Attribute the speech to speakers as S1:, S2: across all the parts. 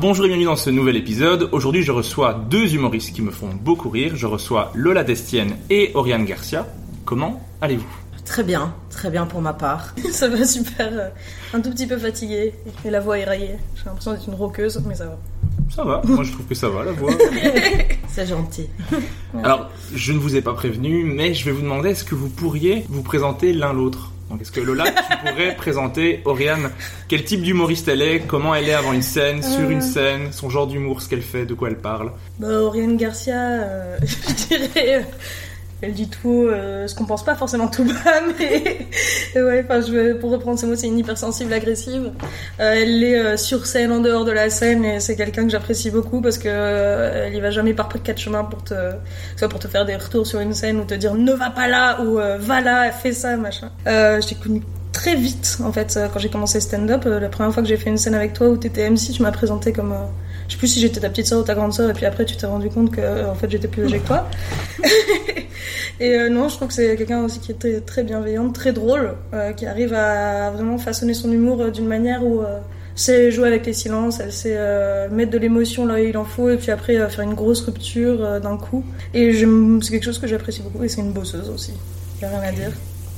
S1: Bonjour et bienvenue dans ce nouvel épisode. Aujourd'hui, je reçois deux humoristes qui me font beaucoup rire. Je reçois Lola Destienne et Oriane Garcia. Comment allez-vous?
S2: Très bien, très bien pour ma part. ça va super. euh, Un tout petit peu fatiguée et la voix éraillée. J'ai l'impression d'être une roqueuse, mais ça va.
S1: Ça va, moi je trouve que ça va la voix.
S2: C'est gentil.
S1: Alors, je ne vous ai pas prévenu, mais je vais vous demander est-ce que vous pourriez vous présenter l'un l'autre? Donc, est-ce que Lola, tu pourrais présenter Oriane? Quel type d'humoriste elle est? Comment elle est avant une scène, sur une scène? Son genre d'humour, ce qu'elle fait, de quoi elle parle?
S2: Bah, Oriane Garcia, euh, je dirais. Elle dit tout euh, ce qu'on pense pas forcément tout bas, mais ouais, pour reprendre ces mots, c'est une hypersensible agressive. Euh, elle est euh, sur scène, en dehors de la scène, et c'est quelqu'un que j'apprécie beaucoup parce que euh, elle y va jamais par quatre chemins pour te, soit pour te faire des retours sur une scène ou te dire ne va pas là ou va là, fais ça, machin. Je t'ai connu très vite en fait quand j'ai commencé stand-up. La première fois que j'ai fait une scène avec toi où t'étais MC, tu m'as présenté comme je sais plus si j'étais ta petite soeur ou ta grande soeur, et puis après tu t'es rendu compte que euh, en fait j'étais plus âgée que toi. et euh, non, je trouve que c'est quelqu'un aussi qui est très, très bienveillante, très drôle, euh, qui arrive à vraiment façonner son humour d'une manière où euh, sait jouer avec les silences, elle sait mettre de l'émotion là où il en faut, et puis après faire une grosse rupture d'un coup. Et c'est quelque chose que j'apprécie beaucoup, et c'est une bosseuse aussi. Y a rien à dire.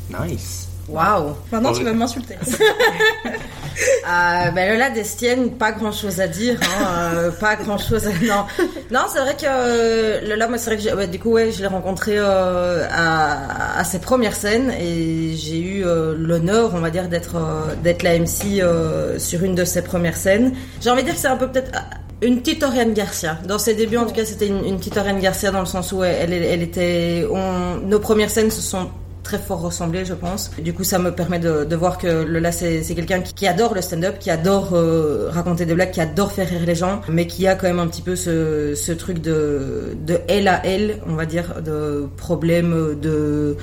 S1: Nice.
S2: Waouh Maintenant tu vas m'insulter.
S3: Euh, ben Lola Destienne, pas grand chose à dire, hein, euh, pas grand chose à... Non, non c'est vrai que euh, Lola, moi c'est vrai que j'ai- ouais, du coup ouais, je l'ai rencontré euh, à, à ses premières scènes et j'ai eu euh, l'honneur, on va dire, d'être euh, d'être la MC euh, sur une de ses premières scènes. J'ai envie de dire que c'est un peu peut-être une petite Oriane Garcia. Dans ses débuts, en tout cas, c'était une, une petite Oriane Garcia dans le sens où elle, elle, elle était... On, nos premières scènes se sont très fort ressemblé, je pense. Du coup, ça me permet de, voir que Lola, c'est quelqu'un qui, adore le stand-up, qui adore euh, raconter des blagues, qui adore faire rire les gens, mais qui a quand même un petit peu ce, truc de, de elle à elle, on va dire, de problème de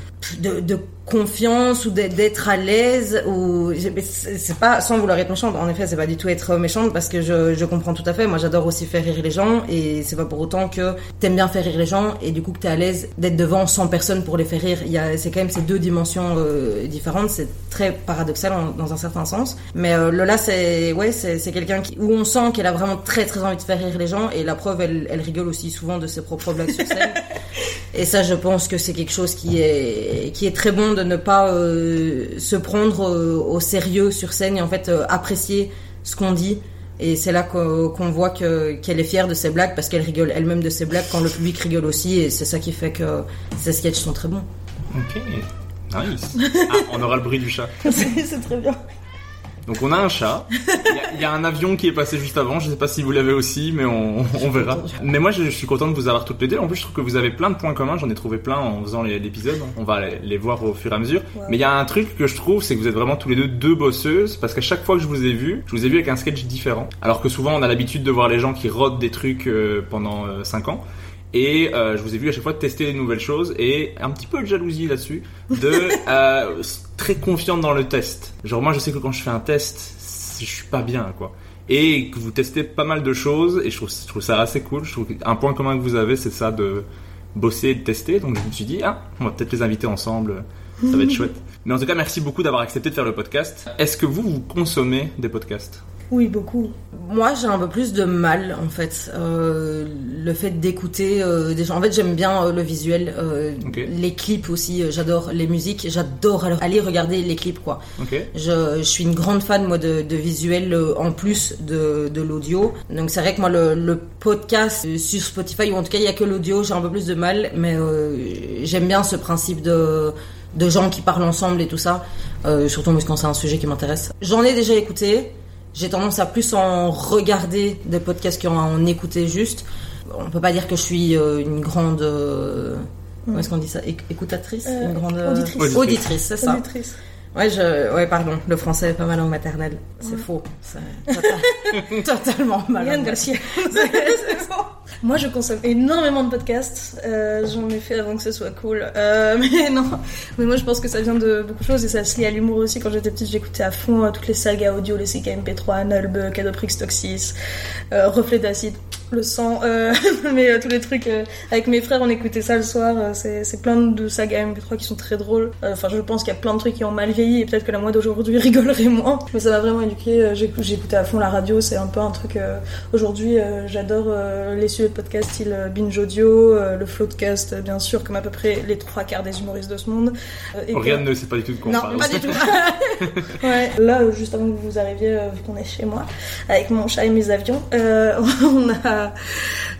S3: confiance ou d'être à l'aise ou c'est pas sans vouloir être méchante en effet c'est pas du tout être méchante parce que je, je comprends tout à fait. Moi j'adore aussi faire rire les gens et c'est pas pour autant que t'aimes bien faire rire les gens et du coup que t'es à l'aise d'être devant 100 personnes pour les faire rire. Il y a c'est quand même ces deux dimensions euh, différentes. C'est très paradoxal en- dans un certain sens. Mais euh, Lola c'est ouais c'est c'est quelqu'un qui où on sent qu'elle a vraiment très très envie de faire rire les gens et la preuve elle, elle rigole aussi souvent de ses propres blagues sur scène. Et ça, je pense que c'est quelque chose qui est qui est très bon de ne pas euh, se prendre euh, au sérieux sur scène et en fait euh, apprécier ce qu'on dit. Et c'est là qu'on voit que qu'elle est fière de ses blagues parce qu'elle rigole elle-même de ses blagues quand le public rigole aussi et c'est ça qui fait que ses sketchs sont très bons.
S1: Ok. Nice. Ah, on aura le bruit du chat.
S2: c'est très bien.
S1: Donc on a un chat. Il y a- il y, a un avion qui est passé juste avant. Je sais pas si vous l'avez aussi, mais on, on verra. Mais moi, je, je suis content de vous avoir toutes les deux. En plus, je trouve que vous avez plein de points communs. J'en ai trouvé plein en faisant l'épisode. On va les, les voir au fur et à mesure. Mais il y a un truc que je trouve, c'est que vous êtes vraiment tous les deux deux bosseuses, parce qu'à chaque fois que je vous ai vu, je vous ai vu avec un sketch différent. Alors que souvent, on a l'habitude de voir les gens qui rodent des trucs euh, pendant 5 ans. Et euh, je vous ai vu à chaque fois tester des nouvelles choses et un petit peu de jalousie là-dessus, de euh, très confiante dans le test. Genre moi je sais que quand je fais un test, je suis pas bien quoi. Et que vous testez pas mal de choses et je trouve, je trouve ça assez cool. Je trouve qu'un point commun que vous avez c'est ça de bosser et de tester. Donc je me suis dit ah on va peut-être les inviter ensemble, ça va être chouette. Mais en tout cas merci beaucoup d'avoir accepté de faire le podcast. Est-ce que vous vous consommez des podcasts?
S2: Oui, beaucoup.
S3: Moi, j'ai un peu plus de mal, en fait. Euh, le fait d'écouter euh, des gens. En fait, j'aime bien euh, le visuel, les clips aussi. J'adore les musiques. J'adore aller regarder les clips, quoi.
S1: Ok.
S3: Je, je suis une grande fan, moi, de, de visuel en plus de, de l'audio. Donc, c'est vrai que moi, le, le podcast sur Spotify, ou en tout cas, il y a que l'audio, j'ai un peu plus de mal. Mais j'aime bien ce principe de de gens qui parlent ensemble et tout ça, surtout moi, quand c'est un sujet qui m'intéresse. J'en ai déjà écouté, j'ai tendance à plus en regarder des podcasts qu'en en écouter juste. On peut pas dire que je suis euh, une grande... euh, Comment est-ce qu'on dit ça? Éc- Écoutatrice?
S2: Euh,
S3: Une grande...
S2: auditrice.
S1: Auditrice.
S3: Auditrice, c'est ça.
S2: Auditrice.
S3: Ouais, je... ouais, pardon, le français est pas ma langue maternelle. C'est faux. C'est tota- totalement ma langue
S2: Garcia. Moi, je consomme énormément de podcasts. Euh, J'en ai fait avant que ce soit cool. Euh, mais non, mais moi, je pense que ça vient de beaucoup de choses et ça se lie à l'humour aussi. Quand j'étais petite, j'écoutais à fond euh, toutes les sagas audio, les CKMP3, Nulb, Cadoprix Toxis, Reflet d'acide, le sang, euh, mais euh, tous les trucs. euh, avec mes frères, on écoutait ça le soir. C'est plein de sagas MP3 qui sont très drôles. Enfin, je pense qu'il y a plein de trucs qui ont mal vieilli et peut-être que la moi d'aujourd'hui rigolerait moins. Mais ça m'a vraiment éduqué. J'écou- J'écoutais à fond la radio. C'est un peu un truc. Aujourd'hui, j'adore les sujets de podcast style Binge Audio, le Floatcast, bien sûr, comme à peu près les trois quarts des humoristes de ce monde. Et
S1: Oriane
S2: que-
S1: ne sait pas du tout de quoi on
S2: non,
S1: parle.
S2: pas du tout. ouais. Là, juste avant que vous arriviez, vu qu'on est chez moi, avec mon chat et mes avions, on a.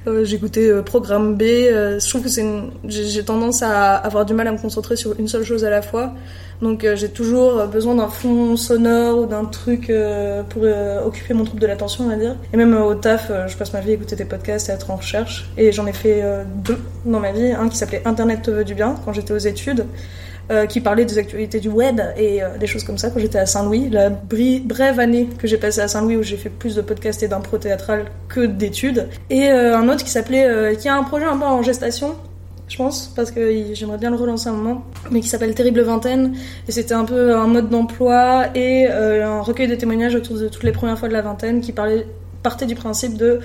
S2: euh, J'écoutais euh, Programme B. euh, je trouve que c'est. J'ai tendance à avoir du mal à me concentrer sur une seule chose à la fois. Donc j'ai toujours besoin d'un fond sonore ou d'un truc pour occuper mon trouble de l'attention, on va dire. Et même au taf, je passe ma vie à écouter des podcasts et à être en recherche. Et j'en ai fait deux dans ma vie. Un qui s'appelait Internet te veut du bien quand j'étais aux études euh, qui parlait des actualités du web et euh, des choses comme ça quand j'étais à Saint-Louis. La brève année que j'ai passée à Saint-Louis où j'ai fait plus de podcasts et d'impro théâtral que d'études. Et euh, un autre qui s'appelait, qui a un projet un peu en gestation. Je pense, parce que j'aimerais bien le relancer un moment, mais qui s'appelle Terrible Vingtaine. Et c'était un peu un mode d'emploi et un recueil de témoignages autour de toutes les premières fois de la vingtaine qui parlait, partait du principe de,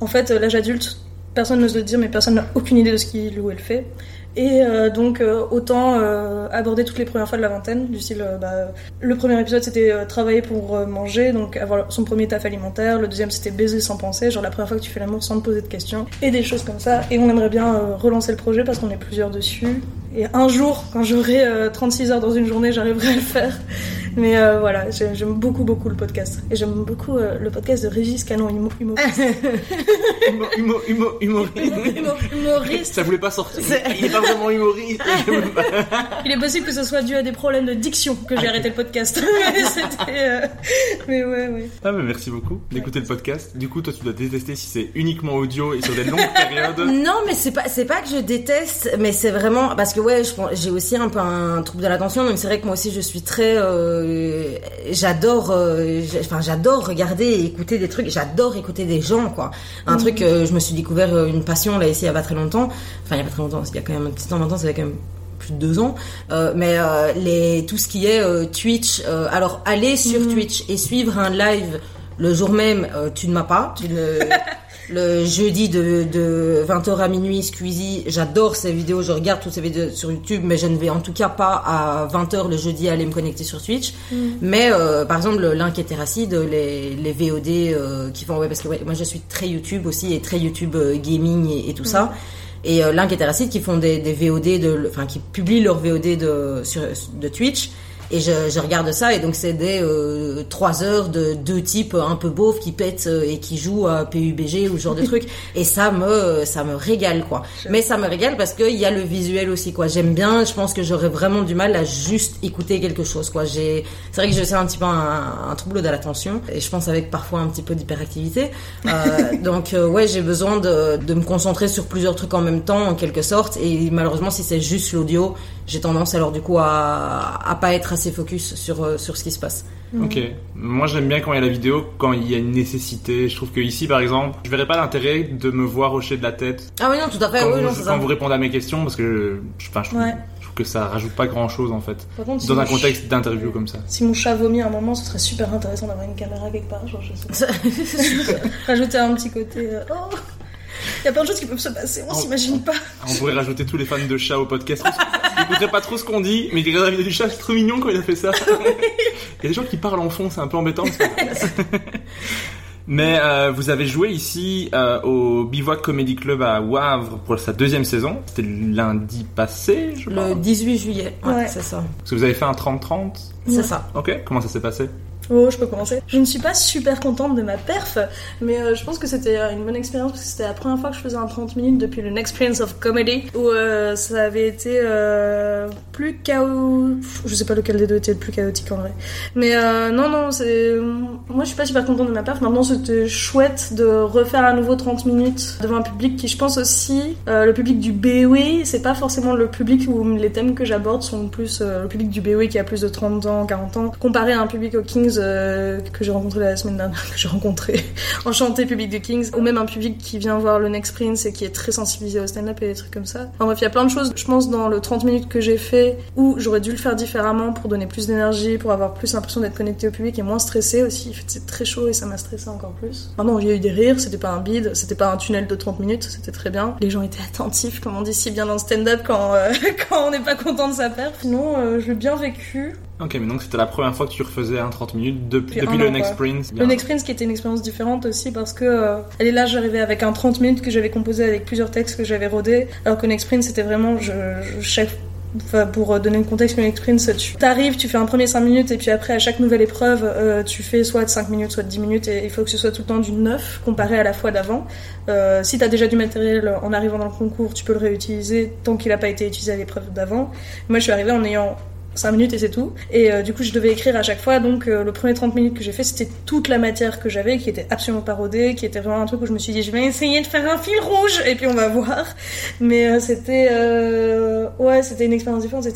S2: en fait, l'âge adulte, personne n'ose le dire, mais personne n'a aucune idée de ce qu'il ou elle fait. Et euh, donc euh, autant euh, aborder toutes les premières fois de la vingtaine, du style bah, le premier épisode c'était travailler pour manger, donc avoir son premier taf alimentaire, le deuxième c'était baiser sans penser, genre la première fois que tu fais l'amour sans te poser de questions, et des choses comme ça. Et on aimerait bien relancer le projet parce qu'on est plusieurs dessus. Et un jour, quand j'aurai euh, 36 heures dans une journée, j'arriverai à le faire. Mais euh, voilà, j'ai- j'aime beaucoup beaucoup le podcast. Et j'aime beaucoup euh, le podcast de Régis Canon, humo- humoriste.
S1: Humo- humo- humo- humoriste.
S2: Humo- humoriste.
S1: Ça voulait pas sortir. Il est pas vraiment humoriste.
S2: Il est possible que ce soit dû à des problèmes de diction que j'ai arrêté le podcast. mais c'était. euh, Mais ouais, ouais.
S1: Ah mais merci beaucoup d'écouter le podcast. Du coup, toi, tu dois détester si c'est uniquement audio et sur des longues périodes.
S3: Non, mais c'est pas c'est pas que je déteste, mais c'est vraiment parce que ouais, j'ai aussi un peu un trouble de l'attention, donc c'est vrai que moi aussi je suis très euh, j'adore euh, enfin j'adore regarder et écouter des trucs, j'adore écouter des gens quoi. Un truc euh, je me suis découvert euh, une passion là ici il y a pas très longtemps. Enfin, il y a pas très longtemps, il y a quand même un petit temps maintenant, ça fait quand même plus de deux ans, mais les tout ce qui est Twitch. alors aller sur Twitch et suivre un live le jour même, tu ne m'as pas, tu ne le jeudi de, de 20h à minuit, Squeezie, j'adore ces vidéos, je regarde toutes ces vidéos sur YouTube, mais je ne vais en tout cas pas à 20h le jeudi aller me connecter sur Twitch. Mais euh, par exemple, et Terracide, les, les VOD euh, qui font... Ouais, parce que ouais, moi je suis très YouTube aussi, et très YouTube euh, gaming et, et tout ça. Et et Terracide qui font des, des VOD, de, enfin qui publient leurs VOD de, sur, de Twitch. Et je, je regarde ça et donc c'est des euh, trois heures de deux types un peu beaufs qui pètent euh, et qui jouent à PUBG ou ce genre de trucs. Et ça me ça me régale quoi. Mais ça me régale parce qu'il y a le visuel aussi quoi. J'aime bien. Je pense que j'aurais vraiment du mal à juste écouter quelque chose quoi. J'ai c'est vrai que je sais un petit peu un, un trouble de l'attention et je pense avec parfois un petit peu d'hyperactivité. Euh, donc euh, ouais j'ai besoin de, de me concentrer sur plusieurs trucs en même temps en quelque sorte et malheureusement si c'est juste l'audio j'ai tendance alors du coup à, à pas être assez focus sur, euh, sur ce qui se passe.
S1: Ok. Moi, j'aime bien quand il y a la vidéo, quand il y a une nécessité. Je trouve que ici, par exemple, je verrais pas l'intérêt de me voir hocher de la tête
S3: Ah oui non tout à fait,
S1: quand,
S3: oui,
S1: vous,
S3: non, c'est
S1: quand
S3: ça.
S1: vous répondez à mes questions, parce que je, enfin, je, trouve,
S2: Ouais.
S1: je trouve que ça rajoute pas grand chose en fait.
S2: Par contre, si
S1: Dans un contexte d'interview comme ça.
S2: Si mon chat vomit à un moment, ce serait super intéressant d'avoir une caméra quelque part. Genre, je sais pas. Rajouter un petit côté. euh, oh Il y a plein de choses qui peuvent se passer, on s'imagine pas.
S1: On pourrait rajouter tous les fans de chats au podcast. Ils n'écouteraient pas trop ce qu'on dit, mais ils la vidéo du chat, c'est trop mignon quand il a fait ça. Il y a des gens qui parlent en fond, c'est un peu embêtant. parce que- mais euh, vous avez joué ici euh, au Bivouac Comedy Club à Wavre pour sa deuxième saison. C'était lundi passé, je crois.
S3: Le 18 juillet, ouais,
S2: Ouais.
S3: c'est ça.
S1: Parce que vous avez fait un 30-30.
S3: C'est ça.
S1: Ok, comment ça s'est passé?
S2: Oh, je peux commencer. Je ne suis pas super contente de ma perf, mais euh, je pense que c'était euh, une bonne expérience parce que c'était la première fois que je faisais un 30 minutes depuis le Next Prince of Comedy où euh, ça avait été plus chaos. Je sais pas lequel des deux était le plus chaotique en vrai. Mais non, non, c'est. Moi je suis pas super contente de ma perf. Maintenant c'était chouette de refaire à nouveau 30 minutes devant un public qui, je pense aussi, le public du BOE, c'est pas forcément le public où les thèmes que j'aborde sont plus le public du BOE qui a plus de 30 ans, 40 ans, comparé à un public au Kings euh, que j'ai rencontré la semaine dernière, que j'ai rencontré, enchanté public de Kings, ou même un public qui vient voir le Next Prince et qui est très sensibilisé au stand-up et des trucs comme ça. Enfin bref, il y a plein de choses, je pense, dans le 30 minutes que j'ai fait où j'aurais dû le faire différemment pour donner plus d'énergie, pour avoir plus l'impression d'être connecté au public et moins stressé aussi. C'est très chaud et ça m'a stressé encore plus. Maintenant, il y a eu des rires, c'était pas un bide, c'était pas un tunnel de 30 minutes, c'était très bien. Les gens étaient attentifs, comme on dit si bien dans le stand-up quand, euh, quand on n'est pas content de sa perf. Sinon, euh, je l'ai bien vécu.
S1: Ok, mais donc c'était la première fois que tu refaisais un 30 minutes depuis, le
S2: an,
S1: Next. Prince.
S2: Le Next Prince qui était une expérience différente aussi parce que euh, elle est là j'arrivais avec un 30 minutes que j'avais composé avec plusieurs textes que j'avais rodés alors que Next Prince c'était vraiment je, je- chaque Enfin, pour euh, donner le contexte, le Next Prince, tu t'arrives, tu fais un premier 5 minutes, et puis après, à chaque nouvelle épreuve, euh, tu fais soit de 5 minutes, soit de 10 minutes, et il faut que ce soit tout le temps du 9, comparé à la fois d'avant. Euh, si t'as déjà du matériel en arrivant dans le concours, tu peux le réutiliser tant qu'il n'a pas été utilisé à l'épreuve d'avant. Moi, je suis arrivée en ayant 5 minutes et c'est tout. Et euh, du coup, je devais écrire à chaque fois. Donc, euh, le premier 30 minutes que j'ai fait, c'était toute la matière que j'avais, qui était absolument pas rodée, qui était vraiment un truc où je me suis dit, je vais essayer de faire un fil rouge, et puis on va voir. Mais euh, c'était, ouais, c'était une expérience différente.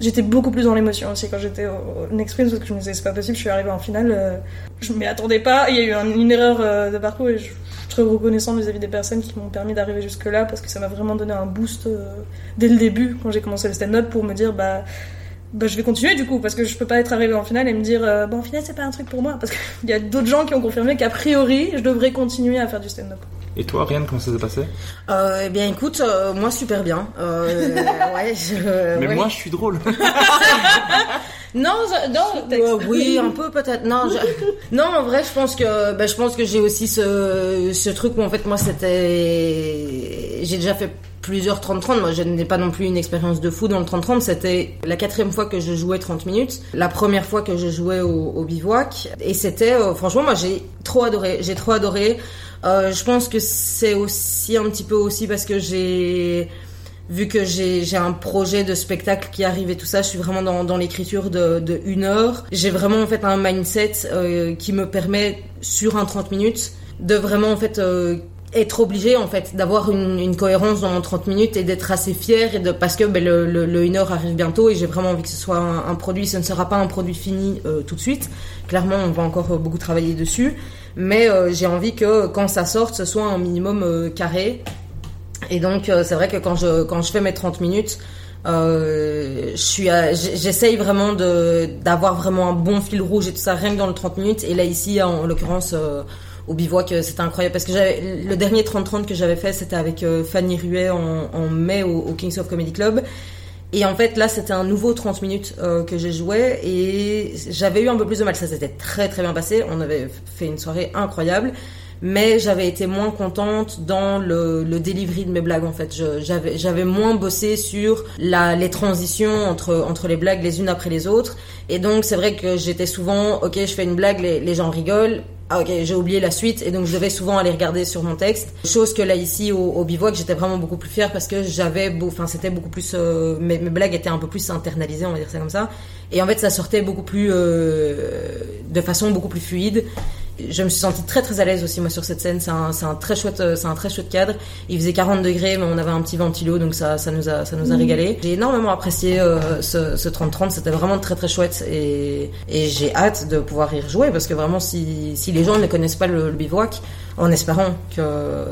S2: J'étais beaucoup plus dans l'émotion aussi quand j'étais au Next parce que je me disais, c'est pas possible, je suis arrivée en finale, je m'y attendais pas. Il y a eu un- une erreur de parcours et je suis très reconnaissant vis-à-vis des personnes qui m'ont permis d'arriver jusque-là, parce que ça m'a vraiment donné un boost dès le début, quand j'ai commencé le stand-up, pour me dire, bah, bah, je vais continuer du coup parce que je peux pas être arrivé en finale et me dire euh, bon en finale c'est pas un truc pour moi parce qu'il y a d'autres gens qui ont confirmé qu'a priori je devrais continuer à faire du stand-up.
S1: Et toi, Rianne, comment ça s'est passé?
S3: Euh, eh bien, écoute, euh, moi super bien. Euh, ouais, je-
S1: Mais
S3: ouais.
S1: moi, je suis drôle.
S3: Non, je- non, euh, oui, un peu peut-être. Non, je- non, en vrai, je pense que, ben, je pense que j'ai aussi ce, ce truc où en fait moi c'était, j'ai déjà fait plusieurs 30-30. Moi, je n'ai pas non plus une expérience de fou dans le 30-30. C'était la quatrième fois que je jouais 30 minutes, la première fois que je jouais au, bivouac, et c'était, euh, franchement, moi j'ai trop adoré. J'ai trop adoré. Euh, je pense que c'est aussi un petit peu aussi parce que j'ai vu que j'ai un projet de spectacle qui arrive et tout ça, je suis vraiment dans, l'écriture de, une heure. J'ai vraiment en fait un mindset euh, qui me permet sur un 30 minutes de vraiment en fait être obligé en fait d'avoir une, cohérence dans mon 30 minutes et d'être assez fier et de parce que ben, le, le, le une heure arrive bientôt et j'ai vraiment envie que ce soit un, produit. Ce ne sera pas un produit fini euh, tout de suite. Clairement on va encore euh, beaucoup travailler dessus. Mais euh, j'ai envie que quand ça sorte ce soit un minimum euh, carré. Et donc euh, c'est vrai que quand je quand je fais mes 30 minutes euh, j'essaye vraiment d'avoir vraiment un bon fil rouge et tout ça rien que dans le 30 minutes. Et là ici en, en l'occurrence euh, au bivouac euh, c'était incroyable. Parce que le dernier 30-30 que j'avais fait c'était avec euh, Fanny Ruet en, mai au, au Kings of Comedy Club. Et en fait là c'était un nouveau 30 minutes euh, que j'ai joué et j'avais eu un peu plus de mal. Ça s'était très très bien passé. On avait fait une soirée incroyable. Mais j'avais été moins contente dans le, le delivery de mes blagues en fait. J'avais moins bossé sur les transitions entre les blagues les unes après les autres, et donc c'est vrai que j'étais souvent ok je fais une blague les gens rigolent. Ah ok, j'ai oublié la suite et donc je devais souvent aller regarder sur mon texte. Chose que là ici au, bivouac j'étais vraiment beaucoup plus fière parce que j'avais, enfin c'était beaucoup plus, euh, mes, mes blagues étaient un peu plus internalisées, on va dire ça comme ça. Et en fait ça sortait beaucoup plus, euh, de façon beaucoup plus fluide. Je me suis sentie très très à l'aise aussi moi sur cette scène. C'est un, c'est un très chouette, euh, c'est un très chouette cadre. Il faisait 40 degrés, mais on avait un petit ventilo, donc ça, ça nous a, ça nous a régalé. J'ai énormément apprécié euh, ce, ce 30-30. C'était vraiment très très chouette et, et j'ai hâte de pouvoir y rejouer parce que vraiment si, si les gens ne connaissent pas le, le bivouac, en espérant que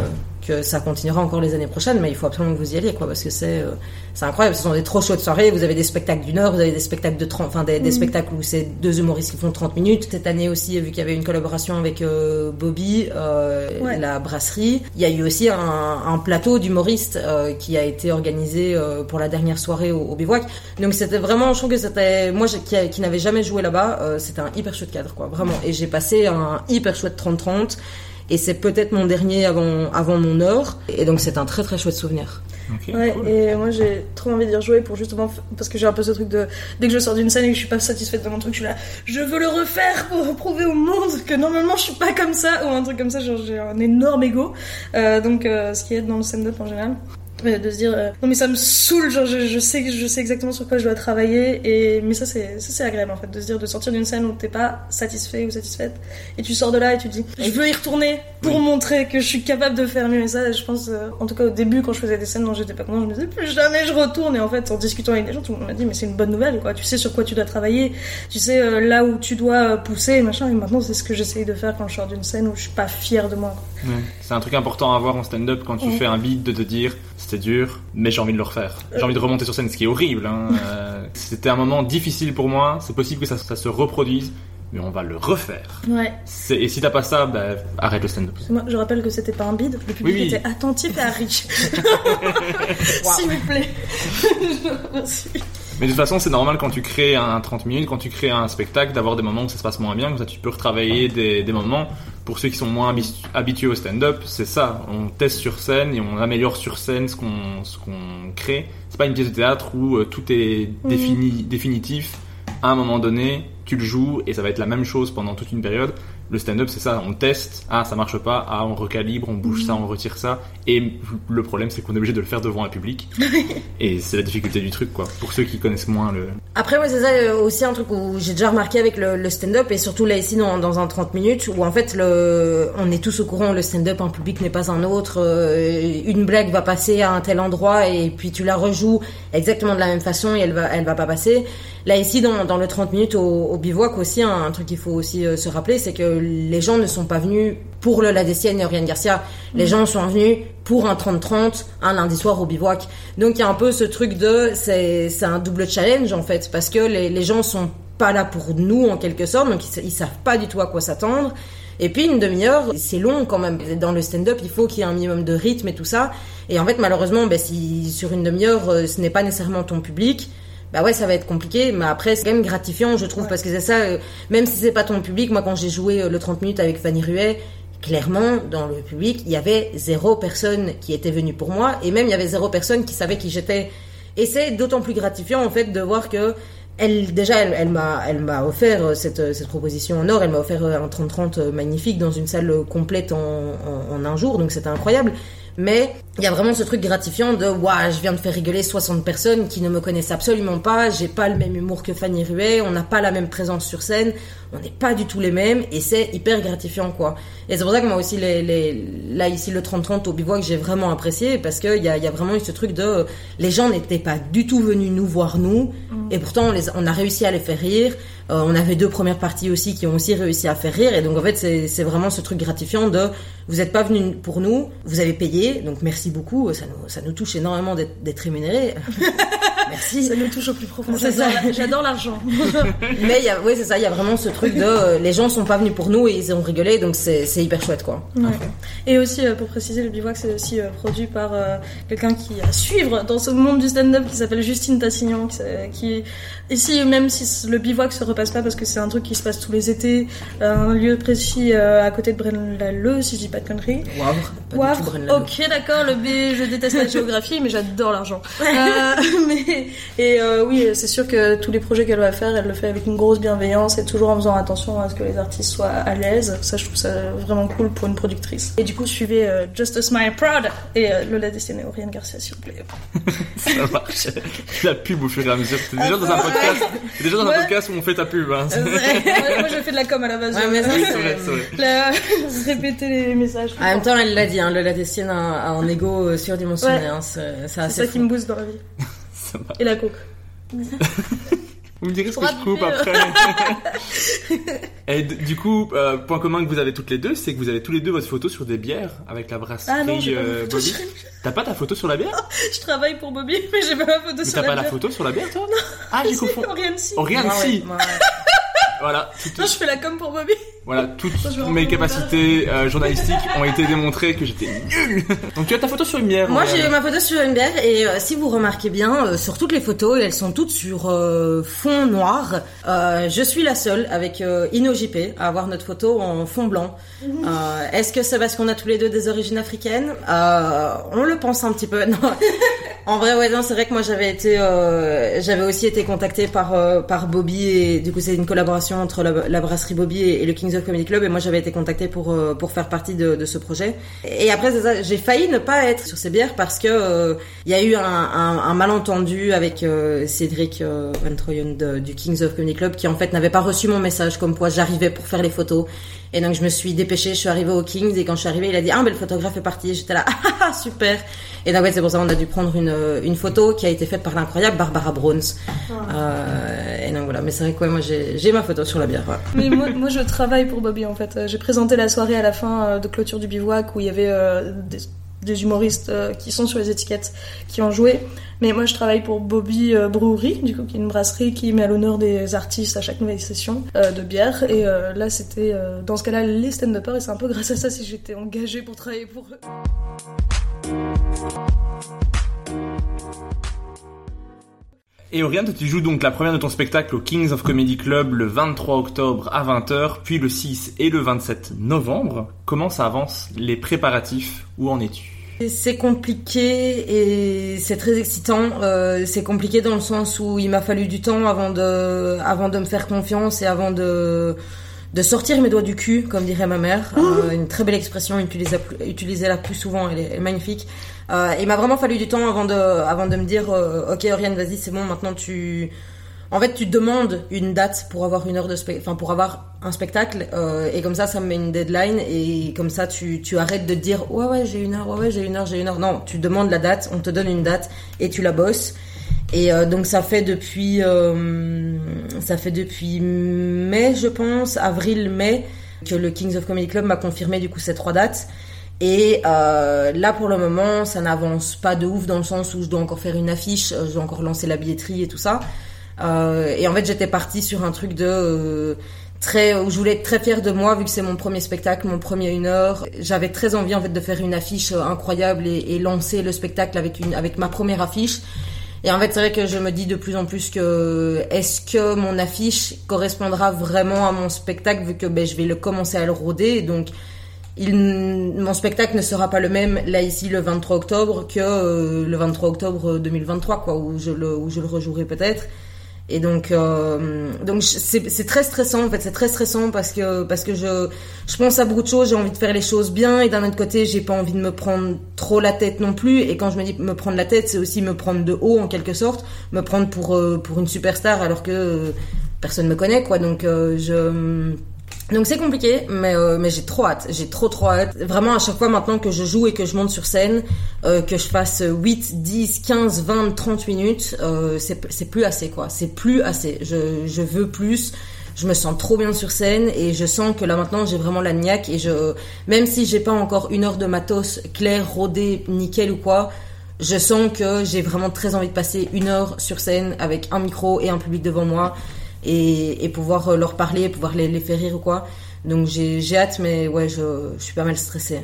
S3: que ça continuera encore les années prochaines, mais il faut absolument que vous y alliez, quoi, parce que c'est euh, c'est incroyable. Ce sont des trop chouettes soirées. Vous avez des spectacles d'une heure, vous avez des spectacles de 30, enfin des, des spectacles où c'est deux humoristes qui font 30 minutes. Cette année aussi, vu qu'il y avait une collaboration avec euh, Bobby, euh,
S2: Ouais.
S3: la brasserie, il y a eu aussi un, un plateau d'humoristes qui a été organisé pour la dernière soirée au, au bivouac. Donc c'était vraiment, je trouve que c'était, moi qui, qui n'avais jamais joué là-bas, c'était un hyper chouette cadre, quoi, vraiment. Et j'ai passé un hyper chouette 30-30. Et c'est peut-être mon dernier avant, avant mon heure. Et donc c'est un très très chouette souvenir.
S2: Ouais,
S1: cool.
S2: et moi j'ai trop envie d'y rejouer pour justement parce que j'ai un peu ce truc de dès que je sors d'une scène et que je suis pas satisfaite de mon truc, je suis là, je veux le refaire pour prouver au monde que normalement je suis pas comme ça ou un truc comme ça, genre j'ai un énorme ego. Euh, donc euh, ce qui est dans le stand-up en général. Euh, de se dire euh, non mais ça me saoule genre je, je sais que je sais exactement sur quoi je dois travailler et mais ça c'est ça c'est agréable en fait de se dire de sortir d'une scène où t'es pas satisfait ou satisfaite et tu sors de là et tu dis je veux y retourner pour
S1: Oui.
S2: montrer que je suis capable de faire mieux. Et ça je pense euh, en tout cas au début quand je faisais des scènes dont j'étais pas contente je me disais plus jamais je retourne. Et en fait en discutant avec des gens tout le monde m'a dit mais c'est une bonne nouvelle quoi. Tu sais sur quoi tu dois travailler. Tu sais euh, là où tu dois pousser et machin. Et maintenant c'est ce que j'essaye de faire quand je sors d'une scène où je suis pas fière de moi.
S1: C'est un truc important à avoir en stand-up quand tu fais un beat de te dire c'était dur, mais j'ai envie de le refaire. J'ai envie de remonter sur scène, ce qui est horrible. hein. Euh, C'était un moment difficile pour moi. C'est possible que ça, ça se reproduise, mais on va le refaire.
S2: ouais
S1: Et si t'as pas ça, bah, arrête le stand-up.
S2: Moi, je rappelle que c'était pas un bide, le public
S1: Oui, oui.
S2: était attentif et à riche. S'il vous plaît. Merci.
S1: Mais de toute façon, c'est normal quand tu crées un 30 minutes, quand tu crées un spectacle, d'avoir des moments où ça se passe moins bien, comme ça tu peux retravailler des, des moments. Pour ceux qui sont moins habi- habitués au stand-up, c'est ça. On teste sur scène et on améliore sur scène ce qu'on ce qu'on crée. C'est pas une pièce de théâtre où euh, tout est défini, définitif. À un moment donné, tu le joues et ça va être la même chose pendant toute une période. Le stand-up, c'est ça. On teste. Ah, ça marche pas. Ah, on recalibre, on bouge ça, on retire ça. Et le problème, c'est qu'on est obligé de le faire devant un public. et c'est la difficulté du truc, quoi. Pour ceux qui connaissent moins le,
S3: Après, moi, c'est ça euh, aussi un truc où j'ai déjà remarqué avec le, le stand-up et surtout là ici dans, dans un 30 minutes où en fait le, on est tous au courant, le stand-up, un public n'est pas un autre. euh, une blague va passer à un tel endroit et puis tu la rejoues exactement de la même façon et elle va, elle va pas passer. Là ici dans, dans le 30 minutes au, au bivouac aussi, un, un truc qu'il faut aussi euh, se rappeler, c'est que les gens ne sont pas venus pour le La Décienne et Oriane Garcia. Les gens sont venus pour un 30-30 un lundi soir au bivouac. Donc il y a un peu ce truc de c'est un double challenge en fait parce que les, les gens sont pas là pour nous en quelque sorte donc ils, ils savent pas du tout à quoi s'attendre. Et puis une demi-heure, c'est long quand même. Dans le stand-up, il faut qu'il y ait un minimum de rythme et tout ça. Et en fait, malheureusement, ben, si sur une demi-heure, euh, ce n'est pas nécessairement ton public, bah ouais, ça va être compliqué. Mais après, c'est quand même gratifiant, je trouve, parce que c'est ça. euh, même si c'est pas ton public, moi, quand j'ai joué euh, le 30 minutes avec Fanny Ruet, clairement, dans le public, il y avait zéro personne qui était venue pour moi, et même il y avait zéro personne qui savait qui j'étais. Et c'est d'autant plus gratifiant, en fait, de voir que elle, déjà, elle, elle m'a, elle m'a offert euh, cette, cette proposition en or. Elle m'a offert un 30-30 euh, magnifique dans une salle complète en, en, en un jour, donc c'était incroyable. Mais il y a vraiment ce truc gratifiant de waouh, je viens de faire rigoler 60 personnes qui ne me connaissent absolument pas, j'ai pas le même humour que Fanny Ruet, on n'a pas la même présence sur scène, on n'est pas du tout les mêmes et c'est hyper gratifiant quoi. Et c'est pour ça que moi aussi les, les là ici le 30-30 au bivouac j'ai vraiment apprécié parce que il y a, y a vraiment eu ce truc de les gens n'étaient pas du tout venus nous voir nous et pourtant on, les, on a réussi à les faire rire. Euh, on avait deux premières parties aussi qui ont aussi réussi à faire rire et donc en fait c'est c'est vraiment ce truc gratifiant de vous n'êtes pas venus pour nous, vous avez payé donc merci beaucoup, ça nous, ça nous touche énormément d'être rémunérés. Merci.
S2: Ça nous touche au plus profond.
S3: C'est ça.
S2: J'adore l'argent.
S3: Mais oui, c'est ça, il y a vraiment ce truc de euh, les gens sont pas venus pour nous et ils ont rigolé, donc c'est hyper chouette quoi.
S2: Ouais. Et aussi, euh, pour préciser, le bivouac, c'est aussi euh, produit par quelqu'un qui a à suivre dans ce monde du stand-up qui s'appelle Justine Tassignan. Qui, qui, ici, même si le bivouac se repasse pas parce que c'est un truc qui se passe tous les étés, un lieu précis à côté de Braine-l'Alleud, si je dis pas de conneries.
S3: Wavre.
S2: Wavre,
S3: Braine-l'Alleud.
S2: ok d'accord, le B, je déteste la géographie, mais j'adore l'argent. Mais, et euh, oui, c'est sûr que tous les projets qu'elle va faire, elle le fait avec une grosse bienveillance et toujours en faisant attention à ce que les artistes soient à l'aise. Ça, je trouve ça vraiment cool pour une productrice. Et du coup, suivez euh, Just a Smile Proud et euh, Lola Destiné, Oriane Garcia, s'il vous plaît.
S1: Ça marche. La pub au fur et à mesure. C'est déjà dans un podcast. C'est déjà dans un podcast où on fait ta pub. Hein.
S2: moi, moi, je fais de la com à la base.
S3: Ouais, mais
S1: Oui, vrai, vrai.
S2: La- répéter les messages.
S3: En même temps, elle l'a dit, hein, Lola Destienne a, un ego euh, surdimensionné.
S2: Ouais.
S3: Hein, c'est
S2: ça qui me booste dans la vie.
S1: Ça marche.
S2: Et la coke.
S1: Vous me direz ce que je coupe après. Et du coup, euh, point commun que vous avez toutes les deux, c'est que vous avez tous les deux votre photo sur des bières avec la brasserie
S2: Ah non,
S1: euh, Bobby.
S2: sur-
S1: T'as pas ta photo sur la bière?
S2: Je travaille pour Bobby, mais j'ai pas ma photo
S1: Mais
S2: sur
S1: t'as
S2: la
S1: pas la
S2: bière.
S1: photo sur la bière, toi? Ah, j'ai confondu.
S2: Oriane, si.
S1: Oriane,
S3: Ah
S1: si. Voilà, tout-
S2: Non, je fais la com pour Bobby.
S1: Voilà, toutes mes capacités euh, journalistiques ont été démontrées que j'étais nul. Donc tu as ta photo sur une bière.
S3: Moi,
S1: Oriane.
S3: j'ai ma photo sur une bière et euh, si vous remarquez bien, euh, sur toutes les photos, elles sont toutes sur euh, fond noir. euh, je suis la seule avec euh, InnoJP à avoir notre photo en fond blanc. Euh, Est-ce que c'est parce qu'on a tous les deux des origines africaines? Euh, On le pense un petit peu. Non. en vrai, ouais, non, c'est vrai que moi j'avais été, euh, j'avais aussi été contactée par euh, par Bobby et du coup c'est une collaboration entre la, la brasserie Bobby et, et le Kings of Comedy Club et moi j'avais été contactée pour euh, pour faire partie de, ce projet. Et après j'ai failli ne pas être sur ces bières parce que euh, il y a eu un, malentendu avec euh, Cédric euh, Van Troyen du Kings of Comedy Club qui en fait n'avait pas reçu mon message comme quoi j'arrivais pour faire les photos. Et donc je me suis dépêchée, je suis arrivée au Kings et quand je suis arrivée, il a dit ah ben le photographe est parti. J'étais là ah ah, super. Et donc ouais c'est pour ça qu'on a dû prendre une une photo qui a été faite par l'incroyable Barbara Browns. Euh, et donc voilà, mais c'est vrai que ouais, moi j'ai j'ai ma photo sur la bière. ouais.
S2: Mais moi, moi, je travaille pour Bobby en fait. Euh, J'ai présenté la soirée à la fin euh, de clôture du bivouac où il y avait euh, des, des humoristes euh, qui sont sur les étiquettes qui ont joué. Mais moi, je travaille pour Bobby euh, Brewery, du coup, qui est une brasserie qui met à l'honneur des artistes à chaque nouvelle session euh, de bière. Et là, c'était dans ce cas-là les stand-uppers. Et c'est un peu grâce à ça si j'étais engagée pour travailler pour eux.
S1: Et Oriane, tu joues donc la première de ton spectacle au Kings of Comedy Club le 23 octobre à 20h, puis le 6 et le 27 novembre. Comment ça avance les préparatifs? Où en es-tu?
S3: C'est compliqué et c'est très excitant. Euh, c'est compliqué dans le sens où il m'a fallu du temps avant de, avant de me faire confiance et avant de, de sortir mes doigts du cul, comme dirait ma mère. Euh, une très belle expression, utilisez- utilisez-la plus souvent, elle est, elle est magnifique. Euh, il m'a vraiment fallu du temps avant de, avant de me dire, euh, ok Oriane, vas-y, c'est bon, maintenant tu, en fait, tu demandes une date pour avoir une heure de enfin pour avoir un spectacle, euh, et comme ça, ça me met une deadline, et comme ça, tu, tu arrêtes de dire ouais ouais j'ai une heure, ouais ouais j'ai une heure, j'ai une heure. Non, tu demandes la date, on te donne une date et tu la bosses. Et donc ça fait depuis, ça fait depuis mai, je pense, avril-mai, que le Kings of Comedy Club m'a confirmé du coup ces trois dates. Et euh, là, pour le moment, ça n'avance pas de ouf dans le sens où je dois encore faire une affiche, euh, je dois encore lancer la billetterie et tout ça. Euh, et en fait, j'étais partie sur un truc de euh, très où je voulais être très fière de moi vu que c'est mon premier spectacle, mon premier une heure. J'avais très envie en fait de faire une affiche euh, incroyable et, et lancer le spectacle avec une avec ma première affiche. Et en fait, c'est vrai que je me dis de plus en plus que est-ce que mon affiche correspondra vraiment à mon spectacle vu que ben, je vais le commencer à le roder. Donc, mon spectacle ne sera pas le même là ici le 23 octobre que euh, le 23 octobre 2023 quoi où je le où je le rejouerai peut-être. Et donc, euh, donc c'est très stressant en fait, c'est très stressant parce que parce que je je pense à beaucoup de choses, j'ai envie de faire les choses bien et d'un autre côté, j'ai pas envie de me prendre trop la tête non plus. Et quand je me dis me prendre la tête, c'est aussi me prendre de haut en quelque sorte, me prendre pour euh, pour une superstar alors que euh, personne me connaît quoi. Donc euh, je donc c'est compliqué, mais euh, mais j'ai trop hâte, j'ai trop trop hâte. Vraiment à chaque fois maintenant que je joue et que je monte sur scène, euh, que je fasse 8, 10, 15, 20, 30 minutes, euh, c'est plus assez quoi, c'est plus assez. Je je veux plus. Je me sens trop bien sur scène et je sens que là maintenant j'ai vraiment la niaque et je même si j'ai pas encore une heure de matos clair, rodé, nickel ou quoi, je sens que j'ai vraiment très envie de passer une heure sur scène avec un micro et un public devant moi et, et pouvoir euh, leur parler, pouvoir les, les faire rire ou quoi. Donc j'ai hâte, mais ouais, je, je suis pas mal stressée.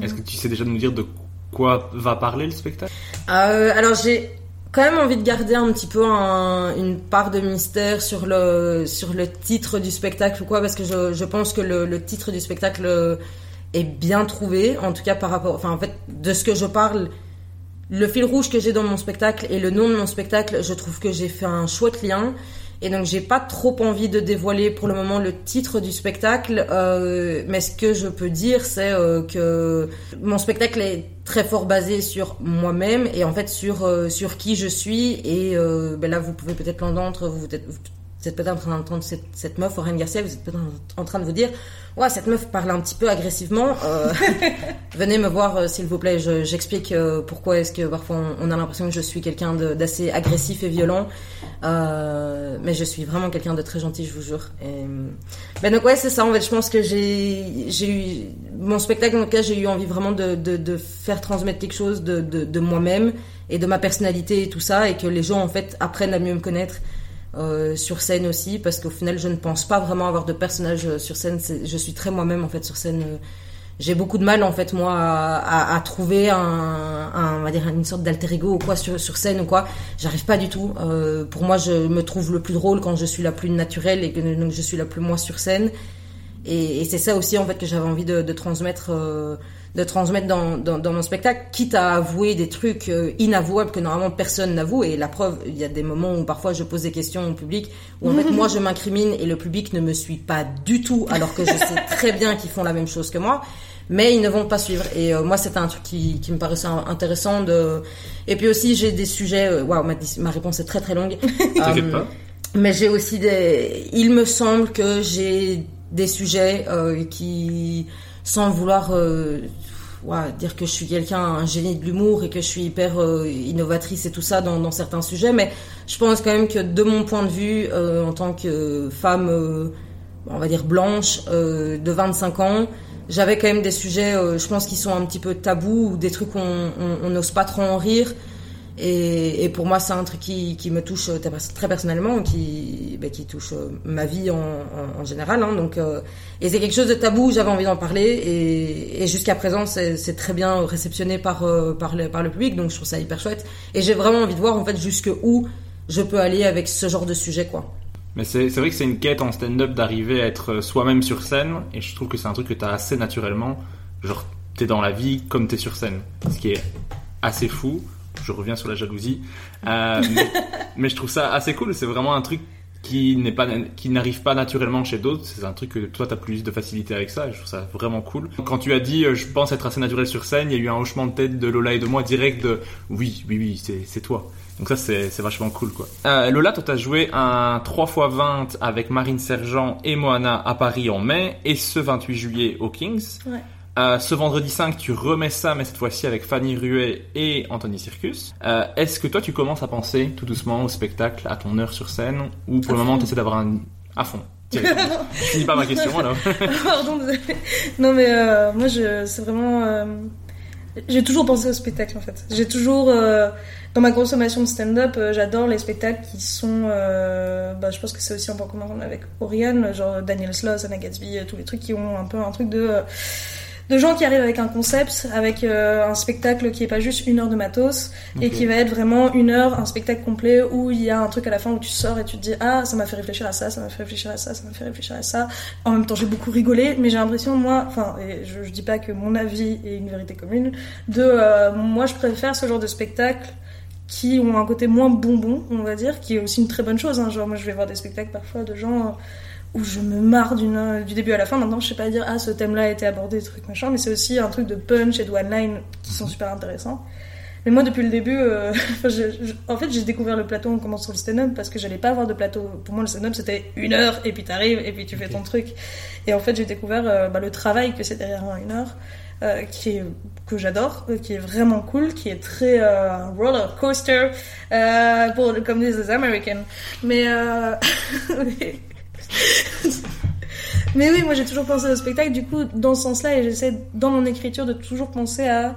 S1: Est-ce que tu sais déjà nous dire de quoi va parler le spectacle?
S3: Euh, alors j'ai quand même envie de garder un petit peu un- une part de mystère sur le sur le titre du spectacle ou quoi parce que je, je pense que le, le titre du spectacle euh, est bien trouvé en tout cas par rapport enfin en fait de ce que je parle le fil rouge que j'ai dans mon spectacle et le nom de mon spectacle je trouve que j'ai fait un chouette lien et donc j'ai pas trop envie de dévoiler pour le moment le titre du spectacle, euh, mais ce que je peux dire c'est euh, que mon spectacle est très fort basé sur moi-même et en fait sur euh, sur qui je suis. Et ben là vous pouvez peut-être l'entendre, vous êtes vous êtes peut-être en train d'entendre cette, cette meuf, Aurène Garcia, vous êtes peut-être en train de vous dire, ouais, cette meuf parle un petit peu agressivement. Euh, venez me voir, euh, s'il vous plaît. Je- J'explique euh, pourquoi est-ce que parfois on, on a l'impression que je suis quelqu'un d'assez agressif et violent. Euh, mais je suis vraiment quelqu'un de très gentil, je vous jure. Et, ben donc ouais, c'est ça. En fait, je pense que j'ai eu mon spectacle dans lequel j'ai eu envie vraiment de, de, de faire transmettre quelque chose de, de, de moi-même et de ma personnalité et tout ça, et que les gens en fait apprennent à mieux me connaître. Euh, sur scène aussi parce qu'au final je ne pense pas vraiment avoir de personnage euh, sur scène. Je suis très moi-même en fait sur scène. Euh, j'ai beaucoup de mal en fait moi à, trouver un, on va dire une sorte d'alter ego ou quoi sur, sur scène ou quoi. J'arrive pas du tout. Euh, pour moi je me trouve le plus drôle quand je suis la plus naturelle et que donc je suis la plus moi sur scène. Et, et c'est ça aussi en fait que j'avais envie de, de transmettre euh, de transmettre dans, dans, dans mon spectacle quitte à avouer des trucs euh, inavouables que normalement personne n'avoue et la preuve il y a des moments où parfois je pose des questions au public où en fait moi je m'incrimine et le public ne me suit pas du tout alors que je sais très bien qu'ils font la même chose que moi mais ils ne vont pas suivre et euh, moi c'était un truc qui, qui me paraissait intéressant de et puis aussi j'ai des sujets euh, waouh ma, ma réponse est très très longue Euh,
S1: pas.
S3: mais j'ai aussi des. Il me semble que j'ai des sujets euh, qui, sans vouloir euh, ouais, dire que je suis quelqu'un, un génie de l'humour et que je suis hyper euh, innovatrice et tout ça dans, dans certains sujets, mais je pense quand même que de mon point de vue, euh, en tant que femme, on va dire blanche, de 25 ans, j'avais quand même des sujets, je pense, qui sont un petit peu tabous ou des trucs qu'on on- on n'ose pas trop en rire. Et, pour moi, c'est un truc qui, me touche euh, très personnellement, qui, qui touche euh, ma vie en, général. Hein, donc, euh, et c'est quelque chose de tabou, j'avais envie d'en parler. Et, jusqu'à présent, c'est très bien réceptionné par, le, par le public, donc je trouve ça hyper chouette. Et j'ai vraiment envie de voir en fait jusque je peux aller avec ce genre de sujet, quoi.
S1: Mais c'est vrai que c'est une quête en stand-up d'arriver à être soi-même sur scène, et je trouve que c'est un truc que t'as assez naturellement. Genre, t'es dans la vie comme t'es sur scène. Ce qui est assez fou. Je reviens sur la jalousie. Euh, mais, je trouve ça assez cool. C'est vraiment un truc qui n'arrive pas naturellement chez d'autres c'est un truc que toi t'as plus de facilité avec ça je trouve ça vraiment cool quand tu as dit euh, je pense être assez naturel sur scène il y a eu un hochement de tête de Lola et de moi direct de oui oui oui c'est toi donc ça c'est c'est vachement cool quoi euh, Lola toi t'as joué un 3x20 avec Marine Sergent et Moana à Paris en mai et ce 28 juillet au Kings
S2: Ouais.
S1: Euh, ce vendredi 5, tu remets ça, mais cette fois-ci avec Fanny Ruet et Anthony Circus. Euh, Est-ce que toi, tu commences à penser tout doucement au spectacle, à ton heure sur scène, ou pour le moment, tu essaies d'avoir un... à fond Je finis pas ma question, alors.
S2: Pardon, désolé. Non, mais euh, moi, c'est vraiment. j'ai toujours pensé au spectacle en fait. J'ai toujours. dans ma consommation de stand-up, j'adore les spectacles qui sont. bah, je pense que c'est aussi un point commun avec Oriane, genre Daniel Sloss, Anna Gatsby, tous les trucs qui ont un peu un truc de. De gens qui arrivent avec un concept, avec euh, un spectacle qui est pas juste une heure de matos, et qui va être vraiment une heure, un spectacle complet où il y a un truc à la fin où tu sors et tu te dis ah ça m'a fait réfléchir à ça, ça m'a fait réfléchir à ça, ça m'a fait réfléchir à ça. En même temps j'ai beaucoup rigolé, mais j'ai l'impression moi, enfin et je, je dis pas que mon avis est une vérité commune, de euh, moi je préfère ce genre de spectacle qui ont un côté moins bonbon, on va dire, qui est aussi une très bonne chose. Hein. Genre moi je vais voir des spectacles parfois de gens où je me marre d'une, du début à la fin. Maintenant, je sais pas dire, ah, ce thème-là a été abordé, truc machin, mais c'est aussi un truc de punch et de one-line qui sont super intéressants. Mais moi, depuis le début, euh, je- je- en fait, j'ai découvert le plateau en commençant le stand-up parce que j'allais pas avoir de plateau. Pour moi, le stand-up, c'était une heure et puis t'arrives et puis tu fais ton truc. Et en fait, j'ai découvert euh, bah, le travail que c'est derrière un une heure. euh, qui est, que j'adore, euh, qui est vraiment cool, qui est très euh, roller coaster, euh, pour, comme disent les Américains. Mais, euh, mais- oui, moi j'ai toujours pensé au spectacle, du coup, dans ce sens-là, et j'essaie dans mon écriture de toujours penser à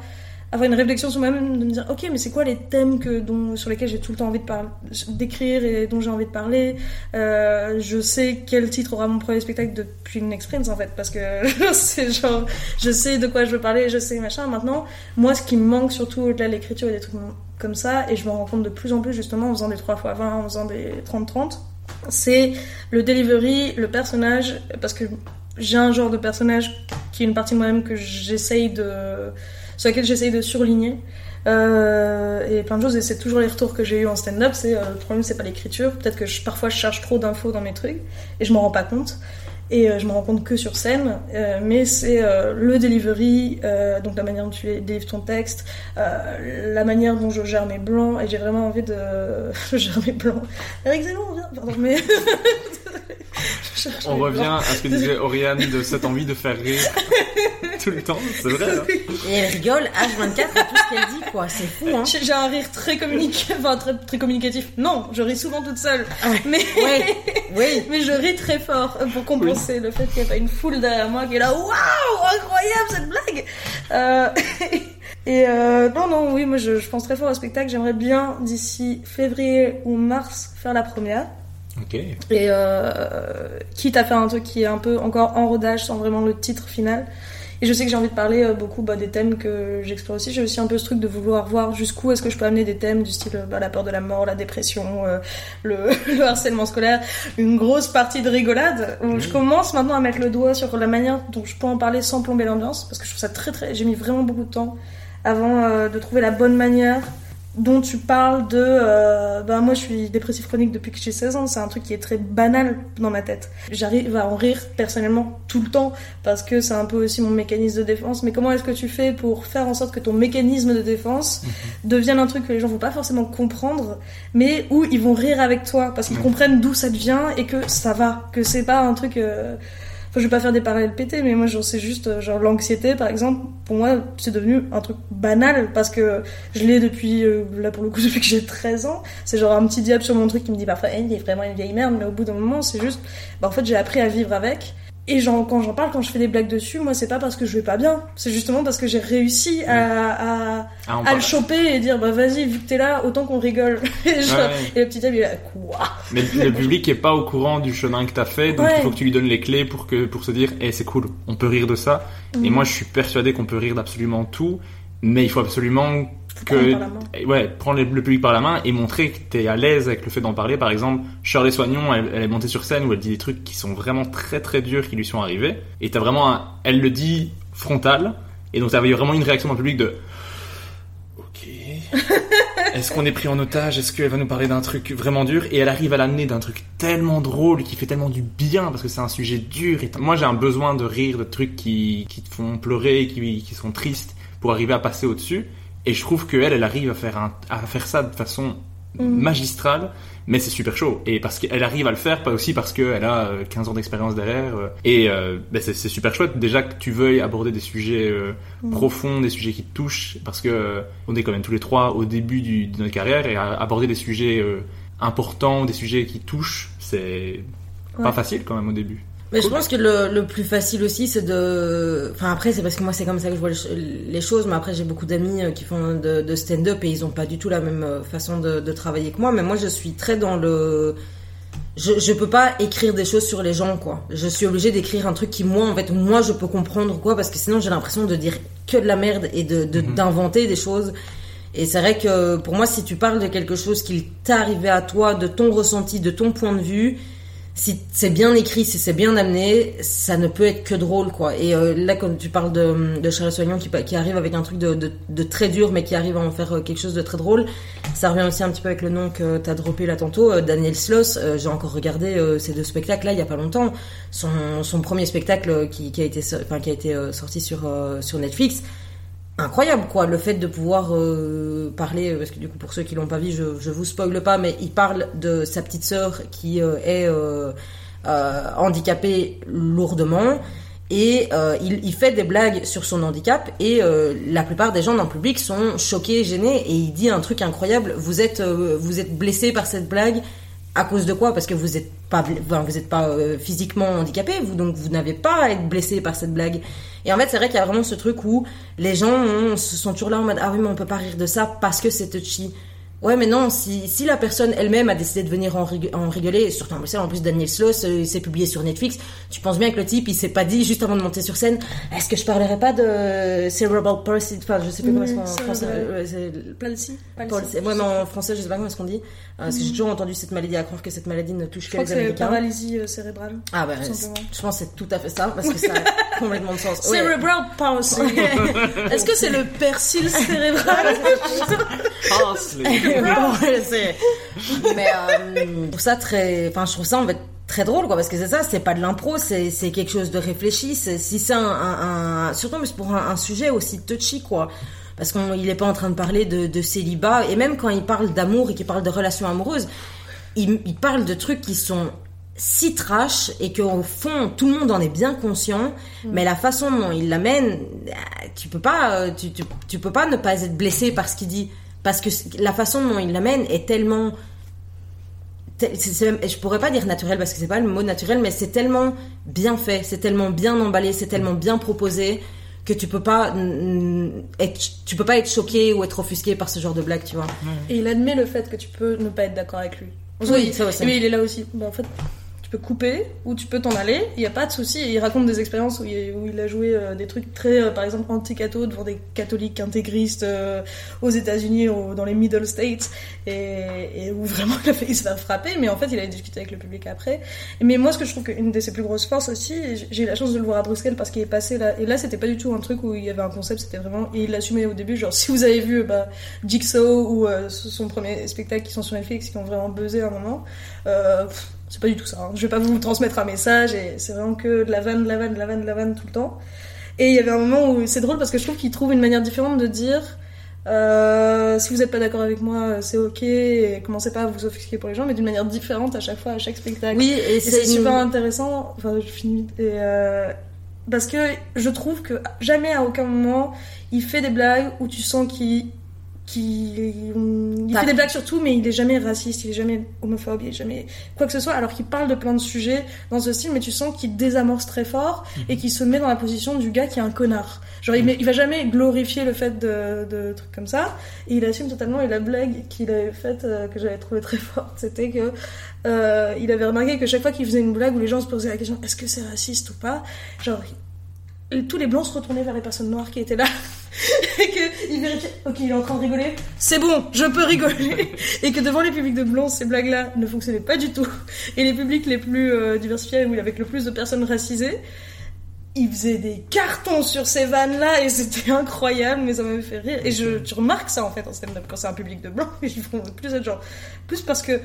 S2: avoir une réflexion sur moi-même, de me dire, ok, mais c'est quoi les thèmes que, sur lesquels j'ai tout le temps envie d'écrire et dont j'ai envie de parler? Euh, je sais quel titre aura mon premier spectacle depuis une expérience en fait, parce que c'est genre, je sais de quoi je veux parler, je sais machin. Maintenant, moi, ce qui me manque surtout au-delà de l'écriture et des trucs comme ça, et je me rends compte de plus en plus justement en faisant des 3 x 20, en faisant des 30-30, c'est le delivery, le personnage, parce que j'ai un genre de personnage qui est une partie de moi-même que j'essaye de sur laquelle j'essaye de surligner. Euh, et plein de choses, et c'est toujours les retours que j'ai eu en stand-up. C'est euh, le problème, c'est pas l'écriture. Peut-être que parfois je cherche trop d'infos dans mes trucs et je m'en rends pas compte. Et euh, je me rends compte que sur scène, euh, mais c'est euh, le delivery, donc la manière dont tu délivres ton texte, la manière dont je gère mes blancs, et j'ai vraiment envie de. je gère mes blancs. Eric Zemmour, viens, pardon, mais.
S1: On revient à ce que disait Oriane de cette envie de faire rire tout le temps, c'est vrai. Hein.
S3: Et elle rigole H24 à tout ce qu'elle dit, quoi. C'est fou, hein.
S2: J'ai un rire très communicatif, enfin très, très, communicatif. Non, je ris souvent toute seule.
S3: Ah,
S2: mais,
S3: ouais, oui.
S2: mais je ris très fort pour compenser le fait qu'il n'y a pas une foule derrière moi qui est là. Waouh, incroyable cette blague. Euh, et euh, non, non, oui, moi je, je pense très fort au spectacle. J'aimerais bien d'ici février ou mars faire la première.
S1: Ok.
S2: Et euh, quitte à faire un truc qui est un peu encore en rodage sans vraiment le titre final. Et je sais que j'ai envie de parler euh, beaucoup bah, des thèmes que j'explore aussi. J'ai aussi un peu ce truc de vouloir voir jusqu'où est-ce que je peux amener des thèmes du style bah, la peur de la mort, la dépression, euh, le, le, harcèlement scolaire, une grosse partie de rigolade où je commence maintenant à mettre le doigt sur la manière dont je peux en parler sans plomber l'ambiance parce que je trouve ça très très. J'ai mis vraiment beaucoup de temps avant euh, de trouver la bonne manière dont tu parles de euh, ben moi je suis dépressif chronique depuis que j'ai 16 ans. C'est un truc qui est très banal dans ma tête. J'arrive à en rire personnellement tout le temps parce que c'est un peu aussi mon mécanisme de défense. Mais comment est-ce que tu fais pour faire en sorte que ton mécanisme de défense devienne un truc que les gens vont pas forcément comprendre mais où ils vont rire avec toi parce qu'ils comprennent d'où ça vient et que ça va que c'est pas un truc euh, Enfin, je vais pas faire des parallèles pétés, mais moi, j'en sais juste, euh, genre, l'anxiété, par exemple, pour moi, c'est devenu un truc banal parce que je l'ai depuis, euh, là, pour le coup, depuis que j'ai 13 ans. C'est genre un petit diable sur mon truc qui me dit parfois, hey, il est vraiment une vieille merde, mais au bout d'un moment, c'est juste, bah, en fait, j'ai appris à vivre avec. Et quand j'en parle, quand je fais des blagues dessus, moi, c'est pas parce que je vais pas bien. C'est justement parce que j'ai réussi à,
S1: Ah,
S2: le choper et dire, bah vas-y, vu que t'es là, autant qu'on rigole. et, genre-
S1: Ouais.
S2: et le petit diable, il est là, quoi?
S1: Mais le public est pas au courant du chemin que t'as fait, donc il faut que tu lui donnes les clés pour que pour se dire, eh c'est cool, on peut rire de ça. Et
S2: Mhm.
S1: moi, je suis persuadé qu'on peut rire d'absolument tout, mais il faut absolument que. Eh ouais, prendre le, public par la main et montrer que t'es à l'aise avec le fait d'en parler. Par exemple, Shirley Soignon, elle, elle est montée sur scène où elle dit des trucs qui sont vraiment très très durs qui lui sont arrivés. Et t'as vraiment, un- elle le dit frontal, et donc t'avais vraiment une réaction dans le public de, ok. Est-ce qu'on est pris en otage? Est-ce qu'elle va nous parler d'un truc vraiment dur? Et elle arrive à l'amener d'un truc tellement drôle qui fait tellement du bien parce que c'est un sujet dur. Et moi, j'ai un besoin de rire de trucs qui, qui te font pleurer, qui, qui sont tristes pour arriver à passer au-dessus. Et je trouve qu'elle, elle arrive à faire, un, à faire ça de façon magistrale, mais c'est super chaud. Et parce qu'elle arrive à le faire, pas aussi parce qu'elle a euh, 15 ans d'expérience derrière. euh, et euh, ben, c'est super chouette déjà que tu veuilles aborder des sujets euh, profonds, des sujets qui te touchent, parce que euh, on est quand même tous les trois au début du, de notre carrière, et à- aborder des sujets euh, importants, des sujets qui touchent, c'est pas facile quand même au début.
S3: Mais je pense que le, le plus facile aussi, c'est de. Enfin, après, c'est parce que moi, c'est comme ça que je vois les, ch- les choses. Mais après, j'ai beaucoup d'amis euh, qui font de, de stand-up et ils ont pas du tout la même euh, façon de, de travailler que moi. Mais moi, je suis très dans le. Je, je peux pas écrire des choses sur les gens, quoi. Je suis obligée d'écrire un truc qui, moi, en fait, moi, je peux comprendre, quoi. Parce que sinon, j'ai l'impression de dire que de la merde et de de- d'inventer des choses. Et c'est vrai que pour moi, si tu parles de quelque chose qui t'est arrivé à toi, de ton ressenti, de ton point de vue, si c'est bien écrit, si c'est bien amené, ça ne peut être que drôle, quoi. Et euh, là, quand tu parles de, de Charles Soignon qui, qui arrive avec un truc de, de, de très dur, mais qui arrive à en faire euh, quelque chose de très drôle, ça revient aussi un petit peu avec le nom que t'as droppé là tantôt, euh, Daniel Sloss. Euh, J'ai encore regardé euh, ces deux spectacles là il y a pas longtemps. Son, son premier spectacle euh, qui, qui a été, enfin, qui a été sorti sur, sur Netflix incroyable quoi le fait de pouvoir euh, parler parce que du coup pour ceux qui l'ont pas vu je, je vous spoile pas mais il parle de sa petite sœur qui euh, est euh, euh, handicapée lourdement. Et euh, il, il fait des blagues sur son handicap et euh, la plupart des gens dans le public sont choqués gênés et il dit un truc incroyable. Euh, vous êtes blessé par cette blague à cause de quoi? Parce que vous êtes vous êtes pas euh, physiquement handicapé, vous donc vous n'avez pas à être blessé par cette blague. Et en fait, c'est vrai qu'il y a vraiment ce truc où les gens sont toujours là en mode ah oui mais on peut pas rire de ça parce que c'est touchy. Ouais, mais non, si, si la personne elle-même a décidé de venir en, rig- en rigoler, surtout en plus, en plus Daniel Sloss, euh, c'est publié sur Netflix, tu penses bien que le type, il s'est pas dit juste avant de monter sur scène, est-ce que je parlerai pas de cerebral palsy, enfin, je sais plus comment est-ce qu'en
S2: cerebral-
S3: français, euh,
S2: Palsy. Palsy.
S3: palsy. Ouais, mais en français, je sais pas comment est-ce qu'on dit, euh, parce que j'ai toujours entendu cette maladie à croire que cette maladie ne touche
S2: Je
S3: que
S2: crois que
S3: les
S2: c'est
S3: Américains.
S2: paralysie euh, cérébrale.
S3: Ah bah, je pense que c'est tout à fait ça, parce que ça a complètement de sens. Ouais.
S2: Cerebral palsy. Est-ce que c'est le persil cérébral?
S1: Parsley.
S3: Bon, mais euh, je trouve ça très enfin je trouve ça en fait très drôle quoi parce que c'est ça c'est pas de l'impro c'est c'est quelque chose de réfléchi c'est si c'est un, un, un- surtout mais pour un, un sujet aussi touchy quoi. Parce qu'il est pas en train de parler de, de célibat et même quand il parle d'amour et qu'il parle de relations amoureuses il, il parle de trucs qui sont si trash et qu'au fond tout le monde en est bien conscient mais la façon dont il l'amène euh, tu peux pas euh, tu, tu, tu peux pas ne pas être blessé par ce qu'il dit parce que la façon dont il l'amène est tellement c'est même- je pourrais pas dire naturel parce que c'est pas le mot naturel mais c'est tellement bien fait c'est tellement bien emballé c'est tellement bien proposé que tu peux pas être tu peux pas être choqué ou être offusqué par ce genre de blague tu vois
S2: Et il admet le fait que tu peux ne pas être d'accord avec lui.
S3: Oui, ça aussi.
S2: Mais il est là aussi. Bah, en fait, peux couper ou tu peux t'en aller. Il n'y a pas de souci. Il raconte des expériences où il, a joué euh, des trucs très, euh, par exemple, anti-catho devant des catholiques intégristes euh, aux États-Unis, au- dans les Middle States, et, où vraiment il a failli se faire frapper. Mais en fait, il a discuté avec le public après. Mais moi, ce que je trouve qu'une de ses plus grosses forces aussi, j'ai- eu la chance de le voir à Bruxelles parce qu'il est passé là. Et là, c'était pas du tout un truc où il y avait un concept, c'était vraiment. Il l'assumait au début. Genre, si vous avez vu bah, Jigsaw ou son premier spectacle qui sont sur Netflix, qui ont vraiment buzzé à un moment, c'est pas du tout ça. hein. Je vais pas vous transmettre un message et c'est vraiment que de la vanne, de la vanne, de la vanne, de la vanne tout le temps. Et il y avait un moment où c'est drôle parce que je trouve qu'il trouve une manière différente de dire. Euh, si vous n'êtes pas d'accord avec moi, c'est ok, et commencez pas à vous offusquer pour les gens, mais d'une manière différente à chaque fois, à chaque spectacle.
S3: oui et
S2: Et c'est
S3: une-
S2: super intéressant. Enfin, je finis. Et euh, parce que je trouve que jamais à aucun moment il fait des blagues où tu sens qu'il qu'il il fait des blagues sur tout, mais il est jamais raciste, il est jamais homophobe, il est jamais quoi que ce soit. Alors qu'il parle de plein de sujets dans ce style, mais tu sens qu'il désamorce très fort et qu'il se met dans la position du gars qui est un connard. Genre il, il va jamais glorifier le fait de, de trucs comme ça, et il assume totalement. Et la blague qu'il avait faite euh, que j'avais trouvé très forte, c'était que euh, il avait remarqué que chaque fois qu'il faisait une blague où les gens se posaient la question est-ce que c'est raciste ou pas, genre tous les blancs se retournaient vers les personnes noires qui étaient là et qu'il vérifiait ok il est en train de rigoler. C'est bon je peux rigoler. Et que devant les publics de blancs ces blagues là ne fonctionnaient pas du tout. Et les publics les plus euh, diversifiés où il avait le plus de personnes racisées il faisait des cartons sur ces vannes là et c'était incroyable mais ça m'avait fait rire. Et je tu remarques ça en fait en stand-up quand c'est un public de blancs ils font plus être genre plus parce que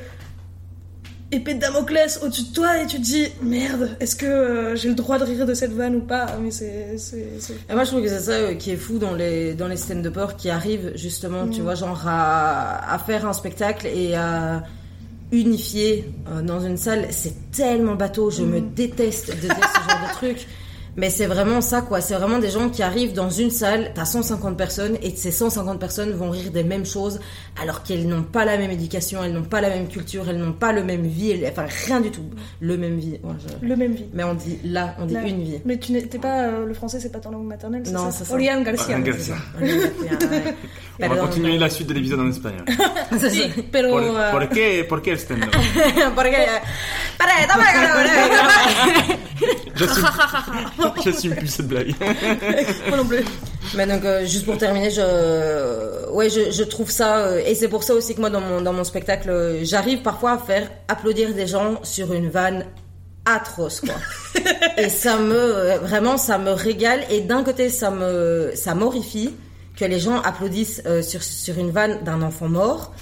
S2: épée de Damoclès au-dessus de toi et tu te dis merde est-ce que euh, j'ai le droit de rire de cette vanne ou pas? Mais c'est c'est c'est-
S3: Et moi, je trouve que c'est ça euh, qui est fou dans les dans les scènes de peur qui arrivent justement, tu
S2: Mm.
S3: vois, genre à, à faire un spectacle et à unifier euh, dans une salle. C'est tellement bateau. Je
S2: Mm.
S3: me déteste de dire ce genre de truc. Mais c'est vraiment ça, quoi. C'est vraiment des gens qui arrivent dans une salle, t'as 150 personnes, et ces 150 personnes vont rire des mêmes choses, alors qu'elles n'ont pas la même éducation, elles n'ont pas la même culture, elles n'ont pas le même vie, elles- enfin rien du tout. Le même vie. Ouais, je-
S2: le même vie
S3: Mais on dit là, on dit
S2: Là.
S3: une vie.
S2: mais tu n'es pas euh, le français c'est pas ton langue maternelle c'est
S3: Non,
S2: ça
S3: c'est ça.
S2: Oriane Garcia
S1: Oriane Garcia. On va continuer la suite de l'épisode en espagnol.
S2: Sí, pero
S1: Por,
S2: euh,
S1: por qué, por qué el stand-up? J'assume j'assume plus cette blague.
S2: moi non plus
S3: Mais donc, euh, juste pour terminer, je, ouais, je, je trouve ça, euh, et c'est pour ça aussi que moi, dans mon, dans mon spectacle, euh, j'arrive parfois à faire applaudir des gens sur une vanne atroce, quoi. et ça me, euh, vraiment, ça me régale. Et d'un côté, ça me, ça m'horrifie que les gens applaudissent euh, sur, sur une vanne d'un enfant mort.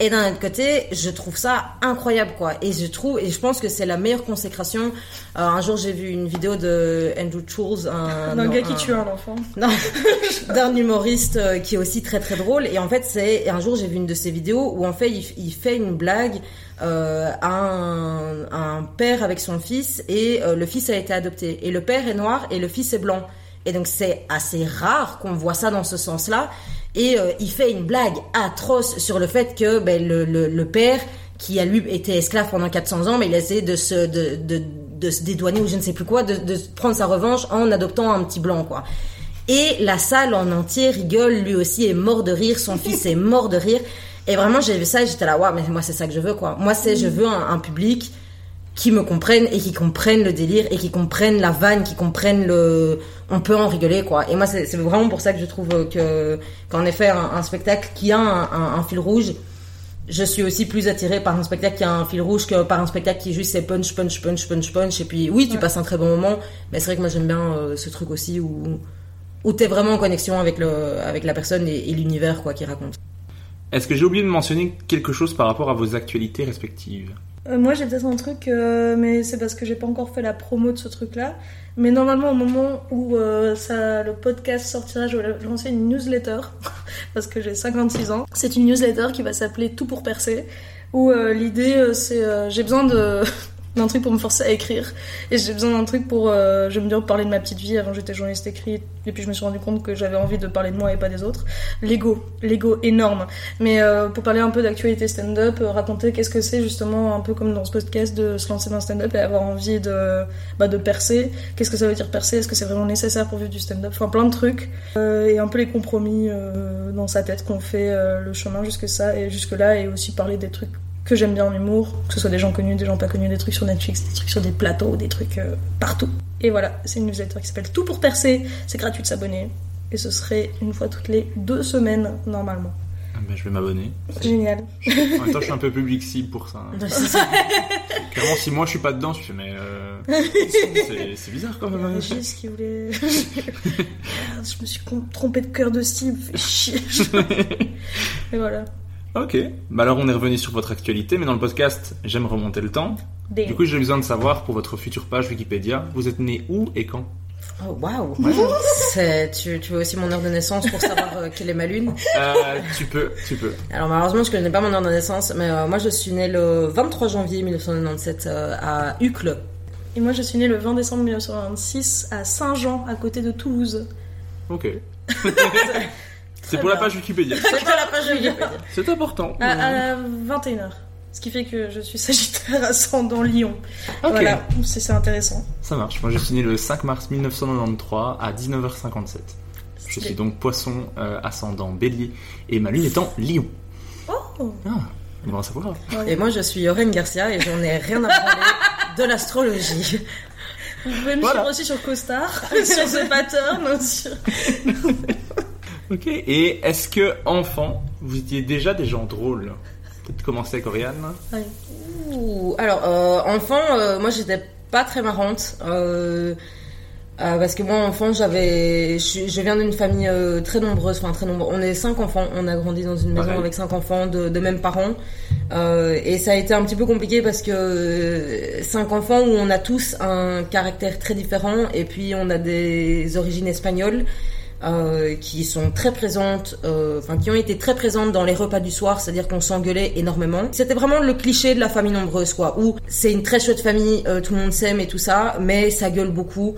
S3: Et d'un autre côté, je trouve ça incroyable, quoi. Et je trouve, et je pense que c'est la meilleure consécration. Euh, un jour, j'ai vu une vidéo de Andrew Schulz, un,
S2: d'un gars qui tue un enfant
S3: non, d'un humoriste euh, qui est aussi très très drôle. Et en fait, c'est un jour j'ai vu une de ses vidéos où en fait il, il fait une blague euh, à un, père avec son fils et euh, le fils a été adopté et le père est noir et le fils est blanc. Et donc c'est assez rare qu'on voit ça dans ce sens-là. Et euh, il fait une blague atroce sur le fait que ben, le, le, le père qui a lui été esclave pendant 400 ans mais il a de se de, de, de se dédouaner ou je ne sais plus quoi de, de prendre sa revanche en adoptant un petit blanc quoi. Et la salle en entier rigole lui aussi est mort de rire son fils est mort de rire. Et vraiment j'ai vu ça et j'étais là waouh mais moi c'est ça que je veux quoi. Moi c'est je veux un, un public qui me comprennent et qui comprennent le délire et qui comprennent la vanne, qui comprennent le, on peut en rigoler quoi. Et moi c'est vraiment pour ça que je trouve que qu'en effet un, un spectacle qui a un, un- un fil rouge, je suis aussi plus attirée par un spectacle qui a un fil rouge que par un spectacle qui juste c'est punch punch punch punch punch et puis oui tu passes un très bon moment, mais c'est vrai que moi j'aime bien euh, ce truc aussi où où t'es vraiment en connexion avec le avec la personne et, et l'univers quoi qu'il raconte.
S1: Est-ce que j'ai oublié de mentionner quelque chose par rapport à vos actualités respectives?
S2: Euh, moi j'ai peut-être un truc, euh, mais c'est parce que j'ai pas encore fait la promo de ce truc-là. Mais normalement au moment où euh, ça, le podcast sortira, je vais lancer une newsletter parce que j'ai 56 ans. C'est une newsletter qui va s'appeler Tout pour percer. Où l'idée c'est j'ai besoin de d'un truc pour me forcer à écrire. Et j'ai besoin d'un truc pour euh, je me dire parler de ma petite vie. Avant j'étais journaliste écrite et puis je me suis rendu compte que j'avais envie de parler de moi et pas des autres. L'ego l'ego énorme. Mais euh, pour parler un peu d'actualité stand-up euh, raconter qu'est-ce que c'est justement un peu comme dans ce podcast de se lancer dans stand-up et avoir envie de bah, de percer. Qu'est-ce que ça veut dire percer? Est-ce que c'est vraiment nécessaire pour vivre du stand-up? Enfin plein de trucs. Euh, et un peu les compromis dans sa tête qu'on fait le chemin jusque ça et jusque là et aussi parler des trucs que j'aime bien en humour, que ce soit des gens connus, des gens pas connus, des trucs sur Netflix, des trucs sur des plateaux, des trucs euh, partout. Et voilà, c'est une newsletter qui s'appelle Tout pour percer. C'est gratuit de s'abonner. Et ce serait une fois toutes les deux semaines, normalement.
S1: Ah ben, Je vais m'abonner.
S2: Génial.
S1: En même temps, je suis un peu public cible pour ça. hein. Clairement, si moi je suis pas dedans, je fais mais euh, c'est bizarre quand même. hein.
S2: Régis qui voulait. Merde, je me suis trompé de cœur de cible, fait chier. Et voilà.
S1: Ok. Bah alors on est revenu sur votre actualité, mais dans le podcast, j'aime remonter le temps.
S2: Damn.
S1: Du coup, j'ai besoin de savoir pour votre future page Wikipédia, vous êtes né où et quand?
S3: Oh waouh. Tu tu veux aussi mon heure de naissance pour savoir euh, quelle est ma lune?
S1: euh, Tu peux, tu peux.
S3: Alors malheureusement, je connais pas mon heure de naissance, mais euh, moi je suis née le 23 janvier 1997 euh, à Uccle.
S2: Et moi, je suis née le 20 décembre 1926 à Saint-Jean, à côté de Toulouse.
S1: Ok. c'est pour la page Wikipédia.
S3: C'est pas la page Wikipédia.
S1: C'est important.
S2: À, à 21h. Ce qui fait que je suis Sagittaire ascendant Lion.
S1: Ok.
S2: Voilà, c'est intéressant.
S1: Ça marche. Moi, suis né le 5 mars 1993 à 19h57. Je suis donc poisson euh, ascendant bélier et ma lune étant lion.
S2: Oh
S1: Ah, bon à savoir.
S3: Et moi je suis Oren Garcia et j'en ai rien à branler de l'astrologie.
S2: Vous pouvez me
S1: Voilà.
S2: suivre aussi sur CoStar, sur The Pattern, sur...
S1: Ok. Et est-ce que, enfant, vous étiez déjà des gens drôles? Peut-être commencer avec Oriane.
S2: Ouais.
S3: Ouh, alors euh, enfant, euh, moi j'étais pas très marrante. euh, parce que moi, enfant, j'avais, je, je viens d'une famille très nombreuse, enfin très nombreuse. On est cinq enfants. On a grandi dans une maison
S1: Pareil.
S3: avec cinq enfants de, de mêmes parents, et ça a été un petit peu compliqué parce que cinq enfants où on a tous un caractère très différent, et puis on a des origines espagnoles. Euh, qui sont très présentes, euh, enfin qui ont été très présentes dans les repas du soir, c'est-à-dire qu'on s'engueulait énormément. C'était vraiment le cliché de la famille nombreuse, quoi, où c'est une très chouette famille, euh, tout le monde s'aime et tout ça, mais ça gueule beaucoup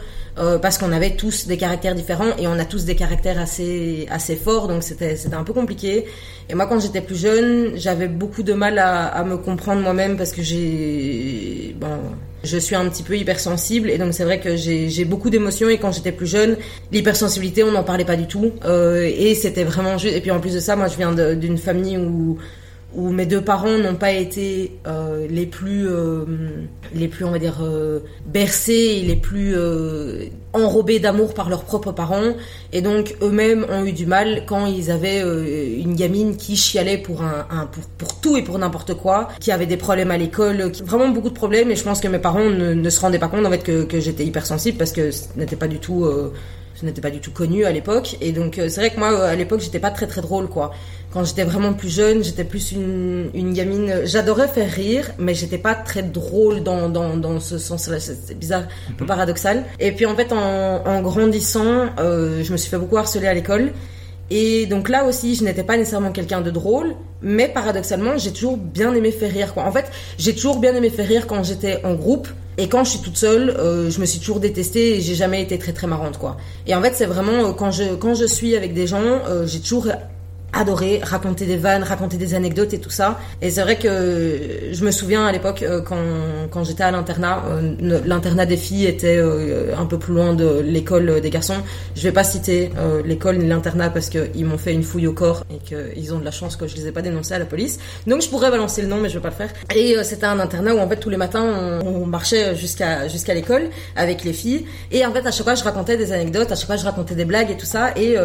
S3: parce qu'on avait tous des caractères différents et on a tous des caractères assez assez forts, donc c'était c'était un peu compliqué. Et moi, quand j'étais plus jeune, j'avais beaucoup de mal à, à me comprendre moi-même parce que j'ai bon je suis un petit peu hypersensible et donc c'est vrai que j'ai beaucoup d'émotions et quand j'étais plus jeune, l'hypersensibilité on n'en parlait pas du tout euh, et c'était vraiment juste. Et puis en plus de ça, moi je viens d'une famille où où mes deux parents n'ont pas été euh, les plus euh, les plus on va dire euh, bercés et les plus enrobés d'amour par leurs propres parents. Et donc eux-mêmes ont eu du mal quand ils avaient une gamine qui chialait pour un, pour, pour tout et pour n'importe quoi qui avait des problèmes à l'école vraiment beaucoup de problèmes. Et je pense que mes parents ne, ne se rendaient pas compte en fait que, que j'étais hypersensible parce que ce n'était pas du tout ce n'était pas du tout connu à l'époque. Et donc euh, c'est vrai que moi à l'époque j'étais pas très très drôle quoi. Quand j'étais vraiment plus jeune j'étais plus une, une gamine. J'adorais faire rire mais j'étais pas très drôle dans, dans, dans ce sens là c'est c'est bizarre un peu paradoxal. Et puis en fait en, en grandissant euh, je me suis fait beaucoup harceler à l'école. Et donc là aussi, je n'étais pas nécessairement quelqu'un de drôle, mais paradoxalement, j'ai toujours bien aimé faire rire. Quoi. En fait, j'ai toujours bien aimé faire rire quand j'étais en groupe, et quand je suis toute seule, euh, je me suis toujours détestée et j'ai jamais été très très marrante. quoi. Et en fait, c'est vraiment euh, quand je quand je suis avec des gens, euh, j'ai toujours adoré raconter des vannes, raconter des anecdotes et tout ça. Et c'est vrai que je me souviens à l'époque euh, quand, quand j'étais à l'internat, euh, l'internat des filles était euh, un peu plus loin de l'école des garçons. Je vais pas citer l'école ni l'internat parce qu'ils m'ont fait une fouille au corps et qu'ils ont de la chance que je les ai pas dénoncés à la police. Donc je pourrais balancer le nom mais je vais pas le faire. Et c'était un internat où en fait tous les matins on, marchait jusqu'à jusqu'à l'école avec les filles et en fait à chaque fois je racontais des anecdotes, à chaque fois je racontais des blagues et tout ça et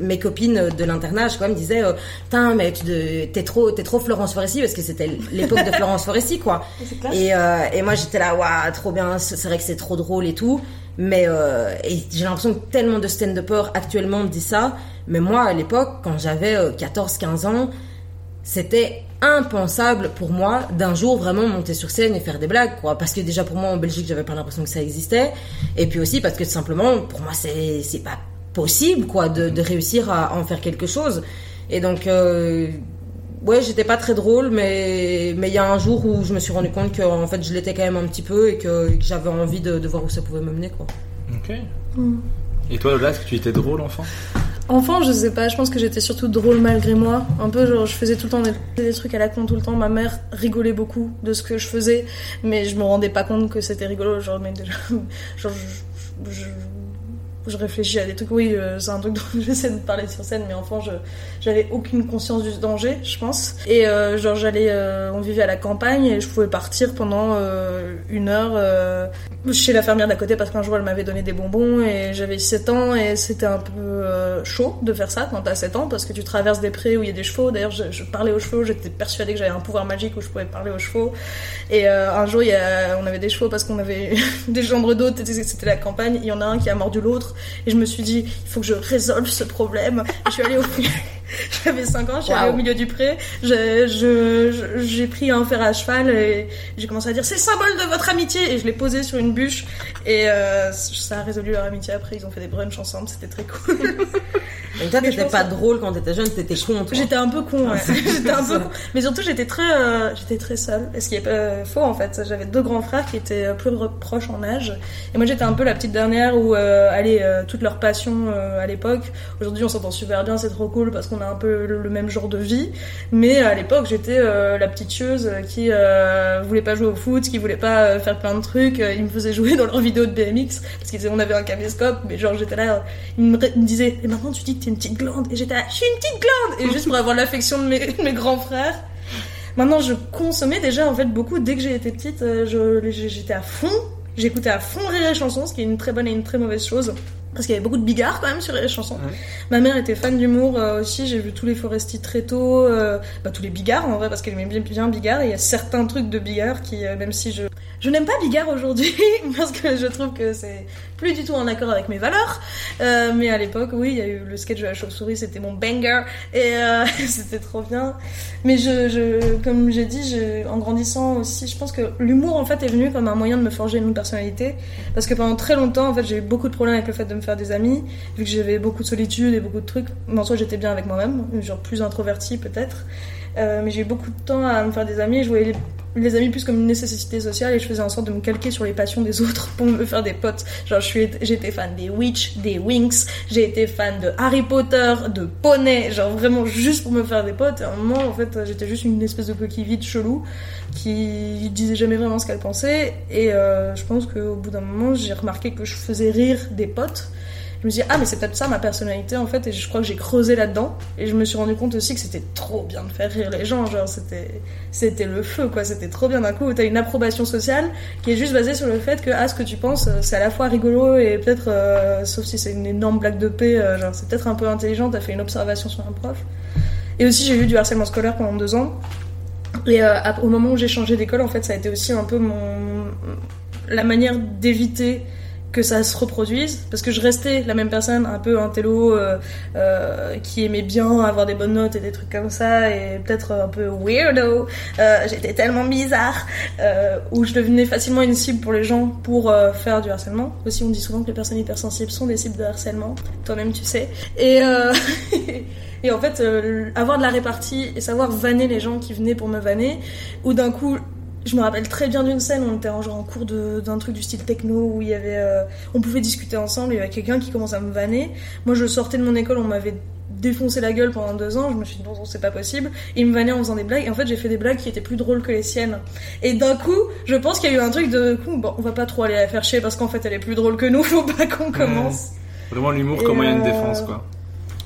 S3: mes copines de l'internat à chaque fois me disait euh, putain mais tu t'es trop t'es trop Florence Foresti parce que c'était l'époque de Florence Foresti quoi. Et, euh, et moi j'étais là waouh trop bien c'est vrai que c'est trop drôle et tout. Mais euh, j'ai l'impression que tellement de stand-uppers actuellement me disent ça. Mais moi à l'époque quand j'avais 14-15 ans c'était impensable pour moi d'un jour vraiment monter sur scène et faire des blagues quoi. Parce que déjà pour moi en Belgique j'avais pas l'impression que ça existait. Et puis aussi parce que simplement pour moi c'est c'est pas possible quoi de, de réussir à en faire quelque chose et donc, euh, ouais, j'étais pas très drôle, mais mais il y a un jour où je me suis rendu compte que en fait je l'étais quand même un petit peu et que, j'avais envie de, voir où ça pouvait me mener, quoi.
S1: Ok. Mm. Et toi, Lola, est-ce que tu étais drôle enfant?
S2: Enfant, je sais pas, je pense que j'étais surtout drôle malgré moi. Un peu genre, je faisais tout le temps des, trucs à la con tout le temps. Ma mère rigolait beaucoup de ce que je faisais, mais je me rendais pas compte que c'était rigolo. Genre, mais déjà, genre, je je réfléchis à des trucs. Oui, euh, c'est un truc dont j'essaie de parler sur scène, mais enfin, je j'avais aucune conscience du danger, je pense. Et euh, genre, j'allais, euh, on vivait à la campagne et je pouvais partir pendant une heure chez la fermière d'à côté parce qu'un jour elle m'avait donné des bonbons et j'avais 7 ans et c'était un peu chaud de faire ça quand t'as 7 ans parce que tu traverses des prés où il y a des chevaux. D'ailleurs, je, parlais aux chevaux, j'étais persuadée que j'avais un pouvoir magique où je pouvais parler aux chevaux. Et un jour, on avait des chevaux parce qu'on avait des chambres d'hôtes, c'était la campagne. Il y en a un qui a mordu l'autre et je me suis dit, il faut que je résolve ce problème. je suis allée au J'avais 5 ans, je suis allée au milieu du pré. J'ai je, pris un fer à cheval et j'ai commencé à dire c'est le symbole de votre amitié et je l'ai posé sur une bûche et euh, ça a résolu leur amitié. Après, ils ont fait des brunchs ensemble, c'était très cool.
S3: Donc toi, t'étais pas drôle quand t'étais jeune, t'étais con.
S2: J'étais un peu con, ouais. j'étais un peu con. Mais surtout, j'étais très, euh, j'étais très seule. Et ce qui est pas faux en fait. J'avais deux grands frères qui étaient euh, plus proches en âge. Et moi, j'étais un peu la petite dernière où, euh, allez, euh, toute leur passion à l'époque. Aujourd'hui, on s'entend super bien, c'est trop cool parce qu'on a un peu le, même genre de vie. Mais à l'époque, j'étais la petite chieuse qui voulait pas jouer au foot, qui voulait pas faire plein de trucs. Ils me faisaient jouer dans leurs vidéos de BMX parce qu'ils on avait un caméscope. Mais genre, j'étais là, ils me, disaient, et maintenant tu dis que une petite glande. Et j'étais là, je suis une petite glande Et juste pour avoir l'affection de mes, mes grands frères. Maintenant, je consommais déjà en fait beaucoup. Dès que j'ai été petite, euh, j'étais à fond. J'écoutais à fond Rire et Chansons, ce qui est une très bonne et une très mauvaise chose. Parce qu'il y avait beaucoup de bigards quand même sur les chansons. Ma mère était fan d'humour euh, aussi. J'ai vu tous les Foresti très tôt, euh, bah, tous les bigards en vrai parce qu'elle aimait bien, bien Bigard. Et il y a certains trucs de Bigard qui, même si je je n'aime pas Bigard aujourd'hui parce que je trouve que c'est plus du tout en accord avec mes valeurs. Euh, mais à l'époque, oui, il y a eu le sketch de la chauve-souris, c'était mon banger et euh, c'était trop bien. Mais je, comme j'ai dit, en grandissant aussi, je pense que l'humour en fait est venu comme un moyen de me forger une personnalité. Parce que pendant très longtemps, en fait, j'ai eu beaucoup de problèmes avec le fait de me faire des amis, vu que j'avais beaucoup de solitude et beaucoup de trucs. Mais en soi, j'étais bien avec moi-même, genre plus introvertie peut-être. Euh, mais j'ai eu beaucoup de temps à me faire des amis. Je voyais les amis plus comme une nécessité sociale et je faisais en sorte de me calquer sur les passions des autres pour me faire des potes. Genre, j'étais fan des Witch, des Winx, j'ai été fan de Harry Potter, de Poney, genre vraiment juste pour me faire des potes. Et à un moment, en fait, j'étais juste une espèce de coquille vide chelou qui disait jamais vraiment ce qu'elle pensait. Et euh, je pense qu'au bout d'un moment, j'ai remarqué que je faisais rire des potes je me suis dit, ah, mais c'est peut-être ça ma personnalité en fait, et je crois que j'ai creusé là-dedans. Et je me suis rendu compte aussi que c'était trop bien de faire rire les gens, genre c'était, c'était le feu quoi, c'était trop bien d'un coup. T'as une approbation sociale qui est juste basée sur le fait que, ah, ce que tu penses, c'est à la fois rigolo et peut-être, euh, sauf si c'est une énorme blague de paix, euh, genre c'est peut-être un peu intelligent, t'as fait une observation sur un prof. Et aussi, j'ai eu du harcèlement scolaire pendant deux ans. Et euh, au moment où j'ai changé d'école, en fait, ça a été aussi un peu mon la manière d'éviter que ça se reproduise parce que je restais la même personne un peu un télo euh, euh, qui aimait bien avoir des bonnes notes et des trucs comme ça et peut-être un peu weirdo. Euh, j'étais tellement bizarre où je devenais facilement une cible pour les gens pour faire du harcèlement. Aussi on dit souvent que les personnes hypersensibles sont des cibles de harcèlement. Toi-même tu sais. Et Et en fait, avoir de la répartie et savoir vanner les gens qui venaient pour me vanner, ou d'un coup je me rappelle très bien d'une scène où on était en, genre, en cours d'un truc du style techno où il y avait, euh, on pouvait discuter ensemble. Il y avait quelqu'un qui commence à me vanner. Moi, je sortais de mon école, on m'avait défoncé la gueule pendant deux ans. Je me suis dit, bon, c'est pas possible. Et il me vannait en faisant des blagues. Et en fait, j'ai fait des blagues qui étaient plus drôles que les siennes. Et d'un coup, je pense qu'il y a eu un truc de, bon, on va pas trop aller la faire chier parce qu'en fait, elle est plus drôle que nous. Faut pas qu'on commence.
S1: Vraiment l'humour comme moyen de
S2: euh,
S1: défense, quoi.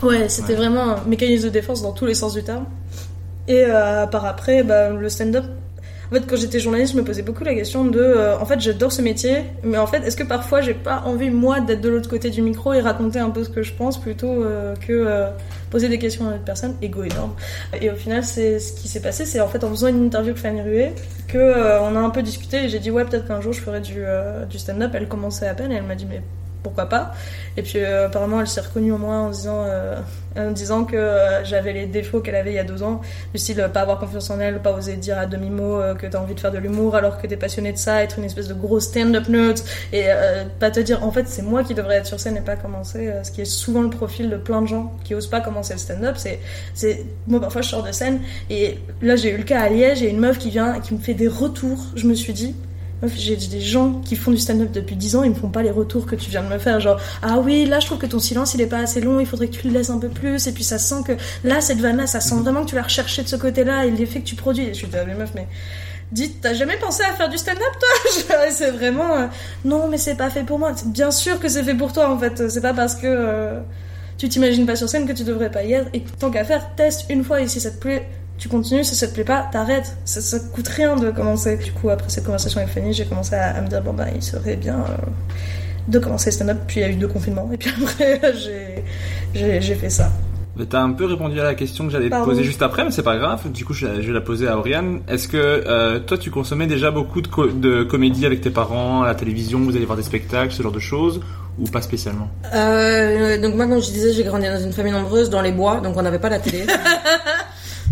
S2: Ouais, c'était vraiment un mécanisme de défense dans tous les sens du terme. Et euh, par après, bah, le stand-up. En fait, quand j'étais journaliste, je me posais beaucoup la question de. euh, en fait, j'adore ce métier, mais en fait, est-ce que parfois j'ai pas envie, moi, d'être de l'autre côté du micro et raconter un peu ce que je pense plutôt euh, que euh, poser des questions à une personne? Ego énorme. Et au final, c'est ce qui s'est passé, c'est en fait en faisant une interview avec Fanny Ruet que on a un peu discuté et j'ai dit, ouais, peut-être qu'un jour je ferai du stand-up. Elle commençait à peine et elle m'a dit, mais pourquoi pas Et puis euh, apparemment elle s'est reconnue en moi en disant, euh, en disant que euh, j'avais les défauts qu'elle avait il y a deux ans, du style pas avoir confiance en elle, pas oser dire à demi-mot que t'as envie de faire de l'humour alors que t'es passionné de ça, être une espèce de gros stand-up nerd et pas te dire en fait c'est moi qui devrais être sur scène et pas commencer, ce qui est souvent le profil de plein de gens qui osent pas commencer le stand-up. C'est, c'est moi parfois je sors de scène et là j'ai eu le cas à Liège, j'ai une meuf qui vient et qui me fait des retours. Je me suis dit Meuf, J'ai des gens qui font du stand-up depuis 10 ans, ils me font pas les retours que tu viens de me faire. Genre, ah oui, là je trouve que ton silence il est pas assez long, il faudrait que tu le laisses un peu plus. Et puis ça sent que là, cette vanne-là, ça sent vraiment que tu l'as recherché de ce côté-là et l'effet que tu produis. Et je suis là, mais meuf, mais dites, t'as jamais pensé à faire du stand-up toi? C'est vraiment, euh, non, mais c'est pas fait pour moi. Bien sûr que c'est fait pour toi en fait. C'est pas parce que euh, tu t'imagines pas sur scène que tu devrais pas y être. Et tant qu'à faire, teste une fois et si ça te plaît. Tu continues, si ça te plaît pas, t'arrêtes. Ça, ça coûte rien de commencer. Du coup, après cette conversation avec Fanny, j'ai commencé à, à me dire, bon bah, il serait bien euh, de commencer le stand-up. Puis il y a eu deux confinements, et puis après, j'ai- fait ça.
S1: Mais T'as un peu répondu à la question que j'allais te poser juste après, mais c'est pas grave. Du coup, je, je vais la poser à Oriane. Est-ce que euh, toi, tu consommais déjà beaucoup de, co- de comédie avec tes parents, à la télévision, vous allez voir des spectacles, ce genre de choses, ou pas spécialement?
S3: Euh, donc moi, comme je disais, j'ai grandi dans une famille nombreuse, dans les bois, donc on n'avait pas la télé.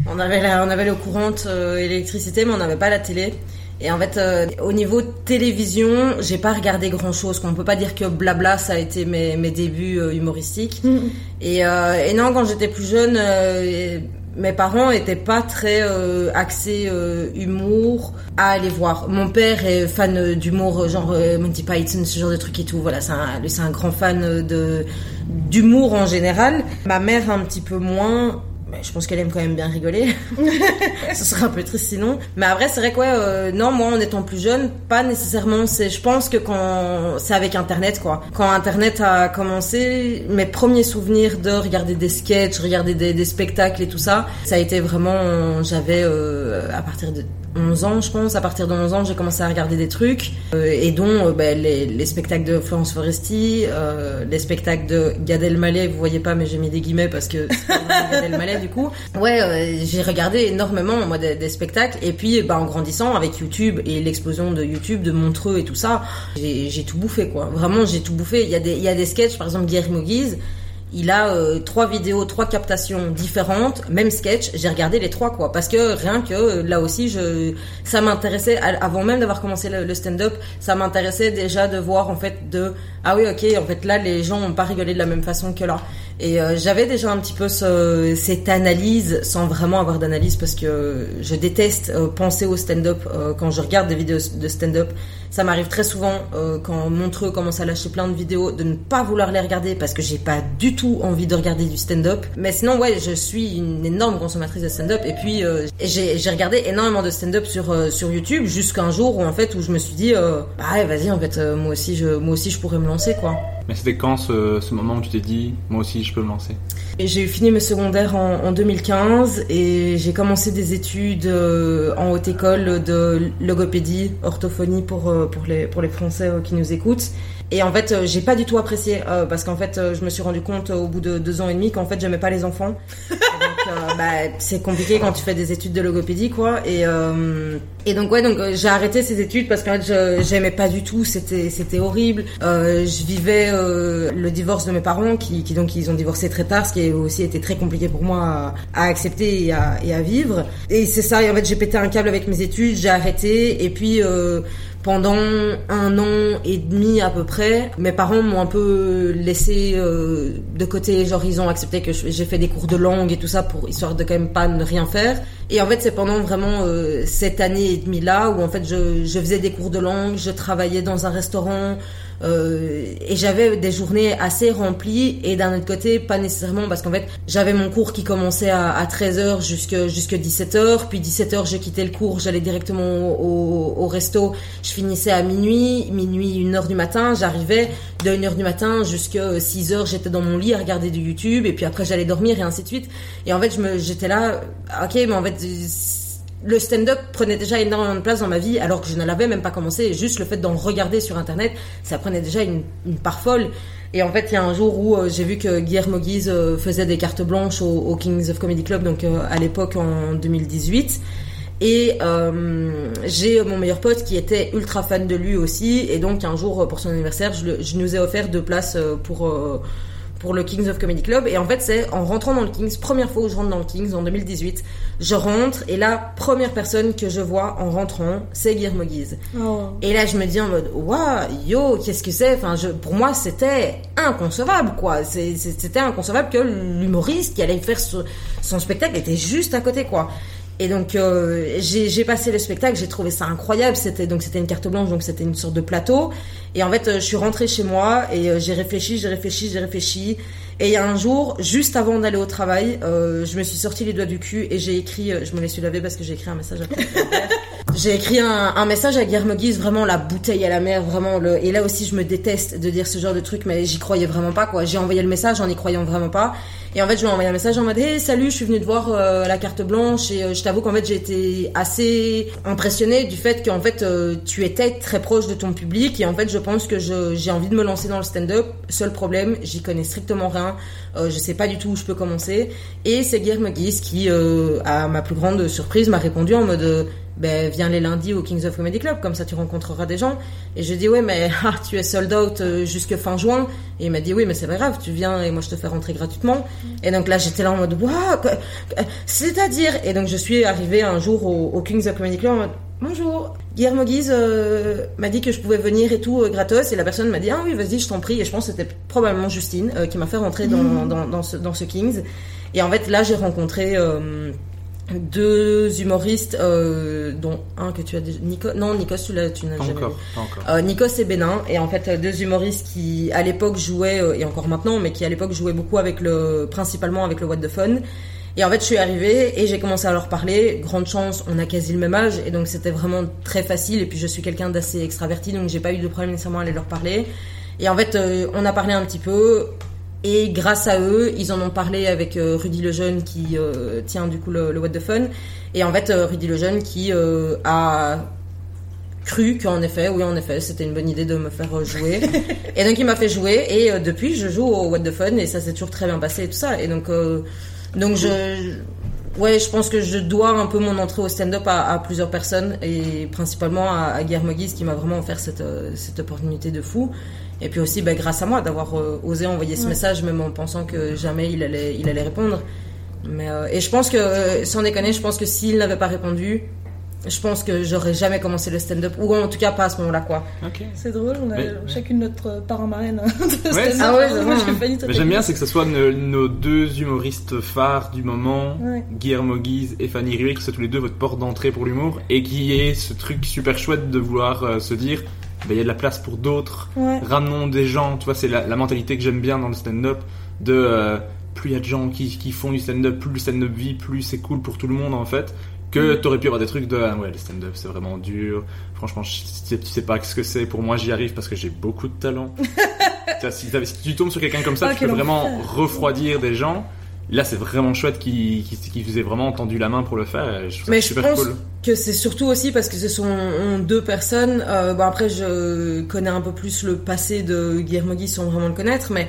S3: on avait la, on avait l'eau courante, euh, et l'électricité, mais on n'avait pas la télé. Et en fait, euh, au niveau télévision, j'ai pas regardé grand chose. Qu'on peut pas dire que Blabla, ça a été mes, mes débuts euh, humoristiques. Et, euh, et non, quand j'étais plus jeune, mes parents étaient pas très axés humour à aller voir. Mon père est fan d'humour, genre Monty Python, ce genre de trucs et tout. Voilà, c'est un, c'est un grand fan de d'humour en général. Ma mère un petit peu moins. Je pense qu'elle aime quand même bien rigoler. Ce serait un peu triste sinon. Mais après, c'est vrai que ouais, euh, non, moi en étant plus jeune, pas nécessairement. C'est, je pense que quand c'est avec Internet quoi. Quand Internet a commencé, mes premiers souvenirs de regarder des sketchs, regarder des, des spectacles et tout ça, ça a été vraiment, euh, j'avais euh, à partir de 11 ans, je pense. À partir de 11 ans, j'ai commencé à regarder des trucs, euh, et dont euh, ben, les, les spectacles de Florence Foresti, euh, les spectacles de Gad Elmaleh. Vous voyez pas, mais j'ai mis des guillemets parce que Gad Elmaleh du coup. Ouais, j'ai regardé énormément moi des, des spectacles, et puis bah, en grandissant avec YouTube et l'explosion de YouTube, de Montreux et tout ça, j'ai j'ai tout bouffé quoi. Vraiment, j'ai tout bouffé. Il y a des il y a des sketchs, par exemple Guillermo Guise. Il a euh, trois vidéos, trois captations différentes, même sketch. J'ai regardé les trois quoi, parce que rien que euh, là aussi, je, ça m'intéressait avant même d'avoir commencé le, le stand-up, ça m'intéressait déjà de voir en fait de ah oui ok en fait là les gens ont pas rigolé de la même façon que là. Et euh, j'avais déjà un petit peu ce, cette analyse sans vraiment avoir d'analyse parce que je déteste euh, penser au stand-up euh, quand je regarde des vidéos de stand-up. Ça m'arrive très souvent quand Montreux commence à lâcher plein de vidéos de ne pas vouloir les regarder parce que j'ai pas du tout envie de regarder du stand-up. Mais sinon ouais, je suis une énorme consommatrice de stand-up et puis j'ai regardé énormément de stand-up sur sur YouTube jusqu'à un jour où en fait où je me suis dit bah ouais, vas-y en fait moi aussi je moi aussi je pourrais me lancer quoi.
S1: Mais c'était quand ce, moment où tu t'es dit, moi aussi, je peux me lancer?
S3: J'ai fini mes secondaires en, en 2015 et j'ai commencé des études euh, en haute école de logopédie, orthophonie pour euh, pour les pour les Français euh, qui nous écoutent. Et en fait, euh, j'ai pas du tout apprécié euh, parce qu'en fait, euh, je me suis rendu compte euh, au bout de deux ans et demi qu'en fait, j'aimais pas les enfants. Donc, euh, bah, c'est compliqué quand tu fais des études de logopédie, quoi. Et euh, et donc ouais, donc j'ai arrêté ces études parce qu'en fait, j'aimais pas du tout. C'était c'était horrible. Euh, je vivais euh, le divorce de mes parents qui, qui donc ils ont divorcé très tard, ce qui a aussi été très compliqué pour moi à, à accepter et à, et à vivre. Et c'est ça. Et en fait, j'ai pété un câble avec mes études, j'ai arrêté. Et puis euh, pendant un an et demi à peu près, mes parents m'ont un peu laissé euh, de côté. Genre, ils ont accepté que j'ai fait des cours de langue et tout ça pour histoire de quand même pas ne rien faire. Et en fait, c'est pendant vraiment euh, cette année et demie là où en fait je, je faisais des cours de langue, je travaillais dans un restaurant. Euh, et j'avais des journées assez remplies et d'un autre côté pas nécessairement parce qu'en fait j'avais mon cours qui commençait à, à 13h jusque jusque 17h puis 17h j'ai quitté le cours j'allais directement au, au, resto. Je finissais à minuit minuit 1h du matin. J'arrivais de 1h du matin jusqu'à 6h j'étais dans mon lit à regarder du YouTube et puis après j'allais dormir et ainsi de suite. Et en fait je me j'étais là ok mais en fait le stand-up prenait déjà énormément de place dans ma vie alors que je ne l'avais même pas commencé. Juste le fait d'en regarder sur internet, ça prenait déjà une, part folle. Et en fait, il y a un jour où euh, j'ai vu que Guillermo Guise euh, faisait des cartes blanches au, Kings of Comedy Club, donc euh, à l'époque en 2018. Et j'ai mon meilleur pote qui était ultra fan de lui aussi. Et donc un jour, pour son anniversaire, je, je nous ai offert deux places pour pour le Kings of Comedy Club. Et en fait, c'est en rentrant dans le Kings, première fois où je rentre dans le Kings en 2018, je rentre et la première personne que je vois en rentrant, c'est Guillermo Guise. Oh. Et là, je me dis en mode, waouh, yo, qu'est-ce que c'est? Enfin, je, pour moi, c'était inconcevable, quoi. C'était inconcevable que l'humoriste qui allait faire son spectacle était juste à côté, quoi. Et donc euh, j'ai passé le spectacle, j'ai trouvé ça incroyable. C'était donc c'était une carte blanche, donc c'était une sorte de plateau. Et en fait, euh, je suis rentrée chez moi et euh, j'ai réfléchi, j'ai réfléchi, j'ai réfléchi. Et il y a un jour, juste avant d'aller au travail, je me suis sorti les doigts du cul et j'ai écrit, je me les suis lavé parce que j'ai écrit un message à J'ai écrit un, un, message à Guillermo Guise, vraiment la bouteille à la mer, vraiment le. Et là aussi, je me déteste de dire ce genre de truc, mais j'y croyais vraiment pas quoi. J'ai envoyé le message en y croyant vraiment pas. Et en fait, je lui ai envoyé un message en mode hey, salut, je suis venue te voir euh, la carte blanche et euh, je t'avoue qu'en fait, j'ai été assez impressionnée du fait qu'en fait, euh, tu étais très proche de ton public et en fait, je pense que j'ai envie de me lancer dans le stand-up. Seul problème, j'y connais strictement rien. je sais pas du tout où je peux commencer. Et c'est Guillermo Guise qui, à ma plus grande surprise, m'a répondu en mode ben viens les lundis au Kings of Comedy Club, comme ça tu rencontreras des gens. Et je dis ouais mais ah, tu es sold out euh, jusque fin juin. Et il m'a dit oui mais c'est pas grave, tu viens et moi je te fais rentrer gratuitement. Et donc là j'étais là en mode waouh, c'est-à-dire? Et donc je suis arrivée un jour au, Kings of Comedy Club en mode bonjour. Guillermo Guise euh, m'a dit que je pouvais venir et tout euh, gratos et la personne m'a dit ah oui vas-y je t'en prie et je pense que c'était probablement Justine qui m'a fait rentrer dans, mm. dans, dans, ce, dans ce Kings. Et en fait là j'ai rencontré deux humoristes, euh, dont un que tu as déjà... Nico... Non, Nikos, tu, l'as, tu n'as jamais
S1: encore,
S3: vu. Euh, Nikos et Bénin, et en fait deux humoristes qui à l'époque jouaient, euh, et encore maintenant, mais qui à l'époque jouaient beaucoup avec le... principalement avec le What the Fun. Et en fait, je suis arrivée et j'ai commencé à leur parler. Grande chance, on a quasi le même âge, et donc c'était vraiment très facile. Et puis je suis quelqu'un d'assez extraverti, donc j'ai pas eu de problème nécessairement à aller leur parler. Et en fait, on a parlé un petit peu. Et grâce à eux, ils en ont parlé avec euh, Rudy Lejeune qui euh, tient du coup le, What the Fun. Et en fait, euh, Rudy Lejeune qui a cru qu'en effet, oui en effet, c'était une bonne idée de me faire jouer. et donc il m'a fait jouer et depuis je joue au What the Fun et ça s'est toujours très bien passé et tout ça. Et donc donc je ouais, je pense que je dois un peu mon entrée au stand-up à, plusieurs personnes et principalement à, à Guillermo Guise qui m'a vraiment offert cette cette opportunité de fou. Et puis aussi, bah, grâce à moi, d'avoir euh, osé envoyer ce message, même en pensant que jamais il allait, il allait répondre. Mais, euh, et je pense que, euh, sans déconner, je pense que s'il n'avait pas répondu, je pense que j'aurais jamais commencé le stand-up, ou en tout cas pas à ce moment-là, quoi.
S2: C'est drôle, on a chacune notre parent marraine hein,
S1: de ouais, Ah ouais, j'aime bien, c'est que ce soit nos, deux humoristes phares du moment, Guillermo Guise et Fanny Rivet, que ce soit tous les deux votre porte d'entrée pour l'humour, et qui est ce truc super chouette de vouloir se dire ben, il y a de la place pour d'autres. Ramenons des gens, tu vois, c'est la, mentalité que j'aime bien dans le stand-up, de euh, plus il y a de gens qui, qui font du stand-up, plus le stand-up vit, plus c'est cool pour tout le monde en fait. Que tu t'aurais pu avoir des trucs de ah ouais le stand-up c'est vraiment dur. Franchement tu sais, tu sais pas ce que c'est. Pour moi j'y arrive parce que j'ai beaucoup de talent. si, si, tu tombes sur quelqu'un comme ça, tu peux vraiment refroidir des gens. Là, c'est vraiment chouette qu'ils qu qu vraiment entendu la main pour le faire. Je
S3: Mais je pense que c'est surtout aussi parce que ce sont deux personnes. Euh, bon, après, je connais un peu plus le passé de Guillermo Guise sans vraiment le connaître, mais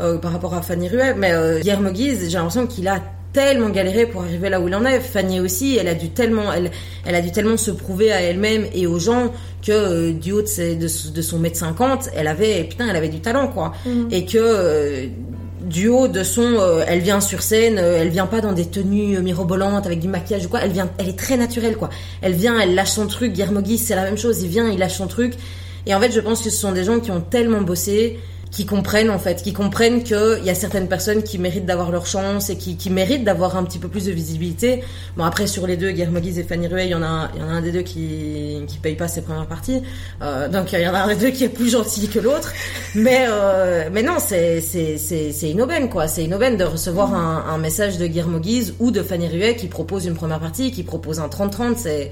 S3: euh, par rapport à Fanny Ruet. Mais euh, Guillermo Guise, j'ai l'impression qu'il a tellement galéré pour arriver là où il en est. Fanny aussi, elle a dû tellement, elle, elle a dû tellement se prouver à elle-même et aux gens que euh, du haut de, de, de, son mètre cinquante, elle avait, putain, elle avait du talent quoi. Mhm. Et que euh, du haut de son, euh, elle vient sur scène, euh, elle vient pas dans des tenues euh, mirobolantes avec du maquillage ou quoi, elle vient, elle est très naturelle quoi. Elle vient, elle lâche son truc. Guillermo c'est la même chose, il vient, il lâche son truc. Et en fait, je pense que ce sont des gens qui ont tellement bossé qui comprennent en fait, qui comprennent qu'il y a certaines personnes qui méritent d'avoir leur chance et qui, qui méritent d'avoir un petit peu plus de visibilité. Bon après sur les deux, Guillermo et Fanny Ruet, il y en a, il y en a un des deux qui qui paye pas ses premières parties, euh, donc il y en a un des deux qui est plus gentil que l'autre. Mais euh, mais non, c'est c'est c'est c'est une aubaine quoi, c'est une aubaine de recevoir un, un message de Guillermo ou de Fanny Ruet qui propose une première partie, qui propose un 30-30, c'est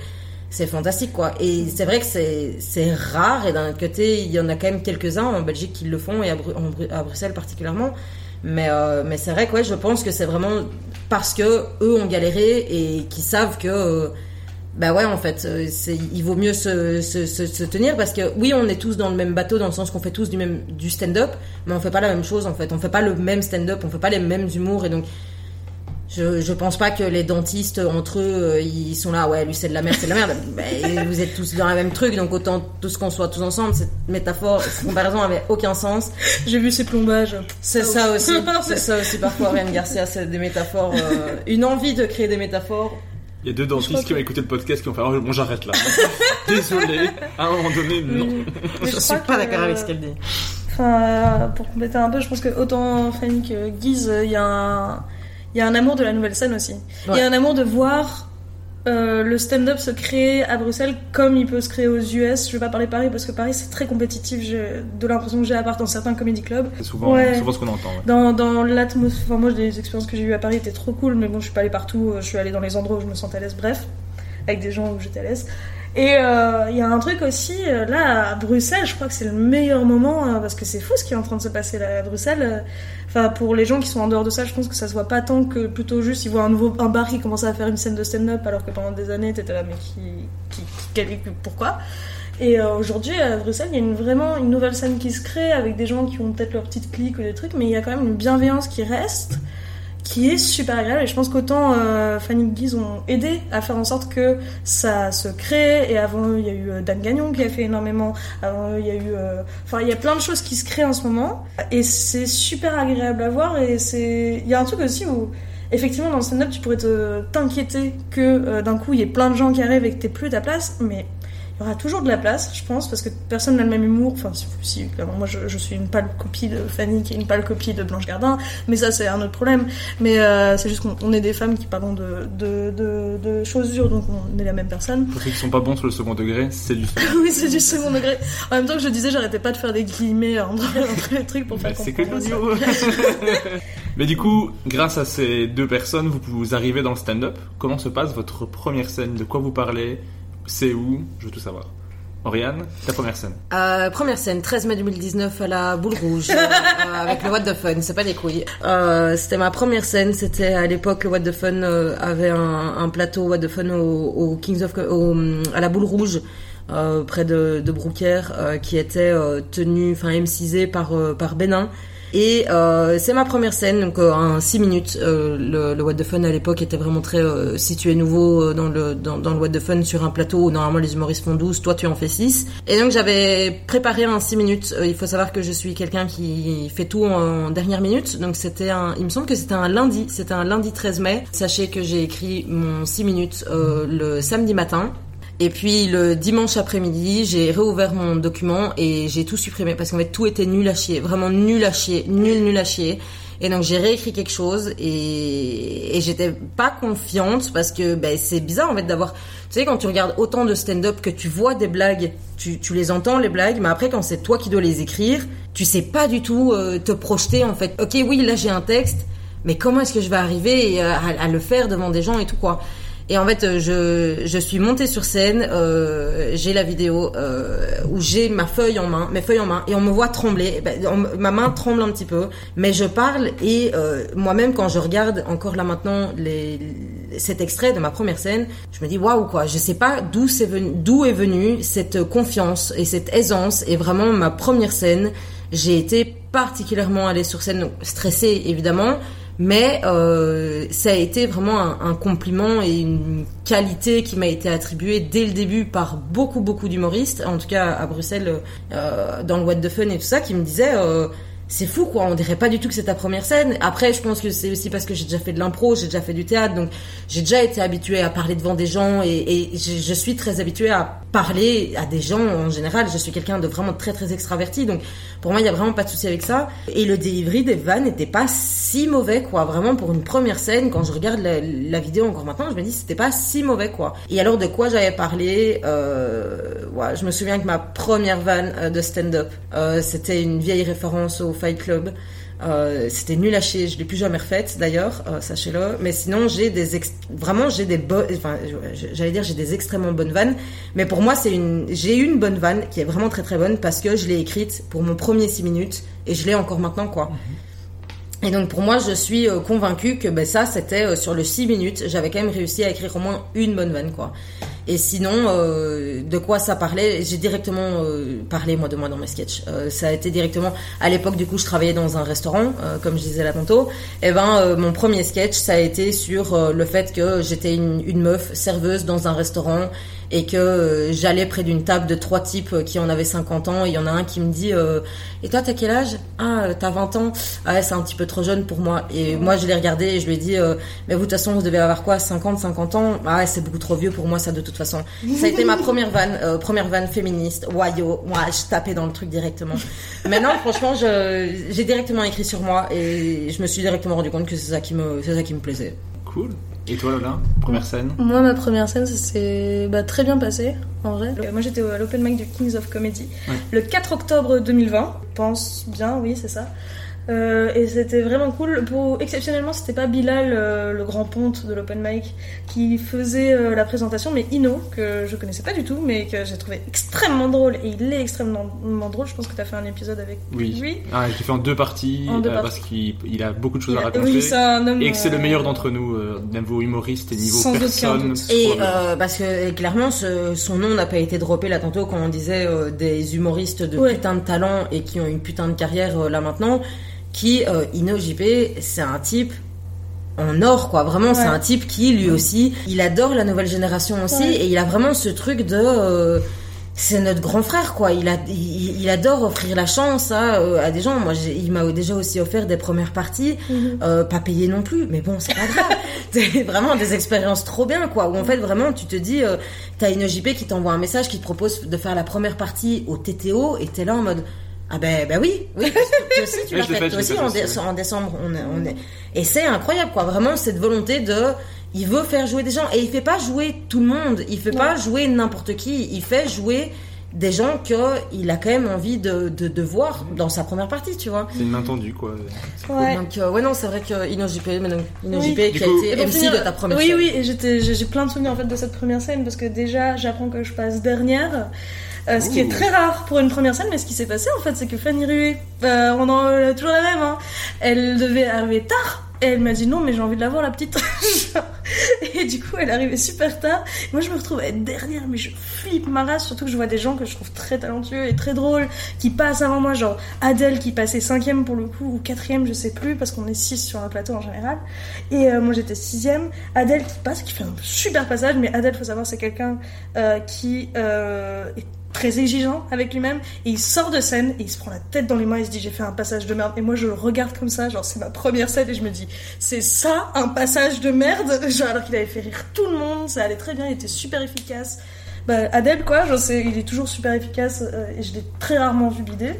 S3: c'est fantastique quoi. Et c'est vrai que c'est rare et d'un côté il y en a quand même quelques uns en Belgique qui le font et à, Bruxelles particulièrement. Mais euh, mais c'est vrai que je pense que c'est vraiment parce que eux ont galéré et qui savent que euh, bah ouais en fait euh, il vaut mieux se, se, se, se tenir parce que oui on est tous dans le même bateau dans le sens qu'on fait tous du même du stand-up mais on fait pas la même chose en fait on fait pas le même stand-up on fait pas les mêmes humours et donc je, je pense pas que les dentistes entre eux euh, ils sont là ouais lui c'est de la merde c'est de la merde vous êtes tous dans le même truc donc autant tous qu'on soit tous ensemble cette métaphore cette comparaison avait aucun sens
S2: J'ai vu ces plombages.
S3: c'est ça aussi c'est ça aussi parfois Ryan Garcia c'est des métaphores euh, une envie de créer des métaphores
S1: Il y a deux dentistes qui ont écouté le podcast qui ont fait oh, bon j'arrête là. Désolé. À un moment donné non.
S2: Mais
S3: je, suis pas d'accord avec ce qu'elle dit
S2: Enfin, euh, pour compléter un peu, je pense que autant Fanny que Guise, il y a un, il y a un amour de la nouvelle scène aussi. Il y a un amour de voir euh, le stand-up se créer à Bruxelles comme il peut se créer aux US. Je vais pas parler Paris parce que Paris c'est très compétitif. J'ai de l'impression que j'ai à part dans certains comedy clubs.
S1: C'est souvent,
S2: Ouais.
S1: souvent ce qu'on entend. ouais.
S2: Dans, dans l'atmosphère, enfin, moi les expériences que j'ai eues à Paris étaient trop cool, mais bon, je suis pas allée partout. Je suis allée dans les endroits où je me sentais à l'aise. Bref, avec des gens où j'étais à l'aise. Et euh, il y a un truc aussi, euh, là, à Bruxelles, je crois que c'est le meilleur moment, euh, parce que c'est fou ce qui est en train de se passer là à Bruxelles. Enfin, pour les gens qui sont en dehors de ça, je pense que ça se voit pas tant que plutôt juste, ils voient un nouveau un bar qui commence à faire une scène de stand-up, alors que pendant des années, t'étais là, mais qui, qui, qui- quel- pourquoi? Et aujourd'hui, à Bruxelles, il y a une, vraiment une nouvelle scène qui se crée, avec des gens qui ont peut-être leur petite clique ou des trucs, mais il y a quand même une bienveillance qui reste qui est super agréable. Et je pense qu'autant euh, Fanny Guise ont aidé à faire en sorte que ça se crée. Et avant eux, il y a eu euh, Dan Gagnon qui a fait énormément. Avant eux, il y a eu euh, enfin il y a plein de choses qui se créent en ce moment. Et c'est super agréable à voir. Et c'est il y a un truc aussi où effectivement dans le stand-up tu pourrais te t'inquiéter que d'un coup il y ait plein de gens qui arrivent et que t'aies plus ta place. Mais il y aura toujours de la place, je pense, parce que personne n'a le même humour. Enfin, si, si, clairement, moi, je, je suis une pâle copie de Fanny, qui est une pâle copie de Blanche Gardin, mais ça, c'est un autre problème. Mais euh, c'est juste qu'on on est des femmes qui parlent de, de, de, de choses dures, donc on est la même personne.
S1: Pour ceux qui sont pas bons sur le second degré, c'est du second.
S2: oui, c'est du second degré. En même temps que je disais, j'arrêtais pas de faire des guillemets entre, entre les trucs pour faire
S1: Mais c'est que
S2: comprendre.
S1: Mais du coup, grâce à ces deux personnes, vous, vous arrivez dans le stand-up. Comment se passe votre première scène? De quoi vous parlez? C'est où Je veux tout savoir. Oriane, ta première scène.
S3: Euh, première scène, 13 mai 2019 à la Boule Rouge, euh, avec le What the Fun, c'est pas des couilles. Euh, c'était ma première scène, c'était à l'époque le What the Fun euh, avait un, un plateau What the Fun au, au Kings of au, à la Boule Rouge. euh, près de, de euh, qui était euh, tenu, enfin MCisé par euh, par Bénin. Et euh, c'est ma première scène, donc euh, en 6 minutes. Euh, le, le What the Fun à l'époque était vraiment très situé nouveau dans le dans, le What the Fun sur un plateau où normalement les humoristes font 12, toi tu en fais 6. Et donc j'avais préparé un 6 minutes. Il faut savoir que je suis quelqu'un qui fait tout en dernière minute, donc c'était un, il me semble que c'était un lundi, c'était un lundi 13 mai. Sachez que j'ai écrit mon 6 minutes euh, le samedi matin. Et puis le dimanche après-midi, j'ai réouvert mon document et j'ai tout supprimé parce qu'en fait tout était nul à chier, vraiment nul à chier, nul nul à chier. Et donc j'ai réécrit quelque chose et, j'étais pas confiante parce que ben, c'est bizarre en fait d'avoir, tu sais quand tu regardes autant de stand-up que tu vois des blagues, tu, les entends les blagues, mais après quand c'est toi qui dois les écrire, tu sais pas du tout euh, te projeter en fait. Ok oui là j'ai un texte, mais comment est-ce que je vais arriver à, à le faire devant des gens et tout quoi. Et en fait, euh, je, je suis montée sur scène, euh, j'ai la vidéo euh, où j'ai ma feuille en main, mes feuilles en main, et on me voit trembler. Ben, ma main tremble un petit peu, mais je parle et euh, moi-même quand je regarde encore là maintenant les, cet extrait de ma première scène, je me dis waouh quoi. Je sais pas d'où c'est venu, d'où est venue cette confiance et cette aisance. Et vraiment ma première scène, j'ai été particulièrement allée sur scène, donc stressée évidemment. Mais euh, ça a été vraiment un, compliment et une qualité qui m'a été attribuée dès le début par beaucoup beaucoup d'humoristes, en tout cas à Bruxelles, euh, dans le What the Fun et tout ça, qui me disaient euh, c'est fou quoi. On dirait pas du tout que c'est ta première scène. Après je pense que c'est aussi parce que j'ai déjà fait de l'impro j'ai déjà fait du théâtre donc j'ai déjà été habituée à parler devant des gens et, je, suis très habituée à parler à des gens en général. Je suis quelqu'un de vraiment très très extraverti donc pour moi il y a vraiment pas de souci avec ça. Et le delivery des vannes n'était pas si mauvais quoi. Vraiment pour une première scène quand je regarde la, vidéo encore maintenant je me dis c'était pas si mauvais quoi. Et alors de quoi j'avais parlé euh, je me souviens que ma première vanne euh, de stand-up euh, c'était une vieille référence au Fight Club. Euh, c'était nul à chier, je l'ai plus jamais refaite d'ailleurs, euh, sachez-le. Mais sinon, j'ai des ex- vraiment j'ai des bonnes, enfin, j'allais dire j'ai des extrêmement bonnes vannes. Mais pour moi, c'est une, j'ai une bonne vanne qui est vraiment très très bonne parce que je l'ai écrite pour mon premier 6 minutes et je l'ai encore maintenant quoi. Et donc pour moi, je suis euh, convaincue que ben, ça, c'était euh, sur le 6 minutes, j'avais quand même réussi à écrire au moins une bonne vanne, quoi. Et sinon, euh, de quoi ça parlait? J'ai directement euh, parlé moi de moi dans mes sketchs. Euh, ça a été directement à l'époque du coup, je travaillais dans un restaurant, euh, comme je disais là tantôt. Et ben, euh, mon premier sketch, ça a été sur le fait que j'étais une, une meuf serveuse dans un restaurant et que euh, j'allais près d'une table de trois types euh, qui en avaient 50 ans et il y en a un qui me dit euh, et toi t'as quel âge ah t'as 20 ans ah ouais c'est un petit peu trop jeune pour moi et moi je l'ai regardé et je lui ai dit mais vous de toute façon vous devez avoir quoi 50 50 ans ah ouais c'est beaucoup trop vieux pour moi ça de toute façon. Ça a été ma première vanne première vanne féministe. Wayo moi je tapais dans le truc directement. Maintenant franchement j'ai directement écrit sur moi et je me suis directement rendu compte que c'est ça qui me c'est ça qui me plaisait.
S1: Cool. Et toi, Lola Première scène?
S2: Moi, ma première scène, ça s'est bah, très bien passé, en vrai. Euh, Moi, j'étais à l'open mic du Kings of Comedy
S1: Ouais.
S2: le 4 octobre 2020. Je pense bien, oui, c'est ça. Euh, et c'était vraiment cool. Pour, exceptionnellement, c'était pas Bilal, euh, le grand ponte de l'open mic, qui faisait euh, la présentation, mais Ino, que je connaissais pas du tout, mais que j'ai trouvé extrêmement drôle. Et il est extrêmement drôle. Je pense que tu as fait un épisode avec
S1: Oui.
S2: lui.
S1: Ah, je l'ai fait en deux parties,
S2: En deux
S1: euh,
S2: parties.
S1: parce qu'il il a beaucoup de choses
S2: Il
S1: à raconter.
S2: oui, c'est un homme,
S1: et que c'est le meilleur d'entre nous, euh, niveau humoriste et niveau
S2: Sans aucun
S1: personne.
S2: doute.
S3: Et euh, parce que clairement, ce- son nom n'a pas été droppé là tantôt quand on disait euh, des humoristes de
S2: Ouais.
S3: putain de talent et qui ont une putain de carrière euh, là maintenant. Qui euh, Ino JP, c'est un type en or quoi. Vraiment, c'est un type qui lui aussi, il adore la nouvelle génération aussi
S2: Ouais.
S3: et il a vraiment ce truc de euh, c'est notre grand frère quoi. Il a il, il adore offrir la chance à, euh, à des gens. Moi, il m'a déjà aussi offert des premières parties,
S2: Mhm.
S3: euh, pas payées non plus, mais bon, c'est pas grave. c'est vraiment des expériences trop bien quoi. Où en fait vraiment tu te dis, t'as une JP qui t'envoie un message qui te propose de faire la première partie au TTO et t'es là en mode ah ben ben oui oui parce que toi aussi tu l'as fait toi aussi en, dé- décembre on est, on est et c'est incroyable quoi vraiment cette volonté de il veut faire jouer des gens et il fait pas jouer tout le monde il fait pas jouer n'importe qui il fait jouer des gens que il a quand même envie de, de, de voir dans sa première partie tu vois
S1: C'est une main tendue, quoi.
S2: Ouais.
S3: donc euh, ouais non c'est vrai que Ino JP mais donc, Ino
S2: Oui.
S3: JP
S1: Du
S3: qui a
S1: coup-
S3: été MC
S2: finir,
S3: de ta première
S2: Oui,
S3: scène.
S2: oui, et j'étais, j'ai j'ai plein de souvenirs en fait de cette première scène parce que déjà j'apprends que je passe dernière. Euh, ce qui est très rare pour une première scène, mais ce qui s'est passé en fait, c'est que Fanny Rué, euh, on en euh, toujours la même, hein, elle devait arriver tard, et elle m'a dit non, mais j'ai envie de la voir la petite. et du coup, elle arrivait super tard. Moi, je me retrouve à être dernière, mais je flippe ma race, surtout que je vois des gens que je trouve très talentueux et très drôles qui passent avant moi, genre Adèle qui passait cinquième pour le coup, ou quatrième, je sais plus, parce qu'on est six sur un plateau en général. Et euh, moi j'étais sixième. Adèle qui passe, qui fait un super passage, mais Adèle, faut savoir, c'est quelqu'un euh, qui euh, est très exigeant avec lui-même. Et il sort de scène et il se prend la tête dans les mains et il se dit j'ai fait un passage de merde. Et moi je le regarde comme ça genre c'est ma première scène et je me dis c'est ça un passage de merde? Genre alors qu'il avait fait rire tout le monde ça allait très bien il était super efficace. Bah, Adèle quoi genre c'est il est toujours super efficace euh, et je l'ai très rarement vu bider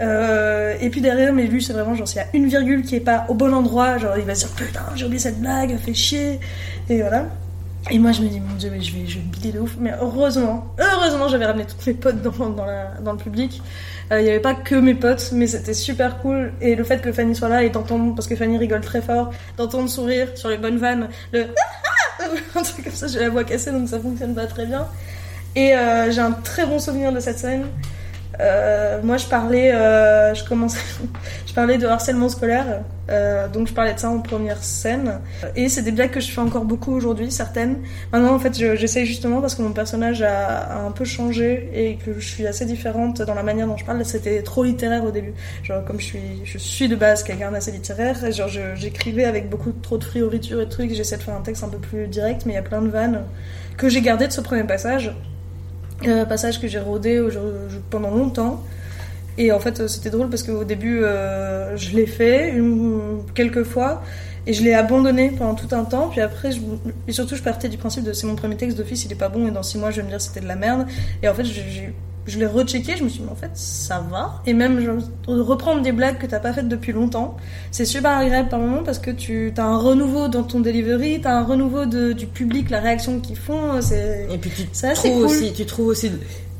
S2: euh, et puis derrière, mais lui, c'est vraiment genre, s'il y a une virgule qui est pas au bon endroit, genre, il va se dire putain, j'ai oublié cette blague, fait chier. Et voilà. Et moi, je me dis, mon dieu, mais je vais, je vais bider de ouf. Mais heureusement, heureusement, j'avais ramené tous mes potes dans, dans, le public. Euh, Il y avait pas que mes potes, mais c'était super cool. Et le fait que Fanny soit là et d'entendre, parce que Fanny rigole très fort, d'entendre sourire sur les bonnes vannes, le un truc comme ça, j'ai la voix cassée, donc ça fonctionne pas très bien. Et euh, j'ai un très bon souvenir de cette scène. Euh, moi, je parlais, euh, je commençais, je parlais de harcèlement scolaire, euh, donc je parlais de ça en première scène. Et c'est des blagues que je fais encore beaucoup aujourd'hui, certaines. Maintenant, en fait, je- j'essaye justement parce que mon personnage a, un peu changé et que je suis assez différente dans la manière dont je parle. C'était trop littéraire au début. Genre, comme je suis, je suis de base quelqu'un d'assez littéraire, genre, j'écrivais avec beaucoup trop de frioriture et trucs. J'essaie de faire un texte un peu plus direct, mais il y a plein de vannes que j'ai gardées de ce premier passage. Euh, passage que j'ai rodé pendant longtemps. Et en fait, euh, c'était drôle parce qu'au début, euh, je l'ai fait quelques fois et je l'ai abandonné pendant tout un temps. Puis après, et surtout, je partais du principe de c'est mon premier texte d'office, il est pas bon et dans six mois, je vais me dire c'était de la merde. Et en fait, j'ai je l'ai rechecké, je me suis dit, mais en fait, ça va. Et même, je, reprendre des blagues que t'as pas faites depuis longtemps, c'est super agréable par moment parce que tu as un renouveau dans ton delivery, t'as un renouveau de, du public, la réaction qu'ils font. C'est,
S3: et puis tu trouves aussi, tu trouves aussi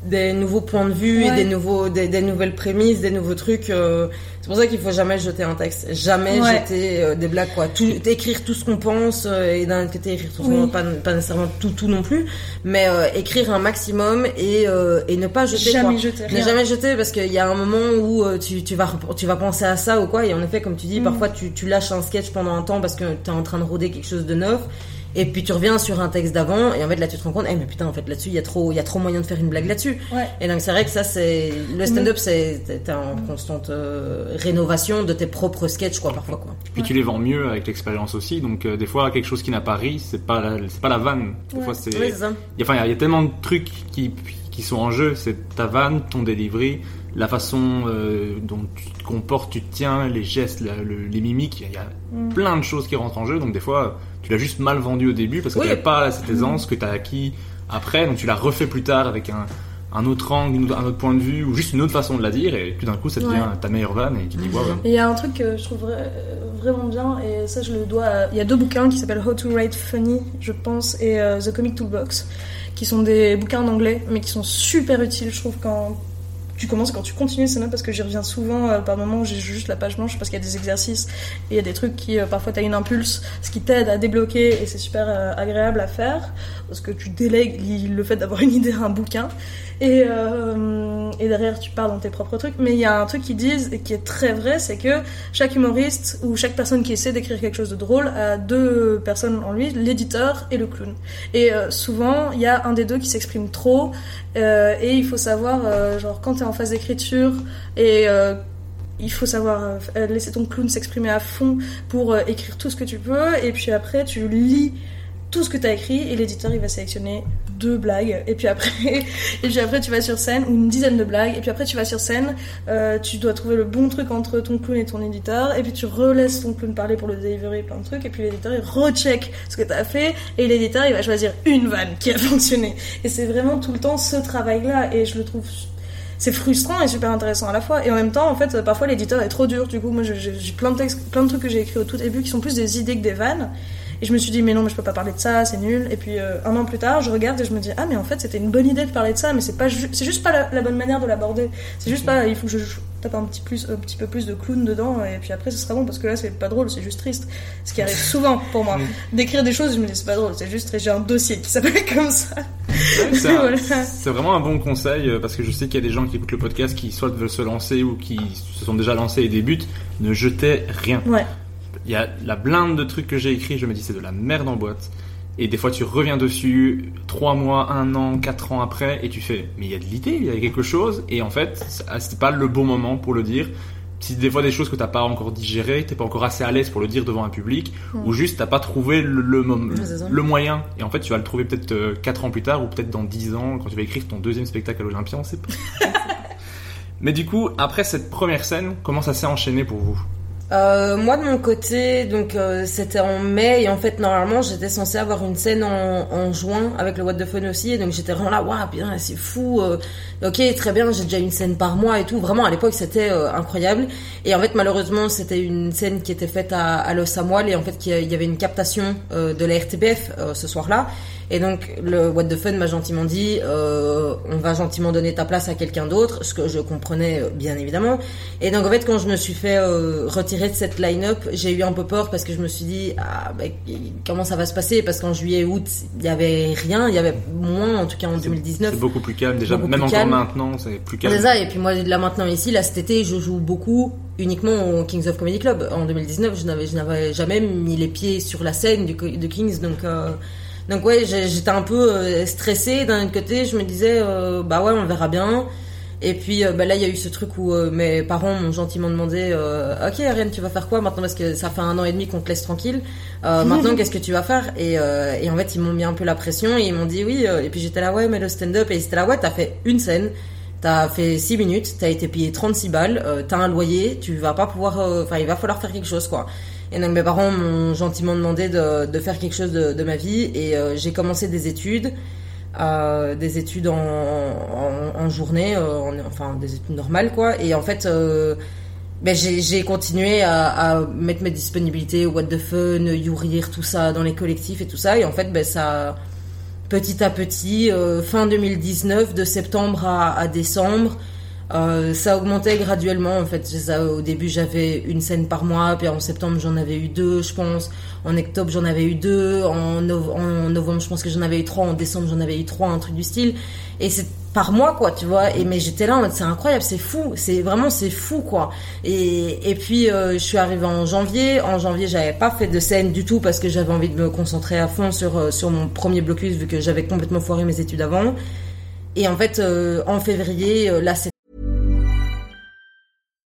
S3: des nouveaux points de vue et des nouveaux des, des, nouvelles prémices des nouveaux trucs euh, c'est pour ça qu'il faut jamais jeter un texte. Jamais jeter euh, des blagues quoi. Tout écrire tout ce qu'on pense euh, et d'un côté écrire tout oui. pas, pas nécessairement tout tout non plus mais écrire un maximum et et ne pas jeter
S2: jamais jeter
S3: ne jamais jeter parce qu'il y a un moment où tu tu vas tu vas penser à ça ou quoi et en effet comme tu dis mm. parfois tu tu lâches un sketch pendant un temps parce que tu es en train de roder quelque chose de neuf et puis tu reviens sur un texte d'avant et en fait là tu te rends compte, eh mais putain en fait là-dessus il y a trop, il y a trop moyen de faire une blague là-dessus.
S2: Ouais.
S3: Et donc c'est vrai que ça c'est le stand-up c'est t'es en constante euh, rénovation de tes propres sketchs quoi parfois quoi.
S1: Puis tu les vends mieux avec l'expérience aussi donc euh, des fois quelque chose qui n'a pas ri c'est pas la, c'est pas la vanne. Des fois c'est,
S3: oui,
S1: il y, a, il y a tellement de trucs qui qui sont en jeu c'est ta vanne, ton delivery la façon euh, dont tu te comportes, tu te tiens, les gestes, la, le, les mimiques, il y a, mm. plein de choses qui rentrent en jeu. Donc des fois, tu l'as juste mal vendu au début parce que oui. tu n'avais pas cette aisance que tu as acquis après. Donc tu l'as refait plus tard avec un, un autre angle, un autre point de vue ou juste une autre façon de la dire et tout d'un coup ça devient ouais. ta meilleure vanne et tu dis wow.
S2: Il y a un truc que je trouve vraiment bien et ça je le dois. À... Il y a deux bouquins qui s'appellent How to Write Funny, je pense, et uh, The Comic Toolbox, qui sont des bouquins en anglais mais qui sont super utiles, je trouve, quand tu commences quand tu continues c'est même parce que j'y reviens souvent euh, par moment j'ai juste la page blanche parce qu'il y a des exercices et il y a des trucs qui euh, parfois t'as une impulse ce qui t'aide à débloquer et c'est super euh, agréable à faire parce que tu délègues le fait d'avoir une idée à un bouquin et, euh, derrière tu parles dans tes propres trucs. Mais il y a un truc qu'ils disent et qui est très vrai c'est que chaque humoriste ou chaque personne qui essaie d'écrire quelque chose de drôle a deux personnes en lui l'éditeur et le clown. Et euh, souvent il y a un des deux qui s'exprime trop et il faut savoir genre quand en phase d'écriture et il faut savoir laisser ton clown s'exprimer à fond pour écrire tout ce que tu peux. Et puis après tu lis tout ce que tu as écrit et l'éditeur il va sélectionner deux blagues. Et puis après et puis après tu vas sur scène ou une dizaine de blagues. Et puis après tu vas sur scène euh, tu dois trouver le bon truc entre ton clown et ton éditeur. Et puis tu relaisses ton clown parler pour le delivery plein de trucs. Et puis l'éditeur il recheck ce que tu as fait. Et l'éditeur il va choisir une vanne qui a fonctionné. Et c'est vraiment tout le temps ce travail là et je le trouve c'est frustrant et super intéressant à la fois. Et en même temps, en fait, parfois l'éditeur est trop dur. Du coup, moi, j'ai plein de textes, plein de trucs que j'ai écrits au tout début qui sont plus des idées que des vannes. Et je me suis dit, mais non, mais je peux pas parler de ça, c'est nul. Et puis euh, un an plus tard, je regarde et je me dis, ah, mais en fait, c'était une bonne idée de parler de ça, mais c'est pas, c'est juste pas la, bonne manière de l'aborder. C'est juste pas, il faut tape un petit plus, un petit peu plus de clown dedans, et puis après, ce sera bon parce que là, c'est pas drôle, c'est juste triste. Ce qui arrive souvent pour moi, d'écrire des choses, je me dis, c'est pas drôle, c'est juste, j'ai un dossier qui s'appelle comme ça.
S1: C'est voilà. vraiment un bon conseil euh, parce que je sais qu'il y a des gens qui écoutent le podcast qui soit veulent se lancer ou qui se sont déjà lancés et débutent. Ne jetez rien.
S2: Ouais
S1: il y a la blinde de trucs que j'ai écrit, je me dis c'est de la merde en boîte. Et des fois tu reviens dessus trois mois, un an, quatre ans après et tu fais mais il y a de l'idée, il y a quelque chose et en fait c'était pas le bon moment pour le dire. Si des fois des choses que t'as pas encore digérées, t'es pas encore assez à l'aise pour le dire devant un public, ou juste t'as pas trouvé le, le, le, le, moyen. Et en fait tu vas le trouver peut-être euh, quatre ans plus tard ou peut-être dans dix ans quand tu vas écrire ton deuxième spectacle à l'Olympia, on sait pas. Mais du coup, après cette première scène, comment ça s'est enchaîné pour vous?
S3: Euh, moi de mon côté, donc euh, c'était en mai et en fait normalement j'étais censée avoir une scène en, en, juin avec le What the Fun aussi et donc j'étais vraiment là, waouh, bien c'est fou, euh, ok très bien, j'ai déjà une scène par mois et tout, vraiment à l'époque c'était euh, incroyable. Et en fait malheureusement c'était une scène qui était faite à, à Los et en fait il y avait une captation euh, de la RTBF ce soir-là et donc le What the Fun m'a gentiment dit euh, on va gentiment donner ta place à quelqu'un d'autre, ce que je comprenais bien évidemment. Et donc en fait quand je me suis fait euh, retirer de cette line-up, j'ai eu un peu peur parce que je me suis dit ah bah, comment ça va se passer? Parce qu'en juillet août il y avait rien, il y avait moins en tout cas en 2019.
S1: C'est beaucoup plus calme déjà, même encore calme. maintenant c'est plus calme.
S3: C'est ça et puis moi là maintenant ici là cet été je joue beaucoup uniquement au Kings of Comedy Club. En 2019 je n'avais je n'avais jamais mis les pieds sur la scène du de Kings donc euh, donc ouais, j'étais un peu euh, stressée. D'un côté, je me disais, euh, bah ouais, on verra bien. Et puis euh, bah là, il y a eu ce truc où euh, mes parents m'ont gentiment demandé, euh, ok, Ariane, tu vas faire quoi maintenant? Parce que ça fait un an et demi qu'on te laisse tranquille. maintenant, qu'est-ce que tu vas faire? Et, et, en fait, ils m'ont mis un peu la pression et ils m'ont dit oui. et puis j'étais là, ouais, mais le stand-up et c'était là, ouais, t'as fait une scène T'as fait 6 minutes, t'as été payé 36 balles, t'as un loyer, tu vas pas pouvoir, enfin il va falloir faire quelque chose quoi. Et donc mes parents m'ont gentiment demandé de, faire quelque chose de, ma vie et euh, j'ai commencé des études, euh, des études en, journée, en, enfin des études normales quoi. Et en fait ben j'ai continué à, mettre mes disponibilités, What the Fun, Yourir, tout ça dans les collectifs et tout ça. Et en fait, ben ça, petit à petit, euh, fin 2019, de septembre à décembre, euh, ça augmentait graduellement. En fait, au début, j'avais une scène par mois, puis en septembre, j'en avais eu deux, je pense. En octobre, j'en avais eu deux. En, novembre, je pense que j'en avais eu trois. En décembre, j'en avais eu trois, un truc du style. Et c'est par mois quoi tu vois mais j'étais là en mode c'est incroyable c'est fou c'est vraiment c'est fou quoi et puis euh, je suis arrivée en janvier en janvier j'avais pas fait de scène du tout parce que j'avais envie de me concentrer à fond sur euh, sur mon premier blocus vu que j'avais complètement foiré mes études avant et en fait en février là c'est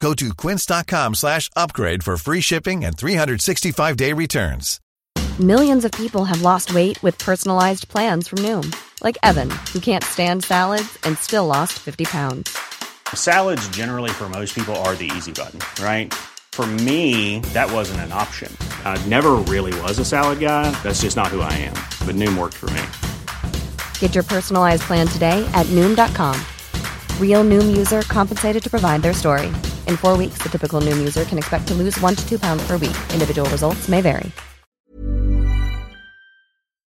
S4: Go to quince.com slash upgrade for free shipping and 365-day returns.
S5: Millions of people have lost weight with personalized plans from Noom, like Evan, who can't stand salads and still lost 50 pounds.
S6: Salads, generally, for most people, are the easy button, right? For me, that wasn't an option. I never really was a salad guy. That's just not who I am. But Noom worked for me.
S5: Get your personalized plan today at Noom.com. Real Noom user compensated to provide their story. In four weeks, the typical Noom user can expect to lose one to two pounds per week. Individual results may vary.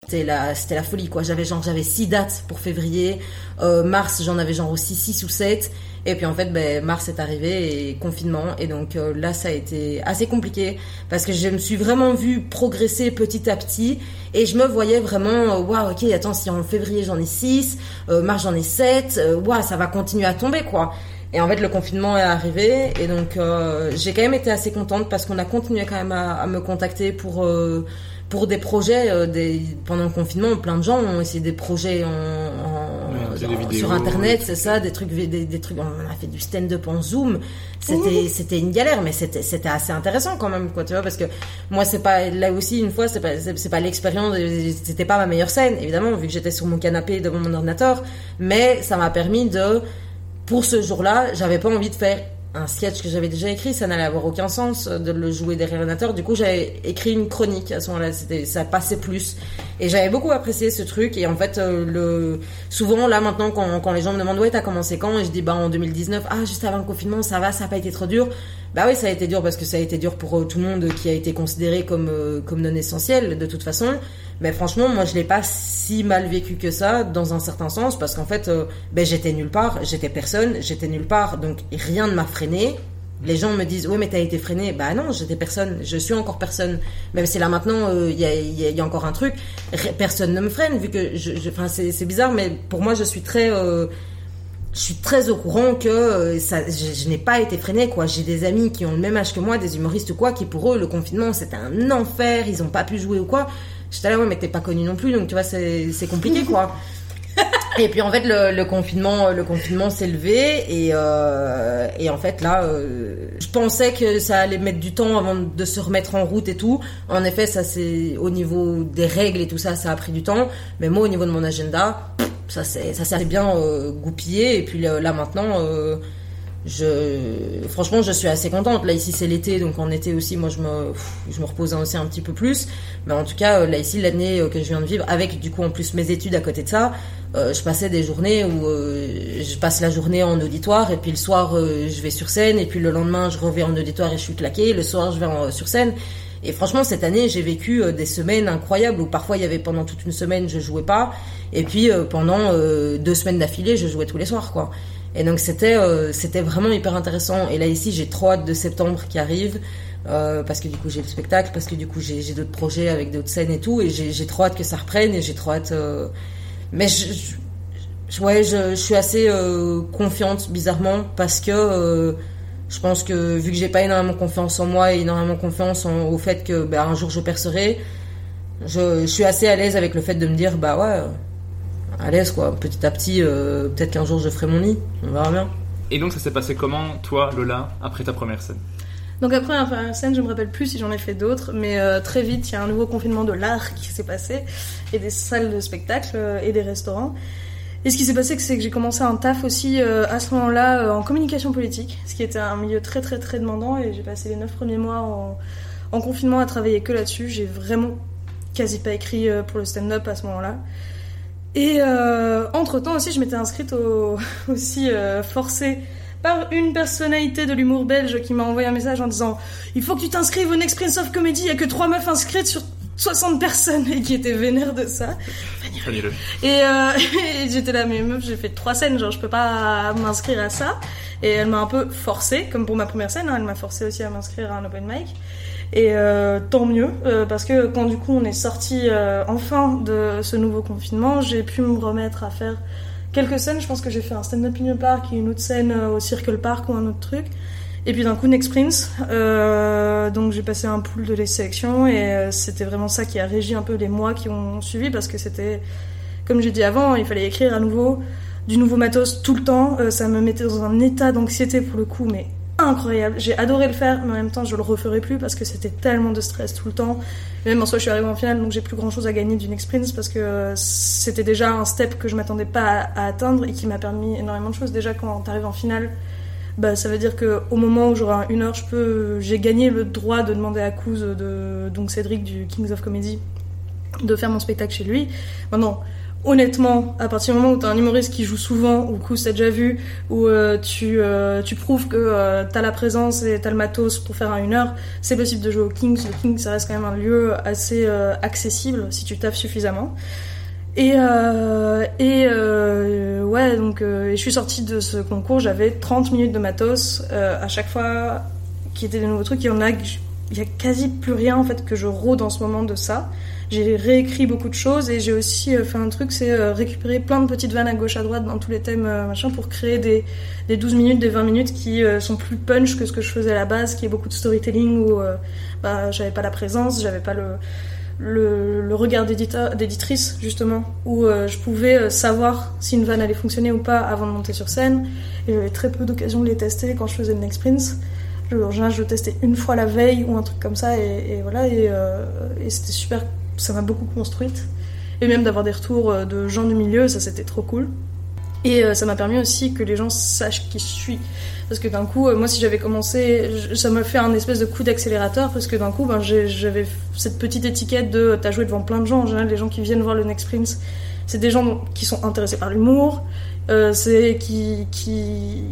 S3: C'était la, folie quoi. J'avais genre j'avais six dates pour février, euh, mars j'en avais genre aussi six ou sept. Et puis en fait ben, mars est arrivé et confinement et donc euh, là ça a été assez compliqué parce que je me suis vraiment vue progresser petit à petit et je me voyais vraiment waouh ok attends si en février j'en ai six, euh, mars j'en ai sept, waouh ça va continuer à tomber quoi. Et en fait, le confinement est arrivé et donc euh, j'ai quand même été assez contente parce qu'on a continué quand même à, à me contacter pour euh, pour des projets. Euh, des, pendant le confinement, plein de gens ont essayé des projets en, en,
S1: Ouais, des
S3: en-
S1: vidéos,
S3: sur internet,
S1: ouais.
S3: c'est ça, des trucs, des, des trucs. On a fait du stand-up en Zoom. C'était c'était une galère, mais c'était c'était assez intéressant quand même, quoi, tu vois, parce que moi c'est pas là aussi une fois c'est pas c'est pas l'expérience, c'était pas ma meilleure scène évidemment vu que j'étais sur mon canapé devant mon ordinateur, mais ça m'a permis de pour ce jour-là, j'avais pas envie de faire un sketch que j'avais déjà écrit, ça n'allait avoir aucun sens euh, de le jouer derrière l'ordinateur. Du coup, j'avais écrit une chronique à ce moment-là, ça passait plus. Et j'avais beaucoup apprécié ce truc et en fait euh, le souvent là maintenant quand, quand les gens me demandent "Ouais, t'as commencé quand?" et je dis "Bah en 2019." "Ah, juste avant le confinement, ça va, ça a pas été trop dur." Bah oui, ça a été dur parce que ça a été dur pour euh, tout le monde qui a été considéré comme euh, comme non essentiel de toute façon. Mais franchement, moi je l'ai pas si mal vécu que ça dans un certain sens parce qu'en fait euh, ben j'étais nulle part, j'étais personne, j'étais nulle part donc rien ne m'a freiné. Les gens me disent ouais mais t'as été freiné, bah non j'étais personne, je suis encore personne. Même si là maintenant il y, a, y a- y a encore un truc, personne ne me freine vu que je, je- c'est bizarre mais pour moi je suis très je suis très au courant que euh, ça, je, je n'ai pas été freinée quoi. J'ai des amis qui ont le même âge que moi, des humoristes ou quoi, qui pour eux le confinement c'était un enfer, ils ont pas pu jouer ou quoi. J'étais là ouais mais t'es pas connu non plus donc tu vois c'est compliqué quoi. Et puis en fait le, le confinement le confinement s'est levé et euh, et en fait là euh, je pensais que ça allait mettre du temps avant de se remettre en route et tout. En effet ça c'est au niveau des règles et tout ça ça a pris du temps. Mais moi au niveau de mon agenda ça c'est ça s'est bien euh, goupillé et puis là, là, maintenant euh, je franchement je suis assez contente. Là ici c'est l'été donc en été aussi moi je me je me repose aussi un petit peu plus. Mais en tout cas euh, là ici l'année euh, que je viens de vivre avec du coup en plus mes études à côté de ça euh, je passais des journées où je passe la journée en auditoire et puis le soir je vais sur scène et puis le lendemain je reviens en auditoire et je suis claqué le soir je vais sur scène. Et franchement cette année j'ai vécu des semaines incroyables où parfois il y avait pendant toute une semaine je jouais pas. Et puis pendant deux semaines d'affilée je jouais tous les soirs quoi et donc c'était euh, c'était vraiment hyper intéressant. Et là ici j'ai trop hâte de septembre qui arrive euh, parce que du coup j'ai le spectacle, parce que du coup j'ai d'autres projets avec d'autres scènes et tout. Et j'ai trop hâte que ça reprenne et j'ai trop hâte. euh, Mais je, ouais je, je suis assez confiante bizarrement parce que Je pense que vu que j'ai pas énormément confiance en moi et énormément confiance au fait que bah, un jour je percerai, je, suis assez à l'aise avec le fait de me dire bah ouais, à l'aise quoi. Petit à petit, euh, peut-être qu'un jour je ferai mon lit. On verra bien.
S1: Et donc ça s'est passé comment, toi, Lola, après ta première scène?
S2: Donc après la première scène, je me rappelle plus si j'en ai fait d'autres, mais euh, très vite, il y a un nouveau confinement de l'art qui s'est passé, et des salles de spectacle euh, et des restaurants. Et ce qui s'est passé, c'est que j'ai commencé un taf aussi euh, à ce moment-là euh, en communication politique, ce qui était un milieu très très très demandant, et j'ai passé les neuf premiers mois en, en confinement à travailler que là-dessus. J'ai vraiment quasi pas écrit euh, pour le stand-up à ce moment-là. Et euh, entre-temps aussi, je m'étais inscrite au, aussi euh, forcée par une personnalité de l'humour belge qui m'a envoyé un message en disant il faut que tu t'inscrives au Next Prince of Comedy, il y a que trois meufs inscrites sur 60 personnes et qui étaient vénères de ça. Et, euh, et j'étais là, mais meuf, j'ai fait trois scènes, genre je peux pas m'inscrire à ça. Et elle m'a un peu forcée, comme pour ma première scène, hein, elle m'a forcé aussi à m'inscrire à un open mic. Et euh, tant mieux, euh, parce que quand du coup on est sorti euh, enfin de ce nouveau confinement, j'ai pu me remettre à faire quelques scènes. Je pense que j'ai fait un stand-up in the park et une autre scène au Circle Park ou un autre truc. Et puis d'un coup, Next Prince. Donc j'ai passé un pool de les sélections et c'était vraiment ça qui a régi un peu les mois qui ont suivi parce que c'était, comme j'ai dit avant, il fallait écrire à nouveau du nouveau matos tout le temps. Ça me mettait dans un état d'anxiété pour le coup, mais incroyable. J'ai adoré le faire, mais en même temps, je le referai plus parce que c'était tellement de stress tout le temps. Même en soi, je suis arrivée en finale, donc j'ai plus grand chose à gagner du Next Prince parce que euh, c'était déjà un step que je m'attendais pas à, à atteindre et qui m'a permis énormément de choses. Déjà, quand t'arrives en finale, bah, ça veut dire que au moment où j'aurai une heure, je peux, j'ai gagné le droit de demander à Kouz, de, donc Cédric du Kings of Comedy, de faire mon spectacle chez lui. Maintenant, honnêtement, à partir du moment où t'as un humoriste qui joue souvent, ou Kouz t'as déjà vu, où euh, tu, euh, tu prouves que euh, t'as la présence et t'as le matos pour faire un une heure, c'est possible de jouer au Kings. Le Kings, ça reste quand même un lieu assez euh, accessible si tu taffes suffisamment. Et, et ouais, donc je suis sortie de ce concours, j'avais 30 minutes de matos à chaque fois qui étaient des nouveaux trucs. Il y en a, il y a quasi plus rien en fait que je rôde en ce moment de ça. J'ai réécrit beaucoup de choses et j'ai aussi euh, fait un truc, c'est euh, récupérer plein de petites vannes à gauche à droite dans tous les thèmes euh, machin pour créer des, des 12 minutes, des 20 minutes qui sont plus punch que ce que je faisais à la base, qui est beaucoup de storytelling où bah, j'avais pas la présence, j'avais pas le le, le regard d'éditrice justement où je pouvais savoir si une vanne allait fonctionner ou pas avant de monter sur scène. Et j'avais très peu d'occasion de les tester quand je faisais le Next Prince je, je testais une fois la veille ou un truc comme ça et, voilà et, et c'était super ça m'a beaucoup construite et même d'avoir des retours euh, de gens du milieu ça c'était trop cool et euh, ça m'a permis aussi que les gens sachent qui je suis. Parce que d'un coup, euh, moi, si j'avais commencé, ça m'a fait un espèce de coup d'accélérateur. Parce que d'un coup, ben, j'avais cette petite étiquette de t'as joué devant plein de gens. En général, les gens qui viennent voir le Next Prince, c'est des gens qui sont intéressés par l'humour, c'est qui, qui,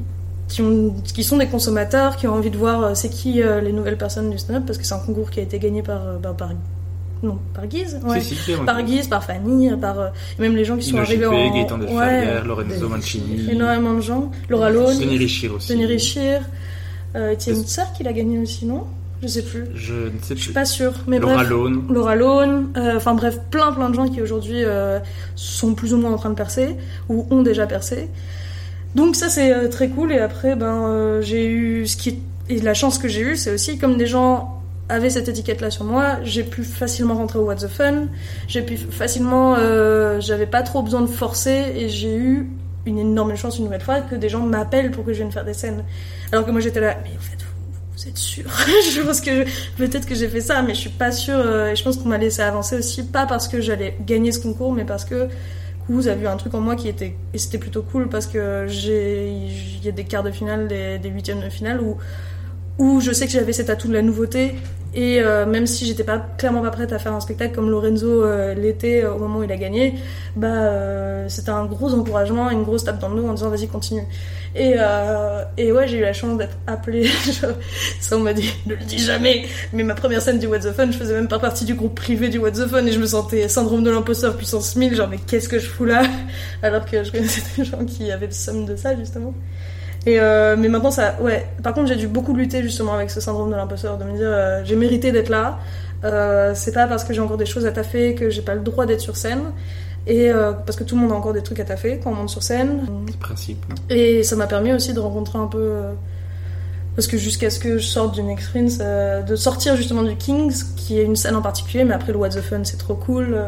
S2: qui, qui sont des consommateurs, qui ont envie de voir c'est qui les nouvelles personnes du stand-up. Parce que c'est un concours qui a été gagné par, ben, par non, par Guise ouais.
S1: Si, si,
S2: Par. Guise, par Fanny, par euh, même les gens qui sont arrivés en...
S1: Gaëtan Ferrière, Lorenzo Mancini,
S2: énormément de gens. Laura Lone,
S1: Denis Richir aussi.
S2: Denis Richir, euh, Hutzer qui l'a gagné aussi, non? Je sais plus.
S1: Je ne sais
S2: Je suis
S1: plus.
S2: pas sûre. Mais
S1: Laura
S2: bref,
S1: Lone.
S2: Laura Lone, euh, enfin bref, plein plein de gens qui aujourd'hui euh, sont plus ou moins en train de percer ou ont déjà percé. Donc ça c'est très cool et après ben j'ai eu ce qui est... et la chance que j'ai eue c'est aussi comme des gens avaient cette étiquette là sur moi, j'ai pu facilement rentrer au What the Fun, j'ai pu facilement euh, j'avais pas trop besoin de forcer et j'ai eu une énorme chance une nouvelle fois que des gens m'appellent pour que je vienne faire des scènes. Alors que moi j'étais là mais en fait vous, êtes sûr? Je pense que peut-être que j'ai fait ça mais je suis pas sûre euh, et je pense qu'on m'a laissé avancer aussi pas parce que j'allais gagner ce concours mais parce que vous a vu un truc en moi qui était et c'était plutôt cool parce que j'ai il y a des quarts de finale des, des huitièmes de finale où où je sais que j'avais cet atout de la nouveauté et euh, même si j'étais pas clairement pas prête à faire un spectacle comme Lorenzo euh, l'était euh, au moment où il a gagné bah c'était un gros encouragement une grosse tape dans le dos en disant vas-y continue. Et et ouais j'ai eu la chance d'être appelée ça on m'a dit ne le dis jamais mais ma première scène du What the Fun je faisais même pas partie du groupe privé du What the Fun et je me sentais syndrome de l'imposteur puissance 1000 genre mais qu'est-ce que je fous là? Alors que je connaissais des gens qui avaient le somme de ça justement et euh, mais maintenant ça ouais par contre j'ai dû beaucoup lutter justement avec ce syndrome de l'imposteur de me dire euh, j'ai mérité d'être là euh, c'est pas parce que j'ai encore des choses à taffer que j'ai pas le droit d'être sur scène et euh, parce que tout le monde a encore des trucs à taffer quand on monte sur scène
S1: C'est le principe. non
S2: et ça m'a permis aussi de rencontrer un peu parce que jusqu'à ce que je sorte du Next Prince, euh, de sortir justement du Kings, qui est une scène en particulier, mais après le What the Fun c'est trop cool.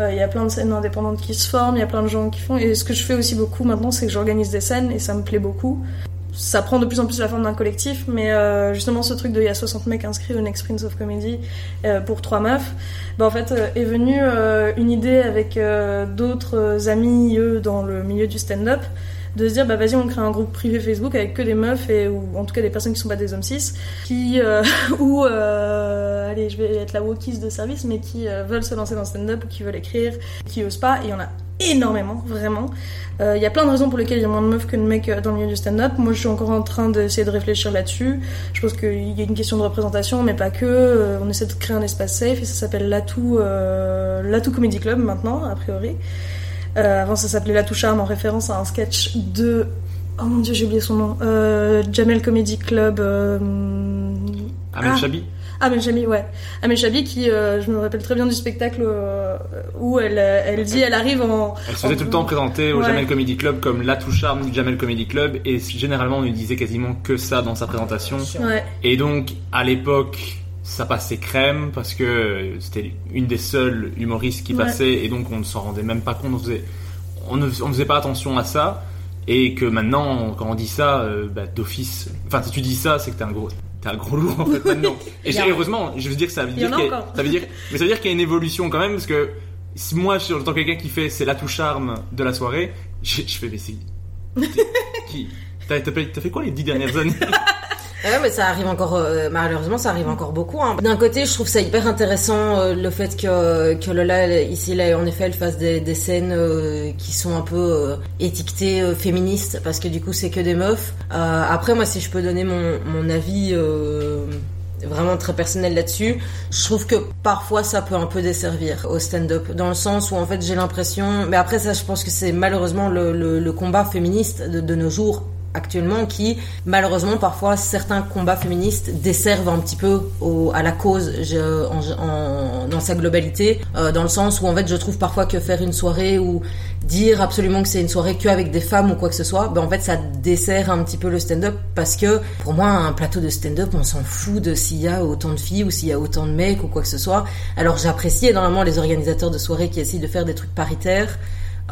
S2: Euh, Il y a plein de scènes indépendantes qui se forment, il y a plein de gens qui font. Et ce que je fais aussi beaucoup maintenant, c'est que j'organise des scènes et ça me plaît beaucoup. Ça prend de plus en plus la forme d'un collectif, mais euh, justement ce truc de il y a 60 mecs inscrits au Next Prince of Comedy euh, pour trois meufs, bah en fait est venue une idée avec d'autres amis eux dans le milieu du stand-up de se dire bah vas-y on crée un groupe privé Facebook avec que des meufs et ou en tout cas des personnes qui sont pas des hommes cis qui euh, ou euh, allez je vais être la wokiste de service mais qui euh, veulent se lancer dans stand-up ou qui veulent écrire qui osent pas et il y en a énormément vraiment. Euh, il y a plein de raisons pour lesquelles il y a moins de meufs que de mecs euh, dans le milieu du stand-up. Moi je suis encore en train d'essayer de réfléchir là-dessus. Je pense qu'il y a une question de représentation mais pas que. On essaie de créer un espace safe et ça s'appelle l'atout euh, l'atout comedy club maintenant a priori euh, avant, ça s'appelait La Touche Arme en référence à un sketch de. Oh mon dieu, j'ai oublié son nom. Euh, Jamel Comedy Club. Euh...
S1: Amel
S2: ah.
S1: Chabi
S2: Amel Chabi, ouais. Amel Chabi qui, euh, je me rappelle très bien du spectacle euh, où elle, elle dit, elle arrive en.
S1: Elle se faisait
S2: en-
S1: tout le temps présenter au
S2: Ouais.
S1: Jamel Comedy Club comme la touche charme du Jamel Comedy Club et généralement on ne disait quasiment que ça dans sa présentation.
S2: Ouais.
S1: Et donc à l'époque ça passait crème parce que c'était une des seules humoristes qui
S2: Ouais.
S1: passait et donc on ne s'en rendait même pas compte, on faisait, on ne on faisait pas attention à ça et que maintenant quand on dit ça euh, bah, d'office, enfin si tu dis ça c'est que t'es un gros T'es un gros lourd en fait maintenant. Et heureusement, je veux dire que ça veut dire
S2: en a
S1: qu'il y a-
S2: encore.
S1: ça veut dire, mais ça veut dire qu'il y a une évolution quand même parce que si moi, je suis en tant que quelqu'un qui fait c'est la touche charme de la soirée, je, je fais mais c'est qui t'as fait quoi les dix dernières années?
S3: Ouais, mais ça arrive encore, euh, malheureusement, ça arrive encore beaucoup. hein. D'un côté, je trouve ça hyper intéressant euh, le fait que, que Lola, ici, là, en effet, elle fasse des, scènes euh, qui sont un peu étiquetées féministes, parce que du coup, c'est que des meufs. Après, moi, si je peux donner mon, mon avis vraiment très personnel là-dessus, je trouve que parfois, ça peut un peu desservir au stand-up, dans le sens où, en fait, j'ai l'impression... Mais après, ça, je pense que c'est malheureusement le, combat féministe de nos jours actuellement qui malheureusement parfois certains combats féministes desservent un petit peu au, à la cause je- en, en- dans sa globalité euh, dans le sens où en fait je trouve parfois que faire une soirée ou dire absolument que c'est une soirée que avec des femmes ou quoi que ce soit ben en fait ça dessert un petit peu le stand-up parce que pour moi un plateau de stand-up on s'en fout de s'il y a autant de filles ou s'il y a autant de mecs ou quoi que ce soit. Alors j'apprécie énormément les organisateurs de soirées qui essayent de faire des trucs paritaires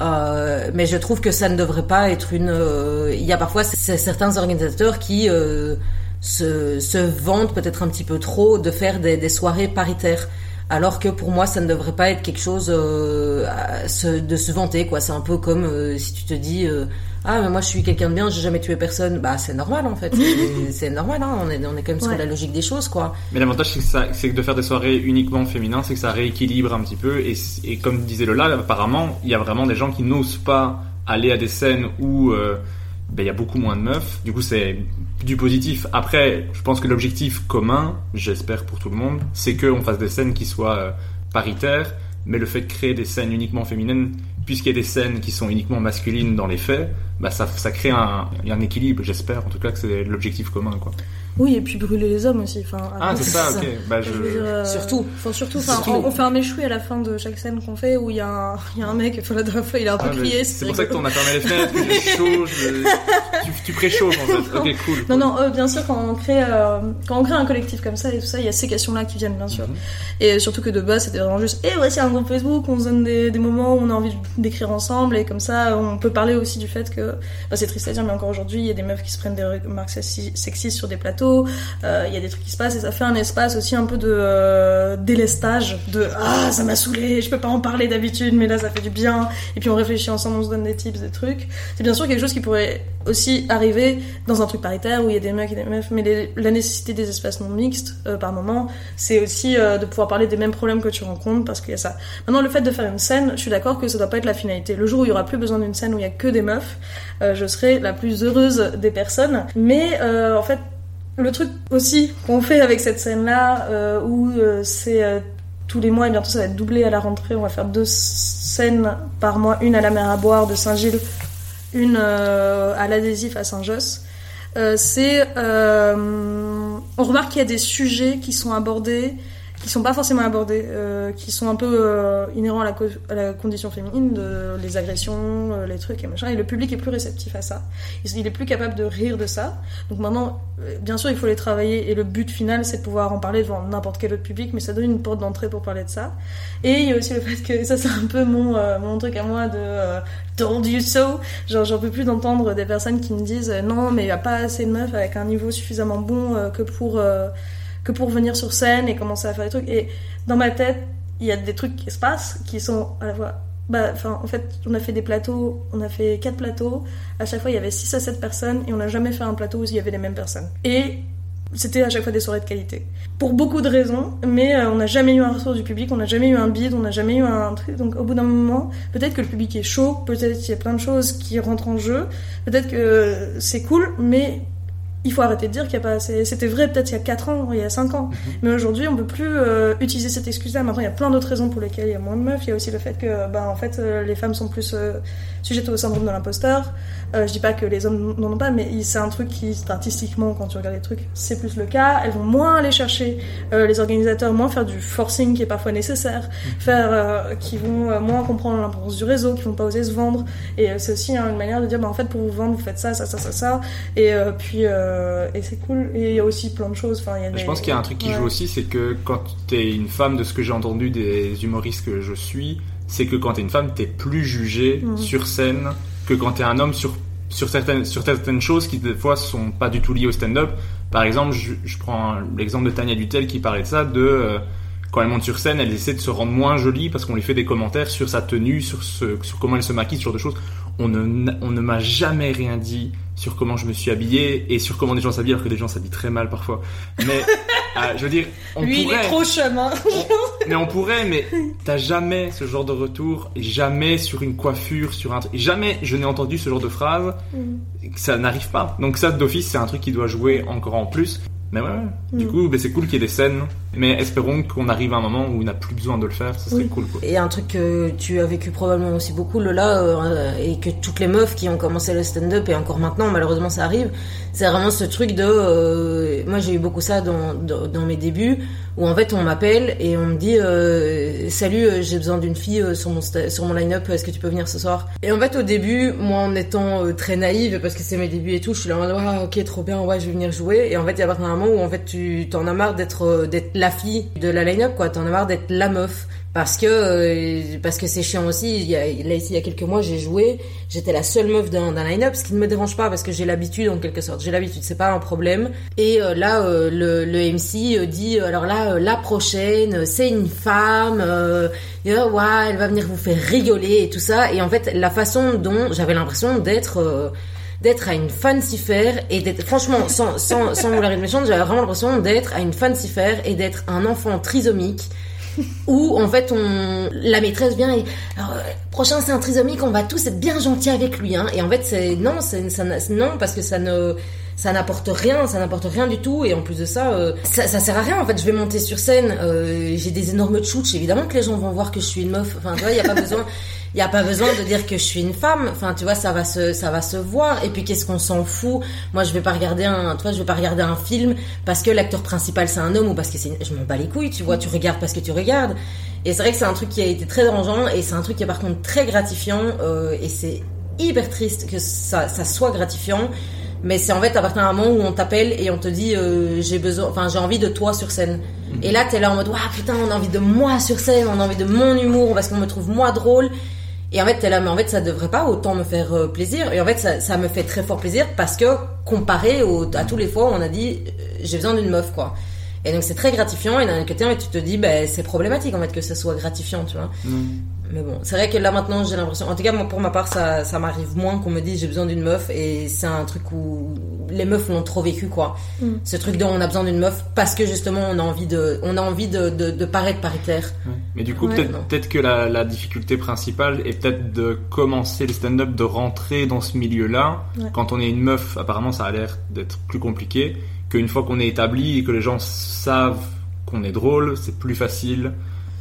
S3: euh, mais je trouve que ça ne devrait pas être une. euh, Il y a parfois certains organisateurs qui euh, se, se vantent peut-être un petit peu trop de faire des soirées paritaires. Alors que pour moi, ça ne devrait pas être quelque chose euh, se- de se vanter. quoi. C'est un peu comme euh, si tu te dis euh, ah mais moi je suis quelqu'un de bien, j'ai jamais tué personne. Bah c'est normal en fait. C'est- normal. Hein. On est on est quand même sur
S2: Ouais.
S3: la logique des choses quoi.
S1: Mais l'avantage, c'est que, ça- c'est que de faire des soirées uniquement féminins, c'est que ça rééquilibre un petit peu. Et, et comme disait Lola, apparemment, il y a vraiment des gens qui n'osent pas aller à des scènes où ben, il y a beaucoup moins de meufs. Du coup, c'est du positif. Après, je pense que l'objectif commun, j'espère pour tout le monde, c'est qu'on fasse des scènes qui soient euh, paritaires. Mais le fait de créer des scènes uniquement féminines, puisqu'il y a des scènes qui sont uniquement masculines dans les faits, bah ça, ça crée un, un équilibre. J'espère en tout cas que c'est l'objectif commun. Quoi.
S2: Oui, et puis brûler les hommes aussi. Enfin,
S1: Ah, c'est ça,
S3: ça.
S1: ok. Bah, je...
S2: Euh,
S3: Surtout.
S2: Enfin, surtout, enfin,
S3: Surtout.
S2: on, on fait un méchoui à la fin de chaque scène qu'on fait où il y, a un- il y a un mec, enfin, la dernière fois, il a un peu
S1: Ah,
S2: crié.
S1: c'est pour ça que t'en as fermé les fenêtres, que j'ai chaud, je- tu, tu préchauffes en fait. Ok, cool.
S2: Non, non, euh, bien sûr, quand on, crée, euh, quand on crée un collectif comme ça et tout ça, il y a ces questions-là qui viennent, bien sûr.
S1: Mhm.
S2: Et surtout que de base, c'était vraiment juste, et voici un groupe Facebook, on se donne des, des moments où on a envie d'écrire ensemble, et comme ça, on peut parler aussi du fait que, bah, c'est triste à dire, mais encore aujourd'hui, il y a des meufs qui se prennent des remarques sexi- sexistes sur des plateaux, euh, il y a des trucs qui se passent, et ça fait un espace aussi un peu de euh, délestage, de, ah, ça m'a saoulé, je peux pas en parler d'habitude, mais là, ça fait du bien, et puis on réfléchit ensemble, on se donne des tips, des trucs. C'est bien sûr quelque chose qui pourrait aussi arriver dans un truc paritaire où il y a des mecs et des meufs, mais la nécessité des espaces non mixtes, euh, par moment, c'est aussi de pouvoir parler des mêmes problèmes que tu rencontres parce qu'il y a ça. Maintenant, le fait de faire une scène, je suis d'accord que ça doit pas être la finalité. Le jour où il y aura plus besoin d'une scène où il y a que des meufs, je serai la plus heureuse des personnes. Mais en fait, le truc aussi qu'on fait avec cette scène-là, euh, où euh, c'est euh, tous les mois, et bientôt ça va être doublé à la rentrée, on va faire deux scènes par mois, une à la mer à boire de Saint-Gilles, une à l'adhésif à Saint-Josse. C'est on remarque qu'il y a des sujets qui sont abordés qui sont pas forcément abordés, euh, qui sont un peu euh, inhérents à la, condition féminine, les agressions, euh, les trucs et machin. Et le public est plus réceptif à ça. Il, est plus capable de rire de ça. Donc maintenant, bien sûr, il faut les travailler. Et le but final, c'est de pouvoir en parler devant n'importe quel autre public, mais ça donne une porte d'entrée pour parler de ça. Et il y a aussi le fait que ça, c'est un peu mon, mon truc à moi de told you so? Genre, j'en peux plus d'entendre des personnes qui me disent non, mais il y a pas assez de meufs avec un niveau suffisamment bon que pour que pour venir sur scène et commencer à faire des trucs. Et dans ma tête, il y a des trucs qui se passent qui sont à la fois. Bah, en fait, on a fait des plateaux, on a fait quatre plateaux. À chaque fois, il y avait 6 à 7 personnes et on n'a jamais fait un plateau où il y avait les mêmes personnes. Et c'était à chaque fois des soirées de qualité. Pour beaucoup de raisons, mais euh, on n'a jamais eu un retour du public, on n'a jamais eu un bid, on n'a jamais eu un truc. Donc au bout d'un moment, peut-être que le public est chaud, peut-être qu'il y a plein de choses qui rentrent en jeu, peut-être que c'est cool, mais il faut arrêter de dire qu'il n'y a pas assez. C'était vrai peut-être il y a 4 ans, il y a 5 ans. Mais aujourd'hui, on peut plus euh, utiliser cette excuse-là. Maintenant, il y a plein d'autres raisons pour lesquelles il y a moins de meufs. Il y a aussi le fait que, ben, en fait, euh, les femmes sont plus euh, sujettes au syndrome de l'imposteur. Euh, je dis pas que les hommes n'en ont pas, mais c'est un truc qui, statistiquement, quand tu regardes les trucs, c'est plus le cas. Elles vont moins aller chercher euh, les organisateurs, moins faire du forcing qui est parfois nécessaire, faire, euh, qui vont euh, moins comprendre l'importance du réseau, qui vont pas oser se vendre. Et euh, c'est aussi hein, une manière de dire, bah, en fait, pour vous vendre, vous faites ça, ça, ça, ça, ça. Et puis, et c'est cool. Et il y a aussi plein de choses. Enfin, il y a
S1: Je pense qu'il y a un truc qui
S2: Ouais.
S1: joue aussi, c'est que quand t'es une femme, de ce que j'ai entendu des humoristes que je suis, c'est que quand t'es une femme, t'es plus jugée
S2: Mhm.
S1: sur scène que quand t'es un homme sur, sur, certaines, sur certaines choses qui des fois sont pas du tout liées au stand-up. Par exemple, je, je prends l'exemple de Tania Dutel qui parlait de ça, de euh, quand elle monte sur scène, elle essaie de se rendre moins jolie parce qu'on lui fait des commentaires sur sa tenue, sur, ce, sur comment elle se maquille, ce genre de choses. On ne, on ne m'a jamais rien dit sur comment je me suis habillé et sur comment des gens s'habillent alors que des gens s'habillent très mal parfois. Mais euh, je veux dire, on
S2: Lui, il
S1: pourrait,
S2: est trop chemin.
S1: mais on pourrait, mais t'as jamais ce genre de retour, jamais sur une coiffure, sur un truc, jamais je n'ai entendu ce genre de phrase, ça n'arrive pas. Donc ça, d'office, c'est un truc qui doit jouer encore en plus. Mais ouais, ouais. du
S3: Mm.
S1: coup, ben, c'est cool qu'il y ait des scènes, mais espérons qu'on arrive à un moment où on n'a plus besoin de le faire, ce serait
S3: Oui.
S1: cool quoi.
S3: Et un truc que tu as vécu probablement aussi beaucoup, Lola, euh, et que toutes les meufs qui ont commencé le stand-up, et encore maintenant, malheureusement ça arrive, c'est vraiment ce truc de... euh, moi j'ai eu beaucoup ça dans, dans, dans mes débuts, où en fait on m'appelle et on me dit euh, Salut, j'ai besoin d'une fille sur mon, sur mon line-up, est-ce que tu peux venir ce soir? Et en fait au début, moi en étant très naïve, parce que c'est mes débuts et tout, je suis là en mode Ah, ok trop bien, ouais je vais venir jouer. Et en fait il y a un moment où en fait tu t'en as marre d'être la fille de la line-up, quoi, t'en as marre d'être la meuf parce que euh, parce que c'est chiant aussi. Il y a, là ici il y a quelques mois j'ai joué, j'étais la seule meuf d'un line-up, ce qui ne me dérange pas parce que j'ai l'habitude en quelque sorte. J'ai l'habitude, c'est pas un problème. Et euh, là euh, le, MC dit alors là la prochaine c'est une femme, elle va venir vous faire rigoler et tout ça. Et en fait la façon dont j'avais l'impression d'être d'être à une fancifère et d'être franchement sans sans sans vouloir être méchante j'avais vraiment l'impression d'être à une fancifère et d'être un enfant trisomique où en fait on la maîtresse vient et alors, euh, prochain c'est un trisomique on va tous être bien gentils avec lui hein. Et en fait c'est non c'est non parce que ça ne ça n'apporte rien ça n'apporte rien du tout. Et en plus de ça euh, ça, ça sert à rien en fait. Je vais monter sur scène euh, j'ai des énormes tchouches évidemment que les gens vont voir que je suis une meuf. Enfin tu vois il y a pas besoin il y a pas besoin de dire que je suis une femme. Enfin tu vois ça va se ça va se voir. Et puis qu'est-ce qu'on s'en fout? Moi je vais pas regarder un tu vois je vais pas regarder un film parce que l'acteur principal c'est un homme ou parce que c'est une- je m'en bats les couilles tu vois tu regardes parce que tu regardes. Et c'est vrai que c'est un truc qui a été très dérangeant et c'est un truc qui est par contre très gratifiant euh, et c'est hyper triste que ça, ça soit gratifiant. Mais c'est en fait à partir d'un moment où on t'appelle et on te dit euh, j'ai besoin enfin j'ai envie de toi sur scène. Et là t'es là en mode waouh putain on a envie de moi sur scène on a envie de mon humour parce qu'on me trouve moi drôle et en fait t'es là mais en fait ça devrait pas autant me faire euh, plaisir. Et en fait ça, ça me fait très fort plaisir parce que comparé au, à tous les fois où on a dit euh, j'ai besoin d'une meuf quoi. Et donc c'est très gratifiant. Et d'un côté en tu te dis bah, c'est problématique en fait que ça soit gratifiant tu vois mais bon, c'est vrai que là maintenant j'ai l'impression, en tout cas moi pour ma part ça, ça m'arrive moins qu'on me dise j'ai besoin d'une meuf et c'est un truc où les meufs l'ont trop vécu quoi.
S2: Mm.
S3: Ce truc dont on a besoin d'une meuf parce que justement on a envie de, on a envie de, de, de paraître paritaire.
S1: Mais du coup,
S3: Ouais.
S1: peut-être que la, la difficulté principale est peut-être de commencer le stand-up, de rentrer dans ce milieu-là.
S2: Ouais.
S1: Quand on est une meuf, apparemment, ça a l'air d'être plus compliqué. Qu'une fois qu'on est établi et que les gens savent qu'on est drôle, c'est plus facile.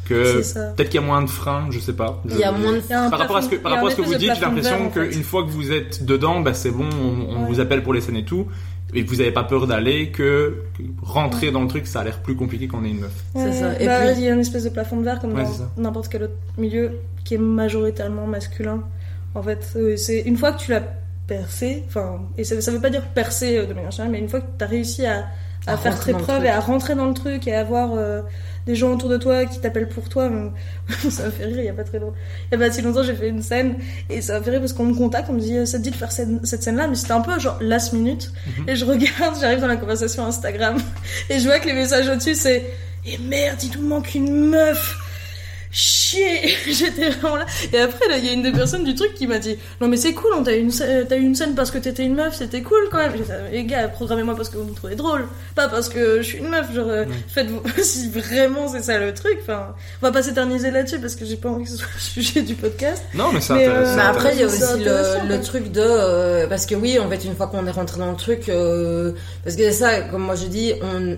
S1: Que peut-être qu'il y a moins de freins, je sais pas.
S3: Il y a moins de
S2: un
S1: Par rapport à ce que, par rapport à ce vous dites, j'ai l'impression
S2: vert, en fait.
S1: qu'une fois que vous êtes dedans, bah c'est bon, on, on
S2: Ouais.
S1: vous appelle pour les scènes et tout. et vous avez pas peur d'aller que, que rentrer dans le truc, ça a l'air plus compliqué qu'on est une meuf.
S3: C'est ça. Et
S2: bah,
S3: puis-
S2: il y a une espèce de plafond de verre comme
S1: Ouais,
S2: dans n'importe quel autre milieu qui est majoritairement masculin. En fait, euh, c'est une fois que tu l'as percé, enfin, et ça, ça veut pas dire percer euh, de manière générale, mais une fois que tu as réussi à, à,
S3: À
S2: faire tes preuves et à rentrer dans le truc et à avoir euh, des gens autour de toi qui t'appellent pour toi, ça me fait rire, il y a pas très longtemps. Il y a pas si longtemps, j'ai fait une scène et ça m'a fait rire parce qu'on me contacte, on me dit, euh, ça te dit de faire cette, cette scène-là, mais c'était un peu genre last minute.
S1: Mhm.
S2: Et je regarde, j'arrive dans la conversation Instagram et je vois que les messages au-dessus c'est Et merde, il nous manque une meuf Chier J'étais vraiment là. Et après, là, il y a une des personnes du truc qui m'a dit Non, mais c'est cool, on t'a eu une, scè- t'as eu une scène parce que t'étais une meuf, c'était cool quand même. J'ai dit, Les gars, programmez-moi parce que vous me trouvez drôle, pas parce que je suis une meuf. Genre, euh, faites-vous. si vraiment c'est ça le truc, enfin, on va pas s'éterniser là-dessus parce que j'ai pas envie que ce soit le sujet du podcast.
S1: Non, mais c'est
S2: Mais,
S1: intéressant.
S2: euh,
S3: Mais après, il y a aussi le, truc de... euh, parce que oui, en fait, une fois qu'on est rentré dans le truc... euh, parce que c'est ça, comme moi je dis,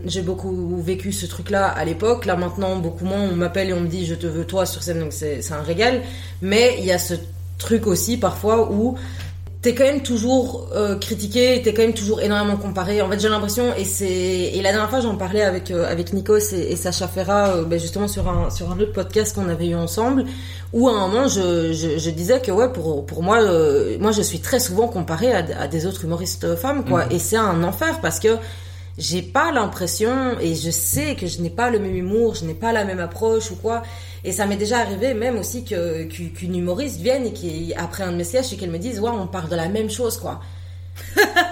S3: j'ai beaucoup vécu ce truc-là à l'époque. Là, maintenant, beaucoup moins, on m'appelle et on me dit « je te veux toi sur scène », donc c'est un régal. Mais il y a ce truc aussi, parfois, où t'es quand même toujours euh, critiqué, t'es quand même toujours énormément comparé. En fait, j'ai l'impression, et c'est et la dernière fois j'en parlais avec euh, avec Nikos et, et Sacha Ferra, euh, ben, justement sur un sur un autre podcast qu'on avait eu ensemble, où à un moment je, je, je disais que ouais pour pour moi euh, moi je suis très souvent comparée à, à des autres humoristes femmes quoi, et c'est un enfer parce que j'ai pas l'impression et je sais que je n'ai pas le même humour, je n'ai pas la même approche ou quoi. Et ça m'est déjà arrivé même aussi que qu'u- qu'une humoriste vienne et qui après un de mes sketchs et qu'elle me dise ouais on parle de la même chose quoi.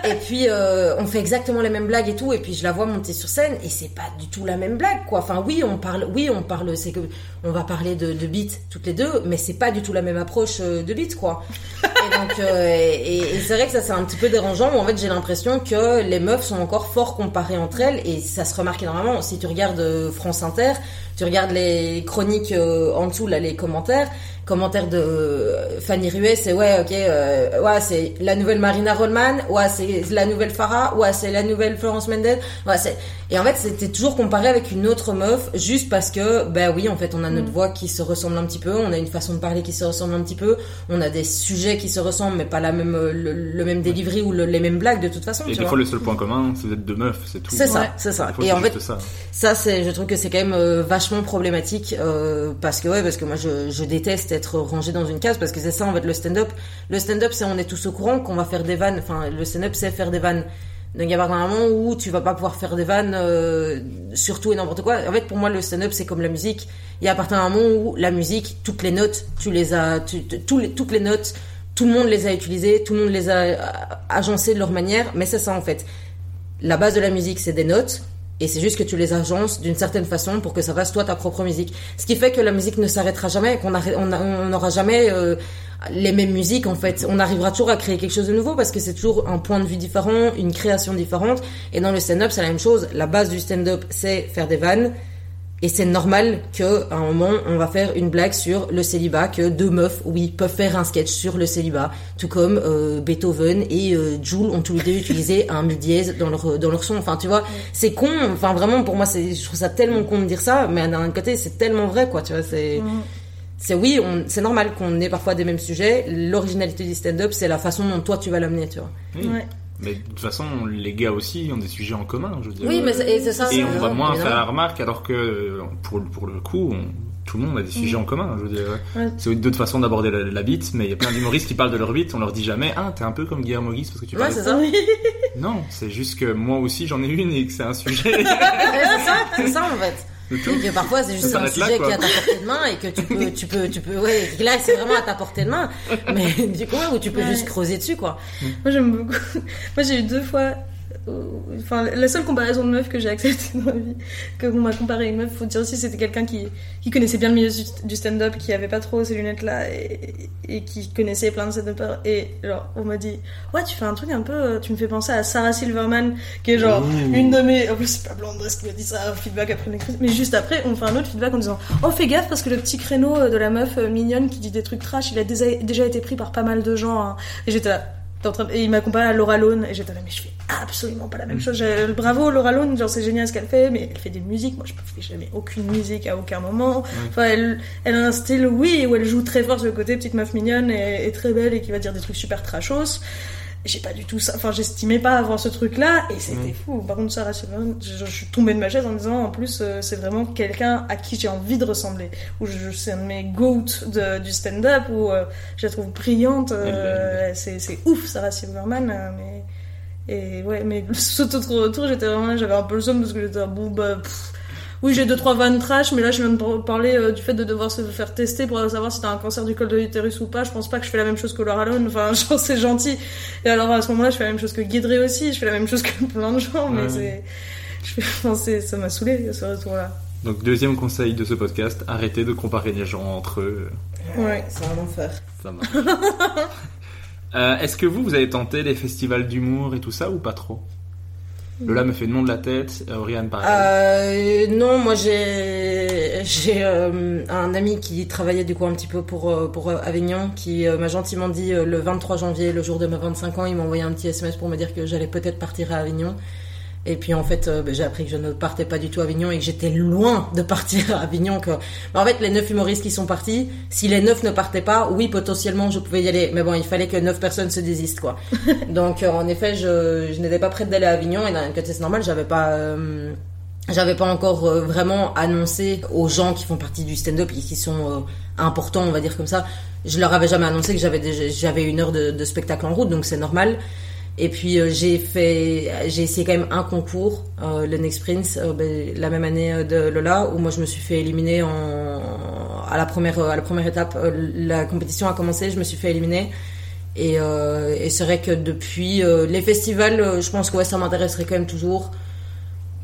S3: Et puis euh, on fait exactement les mêmes blagues et tout et puis je la vois monter sur scène et c'est pas du tout la même blague quoi. Enfin oui on parle oui on parle c'est que on va parler de, de beat toutes les deux mais c'est pas du tout la même approche euh, de beat quoi. Et donc, euh, et, et c'est vrai que ça c'est un petit peu dérangeant. où en fait, j'ai l'impression que les meufs sont encore fort comparées entre elles, et ça se remarque énormément. Si tu regardes France Inter, tu regardes les chroniques euh, en dessous, là, les commentaires. Commentaires de euh, Fanny Ruet, c'est ouais, ok, euh, ouais, c'est la nouvelle Marina Rollman, ouais, c'est la nouvelle Farah, ouais, c'est la nouvelle Florence Mendel, ouais, c'est. Et en fait, c'était toujours comparé avec une autre meuf, juste parce que, ben oui, en fait, on a notre voix qui se ressemble un petit peu, on a une façon de parler qui se ressemble un petit peu, on a des sujets qui se ressemblent, mais pas la même, euh, le, le même delivery ou le- les mêmes blagues de toute façon.
S1: Et
S3: tu
S1: des
S3: vois.
S1: fois, le seul point commun, c'est êtes deux meufs, c'est tout.
S3: C'est ça,
S2: Ouais.
S3: c'est ça.
S1: Fois,
S3: Et en fait,
S1: ça.
S3: ça, c'est, je trouve que c'est quand même euh, vachement problématique parce que ouais, parce que moi, je, je déteste être rangé dans une case parce que c'est ça en fait le stand-up. Le stand-up, c'est on est tous au courant qu'on va faire des vannes. Enfin, le stand-up, c'est faire des vannes. Donc il y a un moment où tu vas pas pouvoir faire des vannes euh, sur et n'importe quoi. En fait, pour moi, le stand-up, c'est comme la musique. Il y a à un moment où la musique, toutes les notes, tu les as, tu, toutes les notes, tout le monde les a utilisées, tout le monde les a agencées de leur manière. Mais c'est ça en fait la base de la musique, c'est des notes. Et c'est juste que tu les agences d'une certaine façon pour que ça fasse toi ta propre musique. Ce qui fait que la musique ne s'arrêtera jamais, qu'on n'aura jamais euh, les mêmes musiques en fait. On arrivera toujours à créer quelque chose de nouveau parce que c'est toujours un point de vue différent, une création différente. Et dans le stand-up, c'est la même chose. La base du stand-up, c'est faire des vannes. Et c'est normal que à un moment on va faire une blague sur le célibat, que deux meufs, oui, peuvent faire un sketch sur le célibat, tout comme euh, Beethoven et euh, Jules ont tous les deux utilisé un mi dièse dans leur dans leur son. Enfin, tu vois, c'est con. Enfin, vraiment pour moi, c'est je trouve ça tellement con de dire ça, mais d'un autre côté, c'est tellement vrai, quoi. Tu vois, c'est c'est oui, on, c'est normal qu'on ait parfois des mêmes sujets. L'originalité du stand-up, c'est la façon dont toi tu vas l'amener, tu vois.
S2: Ouais.
S1: Mais de toute façon, les gars aussi ont des sujets en commun, je veux dire.
S3: Oui, mais c'est, ça.
S1: Et on va moins faire la remarque, alors que pour, pour le coup, on- tout le monde a des sujets en commun. Je veux dire,
S2: Ouais.
S1: c'est d'autres façons d'aborder la, la bite, mais il y a plein d'humoristes qui parlent de leur bite. On leur dit jamais, ah, t'es un peu comme Guillermo Guis parce que tu
S3: Ouais,
S1: parles.
S3: c'est ça.
S1: Non, c'est juste que moi aussi j'en ai une et que c'est un sujet.
S3: Ouais, c'est ça, c'est ça en fait. Et que parfois c'est juste
S1: Ça
S3: un
S1: là,
S3: sujet qui est à ta portée de main et que tu peux, tu peux, tu peux, ouais, là c'est vraiment à ta portée de main, mais du coup où tu peux
S2: Ouais.
S3: juste creuser dessus quoi.
S2: Moi j'aime beaucoup. Moi j'ai eu deux fois. Euh, Enfin, la seule comparaison de meuf que j'ai acceptée dans ma vie, que on m'a comparé à une meuf, faut dire aussi c'était quelqu'un qui, qui connaissait bien le milieu du- du stand-up, qui avait pas trop ces lunettes là et, et qui connaissait plein de stand-uppers. Et genre, on m'a dit, ouais, tu fais un truc un peu, euh, tu me fais penser à Sarah Silverman, qui est genre une de mes. En plus, c'est pas Blandresse qui m'a dit ça, feedback après une. Mais juste après, on fait un autre feedback en disant, oh, fais gaffe parce que le petit créneau euh, de la meuf mignonne qui dit des trucs trash, il a déjà, déjà été pris par pas mal de gens. hein. Et j'étais là. En train Et il m'a comparé à Laura Lone et j'étais là mais je fais absolument pas la même chose. Bravo Laura Lone, genre c'est génial ce qu'elle fait, mais elle fait des musiques. Moi je fais jamais aucune musique à aucun moment. Enfin elle, elle a un style oui où elle joue très fort sur le côté petite meuf mignonne et, et très belle et qui va dire des trucs super trashos. J'ai pas du tout ça. Enfin, j'estimais pas avoir ce truc-là et c'était fou. Par contre, Sarah Silverman, je, je, suis tombée de ma chaise en disant en plus, euh, c'est vraiment quelqu'un à qui j'ai envie de ressembler. Ou je, c'est un de mes goats de, du stand-up où euh, je la trouve brillante. Euh, c'est, c'est ouf, Sarah Silverman. mais et ouais, mais cet autre retour, j'étais vraiment, j'avais un peu le somme parce que j'étais bon bah. pff, oui, j'ai deux trois vannes trash, mais là je viens de par- parler euh, du fait de devoir se faire tester pour savoir si t'as un cancer du col de l'utérus ou pas. Je pense pas que je fais la même chose que Laura Lone. Enfin, genre c'est gentil. Et alors à ce moment-là, je fais la même chose que Guidré aussi. Je fais la même chose que plein de gens, mais
S1: Ouais.
S2: c'est, je fais, enfin, ça m'a saoulé ce retour-là.
S1: Donc deuxième conseil de ce podcast, arrêtez de comparer les gens entre eux.
S2: Ouais.
S3: C'est un enfer.
S1: Ça marche. Euh, Est-ce que vous, vous avez tenté les festivals d'humour et tout ça ou pas trop? Lola me fait nom de la tête, euh, Oriane pareil.
S3: Euh, non, moi j'ai j'ai euh, un ami qui travaillait du coup un petit peu pour euh, Avignon qui m'a gentiment dit le 23 janvier, le jour de mes 25 ans, il m'a envoyé un petit SMS pour me dire que j'allais peut-être partir à Avignon. Et puis en fait, euh, ben, j'ai appris que je ne partais pas du tout à Avignon et que j'étais loin de partir à Avignon. Que... Ben, en fait, les neuf humoristes qui sont partis, si les neuf ne partaient pas, oui, potentiellement, je pouvais y aller. Mais bon, il fallait que neuf personnes se désistent, quoi. Donc euh, en effet, je, je n'étais pas prête d'aller à Avignon et d'un côté c'est normal, j'avais pas... euh, j'avais pas encore vraiment annoncé aux gens qui font partie du stand-up et qui sont importants, on va dire comme ça. Je leur avais jamais annoncé que j'avais une heure de, de spectacle en route, donc c'est normal. Et puis euh, j'ai fait, j'ai essayé quand même un concours, euh, le Next Prince, euh, ben, la même année de Lola, où moi je me suis fait éliminer à la première, étape. La compétition a commencé, je me suis fait éliminer. Et, euh, c'est vrai que depuis les festivals, je pense que ouais, ça m'intéresserait quand même toujours.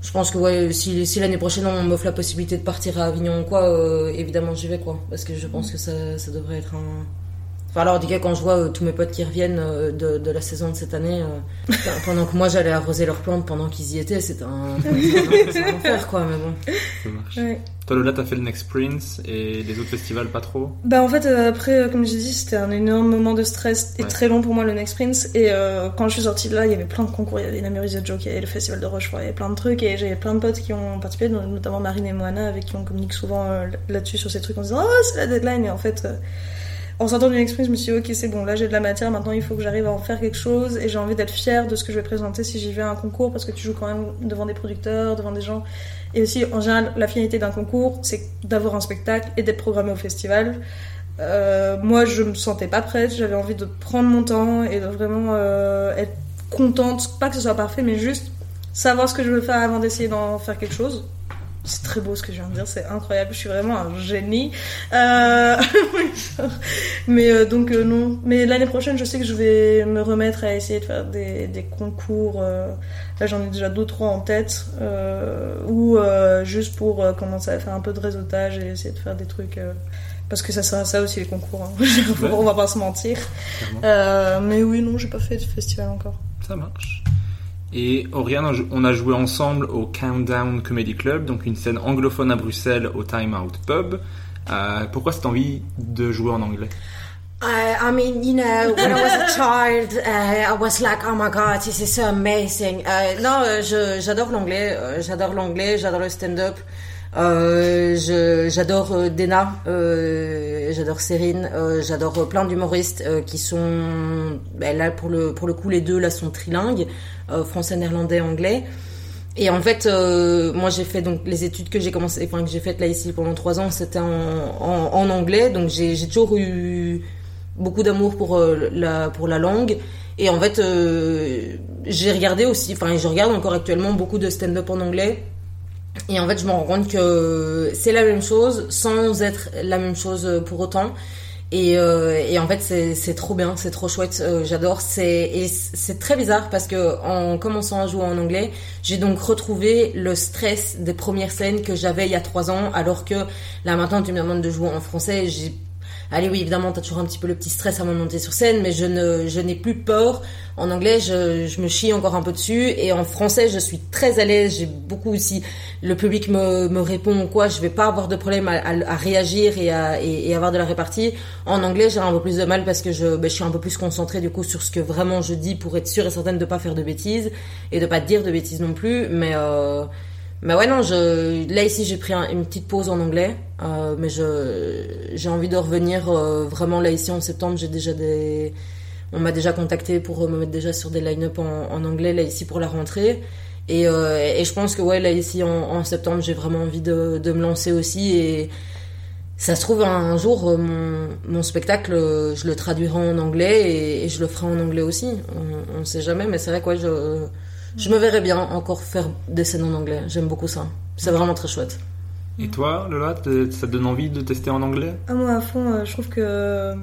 S3: Je pense que si, l'année prochaine on m'offre la possibilité de partir à Avignon quoi, évidemment j'y vais quoi. Parce que je pense que ça devrait être un. Enfin alors, en tout cas, quand je vois euh, tous mes potes qui reviennent euh, de, de la saison de cette année, euh, pendant que moi j'allais arroser leurs plantes pendant qu'ils y étaient, c'était un, c'est un enfer quoi, mais bon.
S1: Ça marche.
S2: Ouais.
S1: Toi Lola, t'as fait le Next Prince et les autres festivals pas trop?
S2: Bah en fait euh, après euh, comme j'ai dit c'était un énorme moment de stress et
S1: Ouais.
S2: très long pour moi le Next Prince et euh, quand je suis sortie de là il y avait plein de concours il y avait Namurise de Joke il y avait le festival de Rochefort il y avait plein de trucs et j'avais plein de potes qui ont participé notamment Marine et Moana avec qui on communique souvent euh, là-dessus sur ces trucs en disant oh c'est la deadline et en fait euh, en sortant du Next Prince je me suis dit ok c'est bon là j'ai de la matière maintenant il faut que j'arrive à en faire quelque chose et j'ai envie d'être fière de ce que je vais présenter si j'y vais à un concours parce que tu joues quand même devant des producteurs devant des gens et aussi, en général, la finalité d'un concours, c'est d'avoir un spectacle et d'être programmé au festival. Euh, moi, je me sentais pas prête. J'avais envie de prendre mon temps et de vraiment euh, être contente. Pas que ce soit parfait, mais juste savoir ce que je veux faire avant d'essayer d'en faire quelque chose. C'est très beau ce que je viens de dire, c'est incroyable. Je suis vraiment un génie. Euh... mais euh, donc euh, non. Mais l'année prochaine, je sais que je vais me remettre à essayer de faire des, des concours. Là, j'en ai déjà deux trois en tête. Ou juste pour commencer à faire un peu de réseautage et essayer de faire des trucs. parce que ça sera ça aussi les concours. hein. On va pas se mentir. Mais oui, non, j'ai pas fait de festival encore.
S1: Ça marche. Et Oriane, on a joué ensemble au Countdown Comedy Club, donc une scène anglophone à Bruxelles au Time Out Pub. Euh, pourquoi cette envie de jouer en anglais?
S3: I, I mean, you know, when I was a child, uh, I was like, oh my god, this is so amazing. Euh, non, j'adore l'anglais, euh, j'adore l'anglais, j'adore le stand-up. Euh, j'adore euh, Dena, euh, j'adore Cérine, euh, j'adore euh, plein d'humoristes euh, qui sont, ben là pour le pour le coup les deux là sont trilingues, français, néerlandais, anglais. Et en fait, moi j'ai fait donc les études que j'ai commencé, enfin que j'ai faites là ici pendant trois ans, c'était en, en, en anglais, donc j'ai toujours eu beaucoup d'amour pour la pour la langue. Et en fait, j'ai regardé aussi, enfin je regarde encore actuellement beaucoup de stand-up en anglais. Et en fait, je me rends compte que c'est la même chose sans être la même chose pour autant. Et, euh, et en fait, c'est trop bien, c'est trop chouette, euh, j'adore. Et c'est très bizarre parce que en commençant à jouer en anglais, j'ai donc retrouvé le stress des premières scènes que j'avais il y a trois ans, alors que là maintenant tu me demandes de jouer en français, j'ai Allez oui, évidemment, t'as toujours un petit peu le petit stress avant de monter sur scène, mais je ne, je n'ai plus peur. En anglais, je, je me chie encore un peu dessus, et en français, je suis très à l'aise. J'ai beaucoup aussi, le public me, me répond quoi, je vais pas avoir de problème à, à- réagir et à et, et avoir de la répartie. En anglais, j'ai un peu plus de mal parce que je, ben, je suis un peu plus concentrée du coup sur ce que vraiment je dis pour être sûre et certaine de pas faire de bêtises et de pas dire de bêtises non plus. Mais euh, mais ouais, non, je, là ici j'ai pris un- une petite pause en anglais, euh, mais je, j'ai envie de revenir euh, vraiment là ici en septembre. J'ai déjà des, on m'a déjà contacté pour me mettre déjà sur des line-up en, anglais là ici pour la rentrée. Et, euh, et je pense que ouais là ici en, septembre j'ai vraiment envie de, de me lancer aussi et ça se trouve un, jour euh, mon, mon spectacle euh, je le traduirai en anglais et, je le ferai en anglais aussi. On, on sait jamais mais c'est vrai que ouais, je je me verrais bien encore faire des scènes en anglais. J'aime beaucoup ça. C'est vraiment très chouette.
S1: Et toi, Lola, ça te donne envie de tester en anglais?
S2: Ah, moi, à fond, euh, je trouve que.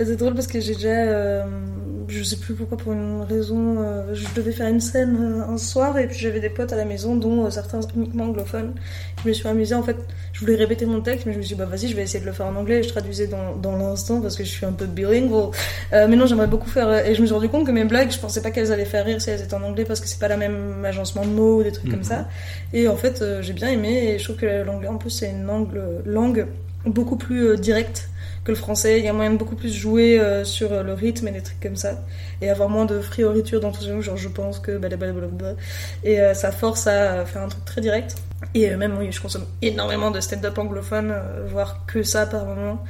S2: Euh, C'est drôle parce que j'ai déjà. euh, Je sais plus pourquoi, pour une raison. euh, Je devais faire une scène euh, un soir et puis j'avais des potes à la maison, dont euh, certains uniquement anglophones. Je me suis amusée, en fait. Je voulais répéter mon texte, mais je me suis dit, bah vas-y, je vais essayer de le faire en anglais. Et je traduisais dans, dans l'instant parce que je suis un peu bilingual. Euh, mais non, j'aimerais beaucoup faire. Et je me suis rendu compte que mes blagues, je pensais pas qu'elles allaient faire rire si elles étaient en anglais parce que c'est pas la même agencement de mots ou des trucs
S1: Mhm.
S2: comme ça. Et en fait, j'ai bien aimé et je trouve que l'anglais, en plus, c'est une langue, langue beaucoup plus directe que le français. Il y a moyen de beaucoup plus jouer euh, sur euh, le rythme et des trucs comme ça. Et avoir moins de frioriture dans tout ce genre je pense que blablabla. Et euh, ça force à faire un truc très direct. Et même, oui, je consomme énormément de stand-up anglophone, voire que ça par moment.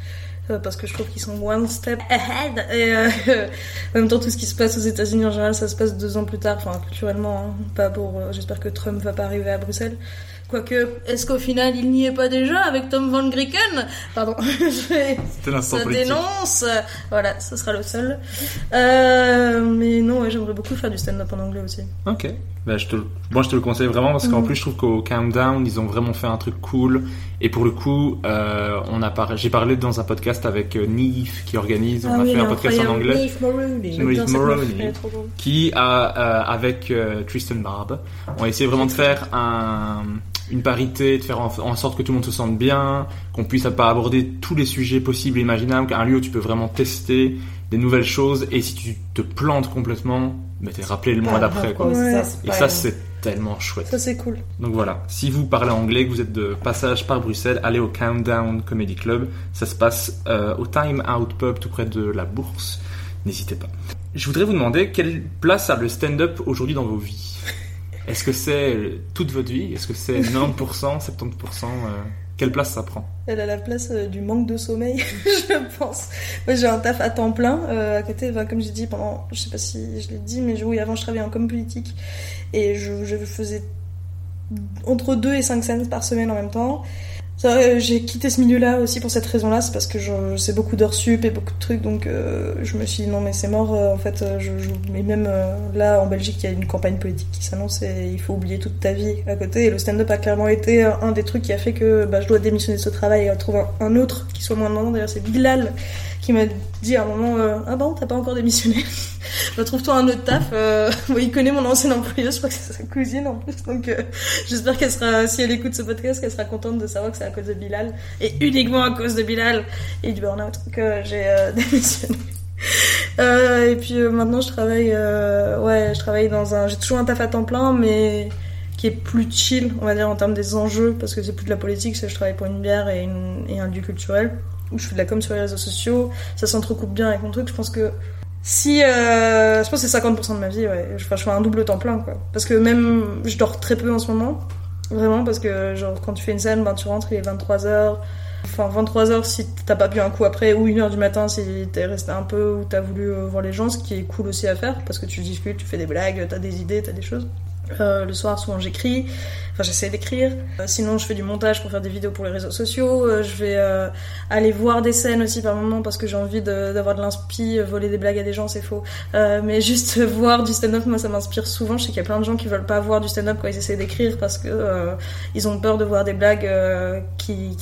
S2: Parce que je trouve qu'ils sont one step ahead. Et en même temps, tout ce qui se passe aux États-Unis en général, ça se passe deux ans plus tard. Enfin, culturellement, hein. pas pour. J'espère que Trump va pas arriver à Bruxelles. Quoique, est-ce qu'au final il n'y est pas déjà avec Tom Van Grieken Pardon, je vais-
S1: C'était l'instant
S2: ça
S1: politique.
S2: dénonce. Voilà, ce sera le seul. Euh, mais non, ouais, j'aimerais beaucoup faire du stand-up en anglais aussi.
S1: Ok. Bah, je te, moi, je te le conseille vraiment parce qu'en
S2: Mhm.
S1: plus, je trouve qu'au Countdown, ils ont vraiment fait un truc cool. Et pour le coup, euh, on a par... j'ai parlé dans un podcast avec euh, Neve qui organise. on a fait un podcast en anglais.
S2: Est trop drôle.
S1: qui a euh, avec euh, Tristan Barbe ont essayé vraiment de faire un, une parité, de faire en, en sorte que tout le monde se sente bien, qu'on puisse pas aborder tous les sujets possibles et imaginables, qu'un lieu où tu peux vraiment tester des nouvelles choses et si tu te plantes complètement, bah, t'es rappelé le mois
S3: Pas
S1: d'après quoi.
S2: Ouais.
S1: Et ça c'est tellement chouette.
S2: Ça, c'est cool.
S1: Donc voilà, si vous parlez anglais, que vous êtes de passage par Bruxelles, allez au Countdown Comedy Club. Ça se passe euh, au Time Out Pub tout près de la Bourse. N'hésitez pas. Je voudrais vous demander quelle place a le stand-up aujourd'hui dans vos vies? Est-ce que c'est toute votre vie? Est-ce que c'est 90%, 70% euh, Quelle place ça prend
S2: Elle a la place euh, du manque de sommeil, je pense. Moi, j'ai un taf à temps plein euh, à côté. Comme j'ai dit pendant, je sais pas si je l'ai dit, mais je- oui, avant je travaillais en com politique et je, je faisais entre 2 et 5 scènes par semaine en même temps. Euh, J'ai quitté ce milieu-là aussi pour cette raison-là, c'est parce que je, c'est beaucoup d'heures sup et beaucoup de trucs, donc euh, je me suis dit non mais c'est mort, euh, en fait, euh, je, je, mais même euh, là en Belgique il y a une campagne politique qui s'annonce et il faut oublier toute ta vie à côté, et le stand-up a clairement été euh, un des trucs qui a fait que bah, je dois démissionner de ce travail et trouver un, un autre qui soit moins demandant, d'ailleurs c'est Bilal qui m'a dit à un moment euh, ah bon t'as pas encore démissionné? Bah, trouve-toi un autre taf euh, il connaît mon ancienne employeuse je crois que c'est sa cousine en plus donc euh, j'espère qu'elle sera si elle écoute ce podcast qu'elle sera contente de savoir que c'est à cause de Bilal et uniquement à cause de Bilal et du burn-out que j'ai démissionné. Et puis maintenant je travaille ouais je travaille dans un j'ai toujours un taf à temps plein mais qui est plus chill on va dire en termes des enjeux parce que c'est plus de la politique c'est je travaille pour une bière et un lieu culturel où je fais de la com sur les réseaux sociaux ça s'entrecoupe bien avec mon truc je pense que si euh, je pense que c'est 50% de ma vie ouais. Je, fais un double temps plein quoi. Parce que même je dors très peu en ce moment vraiment parce que genre quand tu fais une scène ben tu rentres il est 23h Enfin, 23h si t'as pas bu un coup après, ou 1h du matin si t'es resté un peu, ou t'as voulu euh, voir les gens, ce qui est cool aussi à faire, parce que tu discutes, tu fais des blagues, t'as des idées, t'as des choses. Euh, le soir, souvent j'écris, enfin j'essaie d'écrire. Euh, sinon, je fais du montage pour faire des vidéos pour les réseaux sociaux. Euh, je vais euh, aller voir des scènes aussi par moment parce que j'ai envie de- d'avoir de, l'inspi, euh, voler des blagues à des gens, c'est faux. Mais juste voir du stand-up, moi ça m'inspire souvent. Je sais qu'il y a plein de gens qui veulent pas voir du stand-up quand ils essaient d'écrire parce que ils ont peur de voir des blagues euh, qui-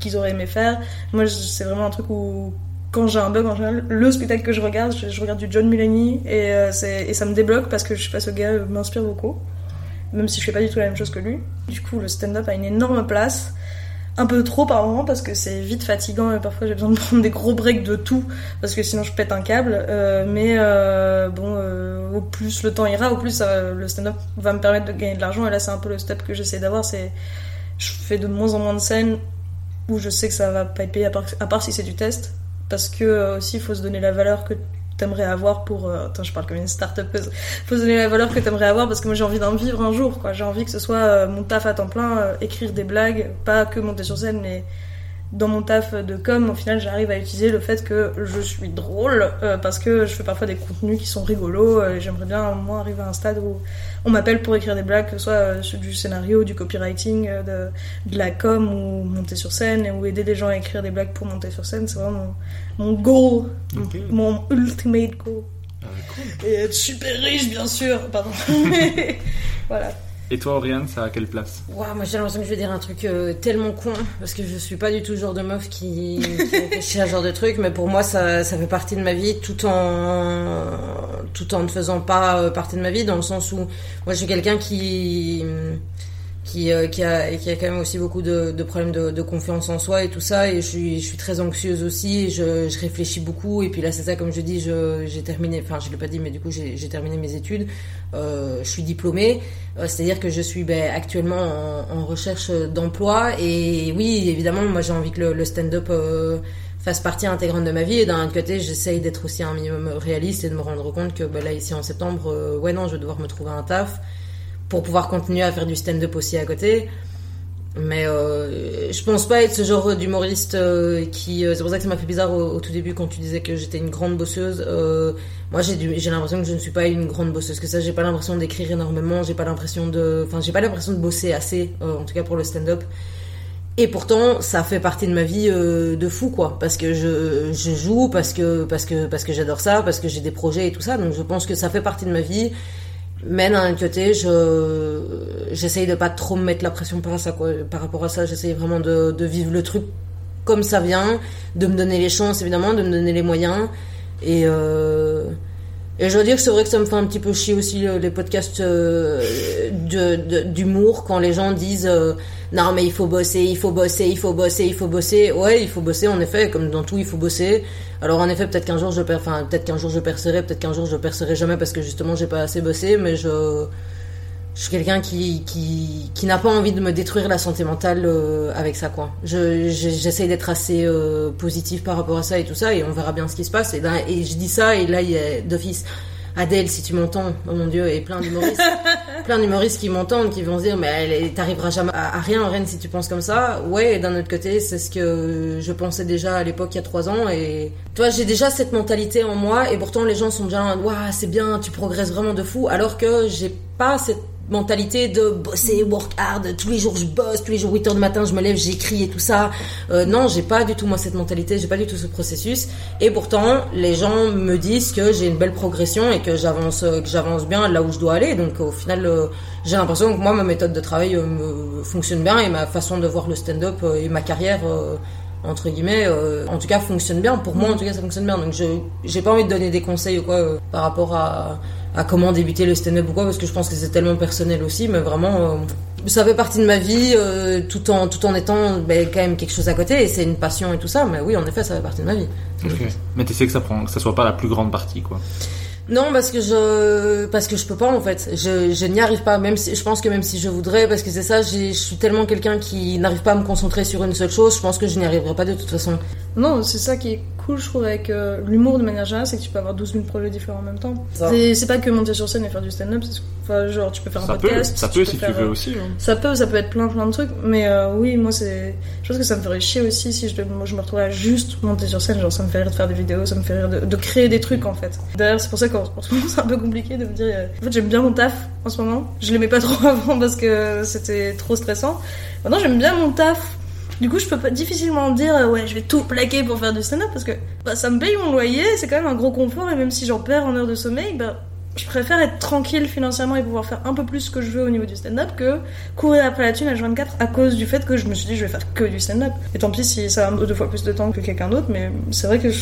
S2: qu'ils auraient aimé faire. Moi, c'est vraiment un truc où quand j'ai un bug en général, le spectacle que je regarde, je, regarde du John Mulaney et, euh, et ça me débloque parce que je sais pas, ce gars euh, m'inspire beaucoup, même si je fais pas du tout la même chose que lui. Du coup, le stand-up a une énorme place, un peu trop par moment parce que c'est vite fatigant et parfois j'ai besoin de prendre des gros breaks de tout parce que sinon je pète un câble. Euh, mais bon, au plus le temps ira, au plus le stand-up va me permettre de gagner de l'argent et là c'est un peu le step que j'essaie d'avoir, c'est je fais de moins en moins de scènes où je sais que ça va pas être payé à part si c'est du test parce que euh, aussi il faut se donner la valeur que t'aimerais avoir pour euh, attends je parle comme une start-upeuse. Faut se donner la valeur que t'aimerais avoir parce que moi j'ai envie d'en vivre un jour quoi. J'ai envie que ce soit euh, mon taf à temps plein écrire des blagues pas que monter sur scène mais dans mon taf de com, au final, j'arrive à utiliser le fait que je suis drôle euh, parce que je fais parfois des contenus qui sont rigolos. et J'aimerais bien au moins arriver à un stade où on m'appelle pour écrire des blagues, que ce soit euh, du scénario, du copywriting, euh, de, de, la com ou monter sur scène ou aider les gens à écrire des blagues pour monter sur scène. C'est vraiment mon, mon goal, mon ultimate goal. Ah, cool. Et être super riche, bien sûr. Pardon. voilà.
S1: Et toi, Oriane, ça a quelle place?
S3: Moi, j'ai l'impression que je vais dire un truc euh, tellement con, parce que je suis pas du tout le genre de meuf qui, qui réfléchit à ce genre de truc, mais pour moi, ça, ça fait partie de ma vie, tout en, tout en ne faisant pas euh, partie de ma vie, dans le sens où moi, je suis quelqu'un qui qui, euh, qui, a, qui a quand même aussi beaucoup de, de problèmes de, de, confiance en soi et tout ça. Et je suis, je suis très anxieuse aussi. Je, je réfléchis beaucoup. Et puis là, c'est ça, comme je dis, j'ai terminé, enfin, je l'ai pas dit, mais du coup, j'ai terminé mes études. Euh, je suis diplômée. Euh, C'est-à-dire que je suis ben, actuellement en, en recherche d'emploi. Et oui, évidemment, moi, j'ai envie que le, le stand-up euh, fasse partie intégrante de ma vie. Et d'un autre côté, j'essaye d'être aussi un minimum réaliste et de me rendre compte que ben, là, ici en septembre, euh, ouais, non, je vais devoir me trouver un taf pour pouvoir continuer à faire du stand-up aussi à côté. Mais euh, je pense pas être ce genre d'humoriste euh, qui. Euh, c'est pour ça que ça m'a fait bizarre au, tout début quand tu disais que j'étais une grande bosseuse. Euh, moi, j'ai l'impression que je ne suis pas une grande bosseuse. Que ça, j'ai pas l'impression d'écrire énormément. J'ai pas l'impression de. Enfin, j'ai pas l'impression de bosser assez, en tout cas pour le stand-up. Et pourtant, ça fait partie de ma vie de fou, quoi. Parce que je, je joue, parce que parce que parce que j'adore ça, parce que j'ai des projets et tout ça. Donc, je pense que ça fait partie de ma vie. Mais d'un côté, je j'essaye de pas trop me mettre la pression par ça quoi. Par rapport à ça, j'essaye vraiment de, de vivre le truc comme ça vient, de me donner les chances évidemment, de me donner les moyens et euh, et je dois dire que c'est vrai que ça me fait un petit peu chier aussi les podcasts euh, d'humour quand les gens disent euh, non mais il faut bosser, il faut bosser, il faut bosser, il faut bosser. Ouais, il faut bosser en effet, comme dans tout il faut bosser. Alors en effet peut-être qu'un jour je perds, enfin peut-être qu'un jour je percerai, peut-être qu'un jour je percerai jamais parce que justement j'ai pas assez bossé, mais je je suis quelqu'un qui, qui, qui n'a pas envie de me détruire la santé mentale euh, avec ça quoi. Je, j'essaye d'être assez euh, positif par rapport à ça et tout ça et on verra bien ce qui se passe et, là, et je dis ça et là il y a d'office Adèle si tu m'entends oh mon dieu et plein d'humoristes plein d'humoristes qui m'entendent qui vont se dire mais t'arriveras jamais à, rien en Rennes si tu penses comme ça ouais et d'un autre côté c'est ce que je pensais déjà à l'époque il y a trois ans et tu vois j'ai déjà cette mentalité en moi et pourtant les gens sont bien waouh c'est bien tu progresses vraiment de fou alors que j'ai pas cette mentalité de bosser, work hard, tous les jours je bosse, tous les jours 8 heures du matin je me lève, j'écris et tout ça. Euh, non, j'ai pas du tout moi cette mentalité, j'ai pas du tout ce processus. Et pourtant, les gens me disent que j'ai une belle progression et que j'avance, que j'avance bien là où je dois aller. Donc au final, euh, j'ai l'impression que moi ma méthode de travail euh, fonctionne bien et ma façon de voir le stand-up euh, et ma carrière entre guillemets, en tout cas fonctionne bien. Pour moi, en tout cas, ça fonctionne bien. Donc, je j'ai pas envie de donner des conseils ou quoi par rapport à à comment débuter le stand-up ou quoi parce que je pense que c'est tellement personnel aussi mais vraiment euh, ça fait partie de ma vie euh, tout en tout en étant ben, quand même quelque chose à côté et c'est une passion et tout ça mais oui en effet ça fait partie de ma vie
S1: mais tu sais que ça prend que ça soit pas la plus grande partie quoi
S3: non, parce que je parce que je peux pas en fait. Je, je n'y arrive pas. Même si je pense que même si je voudrais, parce que c'est ça, je suis tellement quelqu'un qui n'arrive pas à me concentrer sur une seule chose. Je pense que je n'y arriverai pas de toute façon.
S2: Non, c'est ça qui est cool, je trouve, avec euh, l'humour de manière générale, c'est que tu peux avoir 12 000 projets différents en même temps. C'est pas que monter sur scène et faire du stand-up, enfin, genre tu peux faire un
S1: ça
S2: podcast.
S1: Peut, ça peut si tu veux aussi. Hein.
S2: Ça peut, ça peut être plein plein de trucs, mais euh, oui, moi c'est. Je pense que ça me ferait chier aussi si je, moi, je me retrouvais à juste monter sur scène, genre ça me fait rire de faire des vidéos, ça me fait rire de, de créer des trucs en fait. D'ailleurs, c'est pour ça qu'en ce moment c'est un peu compliqué de me dire. Euh, en fait, j'aime bien mon taf en ce moment. Je l'aimais pas trop avant parce que c'était trop stressant. Maintenant, j'aime bien mon taf du coup, je peux pas difficilement dire euh, ouais, je vais tout plaquer pour faire du stand-up parce que bah, ça me paye mon loyer, c'est quand même un gros confort et même si j'en perds en heure de sommeil, bah je préfère être tranquille financièrement et pouvoir faire un peu plus ce que je veux au niveau du stand-up que courir après la thune à 24 à cause du fait que je me suis dit je vais faire que du stand-up. Et tant pis si ça a deux fois plus de temps que quelqu'un d'autre, mais c'est vrai que je,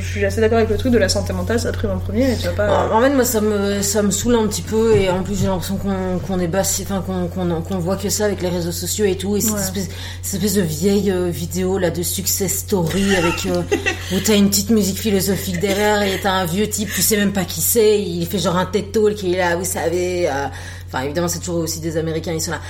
S2: suis assez d'accord avec le truc de la santé mentale, ça prime en premier et tu vas pas.
S3: En fait, moi ça me, ça me saoule un petit peu et en plus j'ai l'impression qu'on est bassé, enfin qu'on qu'on voit que ça avec les réseaux sociaux et tout, et cette, espèce, cette espèce de vieille euh, vidéo là de success story avec euh, où t'as une petite musique philosophique derrière et t'as un vieux type, tu sais même pas qui c'est, il fait genre un TED Talk qui est là, vous savez. Euh, enfin, évidemment, c'est toujours aussi des Américains, ils sont là.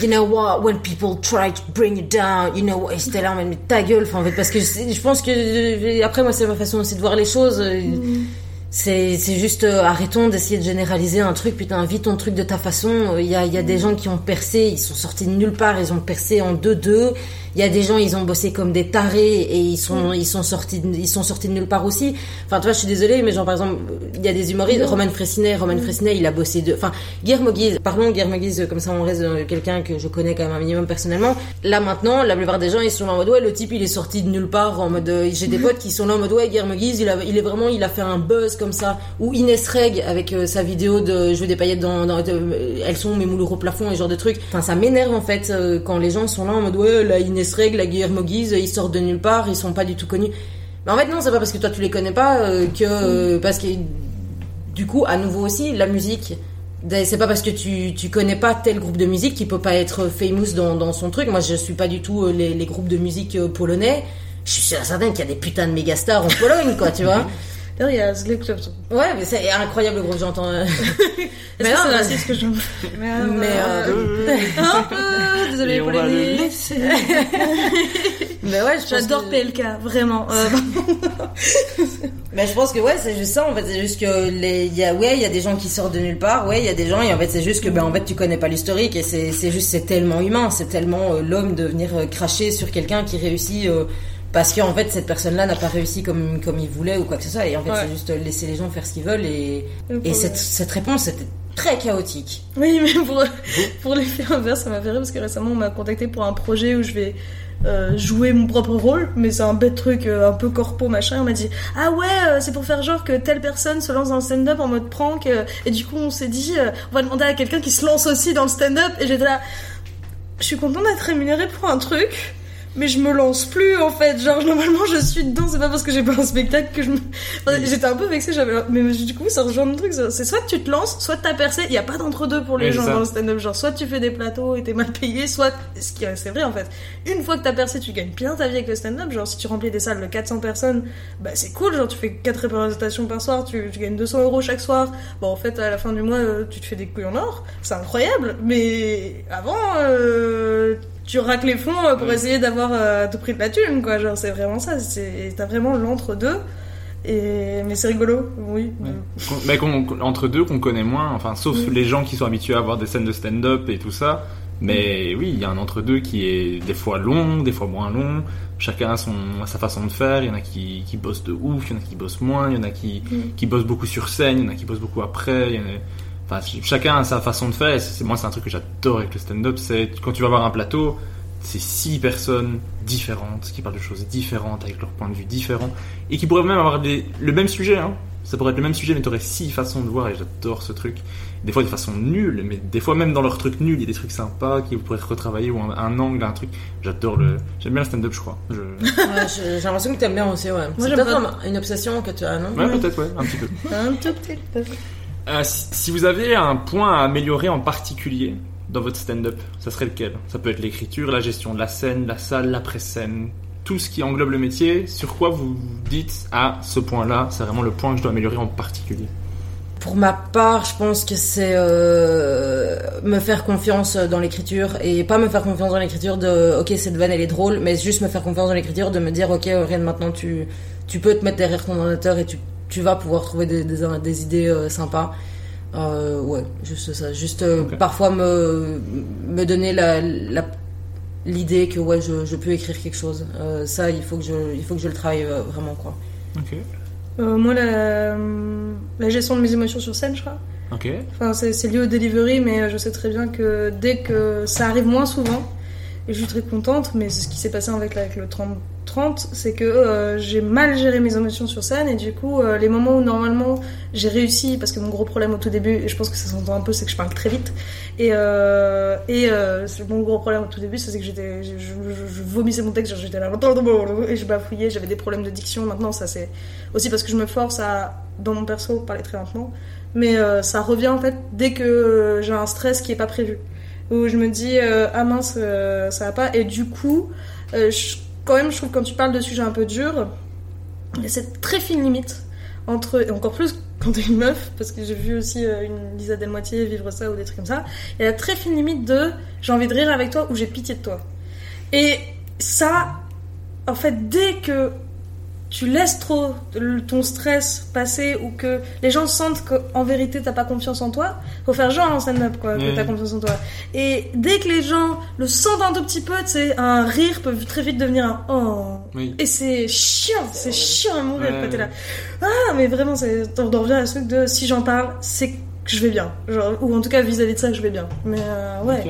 S3: You know what, when people try to bring you down, you know what, et c'était là, mais ta gueule, enfin, en fait, parce que je pense que, après, moi, c'est ma façon aussi de voir les choses. Mm. c'est c'est juste euh, arrêtons d'essayer de généraliser un truc putain vis ton truc de ta façon il y a il y a des gens qui ont percé ils sont sortis de nulle part ils ont percé en deux deux il y a des gens ils ont bossé comme des tarés et ils sont ils sont sortis de- ils sont sortis de nulle part aussi. Enfin tu vois je suis désolée mais genre par exemple il y a des humoristes Roman Fressinet Roman Fressinet il a bossé de enfin Guillermo Guise parlons Guillermo Guise comme ça on reste quelqu'un que je connais quand même un minimum personnellement. Là maintenant la plupart des gens ils sont là en mode ouais le type il est sorti de nulle part en mode euh, j'ai des potes qui sont là en mode ouais Guillermo Guise il, a, il est vraiment il a fait un buzz comme ça. Ou Inès Reg avec euh, sa vidéo de je veux des paillettes dans, dans de- elles sont mes moules au plafond et genre de trucs. Enfin ça m'énerve en fait euh, quand les gens sont là en mode ouais la Inès Reg la Guillermo Guise ils sortent de nulle part ils sont pas du tout connus mais en fait non c'est pas parce que toi tu les connais pas euh, que euh, parce que du coup à nouveau aussi la musique c'est pas parce que tu, tu connais pas tel groupe de musique qu'il peut pas être famous dans, dans son truc. Moi, je suis pas du tout euh, les, les groupes de musique polonais. Je suis certaine qu'il y a des putains de méga stars en Pologne, quoi, tu vois.
S2: D'ailleurs, il y a Slip Club.
S3: Ouais, mais c'est incroyable groupe, j'entends. euh.
S2: Mais
S3: non,
S2: c'est raciste que je. Mais, euh, un peu. Désolée pour les
S1: le laisser.
S3: mais ouais,
S2: J'adore
S3: que-
S2: PLK, vraiment. Euh,
S3: Mais je pense que ouais, c'est juste ça. En fait, c'est juste que les, y a, ouais, il y a des gens qui sortent de nulle part. Ouais, il y a des gens et en fait, c'est juste que ben en fait, tu connais pas l'historique et c'est, c'est juste, c'est tellement humain, c'est tellement euh, l'homme de venir cracher sur quelqu'un qui réussit euh, parce qu'en fait, cette personne-là n'a pas réussi comme comme il voulait ou quoi que ce soit. Et en fait,
S2: Ouais.
S3: c'est juste laisser les gens faire ce qu'ils veulent et
S2: Et
S3: cette cette réponse était très chaotique.
S2: Oui, mais pour, pour l'effet inverse, ça m'a fait rire parce que récemment on m'a contacté pour un projet où je vais euh, jouer mon propre rôle, mais c'est un bête truc euh, un peu corpo machin. On m'a dit Ah ouais, euh, c'est pour faire genre que telle personne se lance dans le stand-up en mode prank, euh, et du coup on s'est dit euh, On va demander à quelqu'un qui se lance aussi dans le stand-up, et j'étais là Je suis contente d'être rémunérée pour un truc. Mais je me lance plus en fait, genre normalement je suis dedans, c'est pas parce que j'ai pas un spectacle que je me... Enfin, J'étais un peu vexée, j'avais... mais du coup ça rejoint le truc, c'est soit tu te lances, soit t'as percé, il y a pas d'entre-deux pour les
S1: Oui,
S2: gens dans le stand-up, genre soit tu fais des plateaux et t'es mal payé, soit, ce qui est c'est vrai en fait, une fois que t'as percé tu gagnes bien ta vie avec le stand-up, genre si tu remplis des salles de 400 personnes, bah c'est cool, genre tu fais 4 représentations par soir, tu, tu gagnes 200 euros chaque soir, bon en fait à la fin du mois euh, tu te fais des couilles en or, c'est incroyable, mais avant euh, tu raques les fonds euh, pour
S1: Ouais.
S2: essayer d'avoir euh, à tout prix de la thune quoi, genre c'est vraiment ça, c'est t'as vraiment l'entre-deux. Et... Mais c'est rigolo, oui.
S1: Mais entre deux qu'on connaît moins, enfin sauf
S2: Mm.
S1: les gens qui sont habitués à avoir des scènes de stand-up et tout ça. Mais oui, il y a un entre-deux qui est des fois long, des fois moins long. Chacun a, son, a sa façon de faire. Il y en a qui, qui bossent de ouf, il y en a qui bossent moins, il y en a qui,
S2: Mm.
S1: qui bossent beaucoup sur scène, il y en a qui bossent beaucoup après. il y en a- Enfin, ch- chacun a sa façon de faire. Et c'est, moi, c'est un truc que j'adore avec le stand-up. C'est quand tu vas voir un plateau, c'est six personnes différentes qui parlent de choses différentes avec leur point de vue différent et qui pourraient même avoir des- le même sujet. Hein. Ça pourrait être le même sujet, mais tu aurais six façons de voir et j'adore ce truc. Des fois, des façons nulles, mais des fois, même dans leurs trucs nuls, il y a des trucs sympas qui pourraient être retravaillés ou un, un angle, un truc. J'adore le. J'aime bien le stand-up, je crois. Je...
S3: Ouais, je- j'ai l'impression que t'aimes bien aussi, ouais. c'est peut-être
S2: pas.
S3: une obsession que tu as, non?
S1: Ouais, peut-être, ouais, un petit peu.
S2: Un tout petit peu.
S1: Euh, si, vous avez un point à améliorer en particulier dans votre stand-up, ça serait lequel? Ça peut être l'écriture, la gestion de la scène, la salle, l'après-scène, tout ce qui englobe le métier. Sur quoi vous dites à ce point-là, c'est vraiment le point que je dois améliorer en particulier
S3: Pour ma part, je pense que c'est euh, me faire confiance dans l'écriture et pas me faire confiance dans l'écriture de ok cette vanne elle est drôle, mais juste me faire confiance dans l'écriture de me dire ok rien maintenant tu tu peux te mettre derrière ton ordinateur et tu tu vas pouvoir trouver des des, des idées euh, sympas. Euh, ouais, juste ça, juste euh, parfois me me donner la, la l'idée que ouais je, je peux écrire quelque chose. Euh, ça il faut que je il faut que je le travaille euh, vraiment quoi.
S1: Ok.
S2: Euh, moi, la, la gestion de mes émotions sur scène, je crois.
S1: Ok.
S2: Enfin, c'est c'est lié au delivery, mais je sais très bien que dès que ça arrive moins souvent, et je suis très contente, mais ce qui s'est passé avec, le 30-30, c'est que euh, j'ai mal géré mes émotions sur scène, et du coup, euh, les moments où normalement j'ai réussi, parce que mon gros problème au tout début, et je pense que ça s'entend un peu, c'est que je parle très vite, et, euh, mon gros problème au tout début, c'est que j'étais, je, je- je vomissais mon texte, j'étais là, et je bafouillais, j'avais des problèmes de diction, maintenant ça c'est aussi parce que je me force à, dans mon perso, parler très lentement, mais ça revient en fait dès que j'ai un stress qui est pas prévu où je me dis euh, ah mince euh, ça va pas. Et du coup euh, quand même je trouve que quand tu parles de sujets un peu durs il y a cette très fine limite entre et encore plus quand t'es une meuf parce que j'ai vu aussi une Lisa Delmoitier vivre ça ou des trucs comme ça. Il y a la très fine limite de j'ai envie de rire avec toi ou j'ai pitié de toi. Et ça en fait dès que tu laisses trop ton stress passer ou que les gens sentent qu'en vérité t'as pas confiance en toi, faut faire genre en stand-up quoi, que
S1: Ouais.
S2: t'as confiance en toi. Et dès que les gens le sentent un tout petit peu, tu sais, un rire peut très vite devenir un oh.
S1: Oui.
S2: Et c'est chiant, c'est chiant à mourir
S1: Ouais.
S2: quand t'es là. Ah, mais vraiment, c'est, on en revient à ce truc de si j'en parle, c'est que je vais bien. Genre, ou en tout cas vis-à-vis de ça, je vais bien. Mais euh, ouais.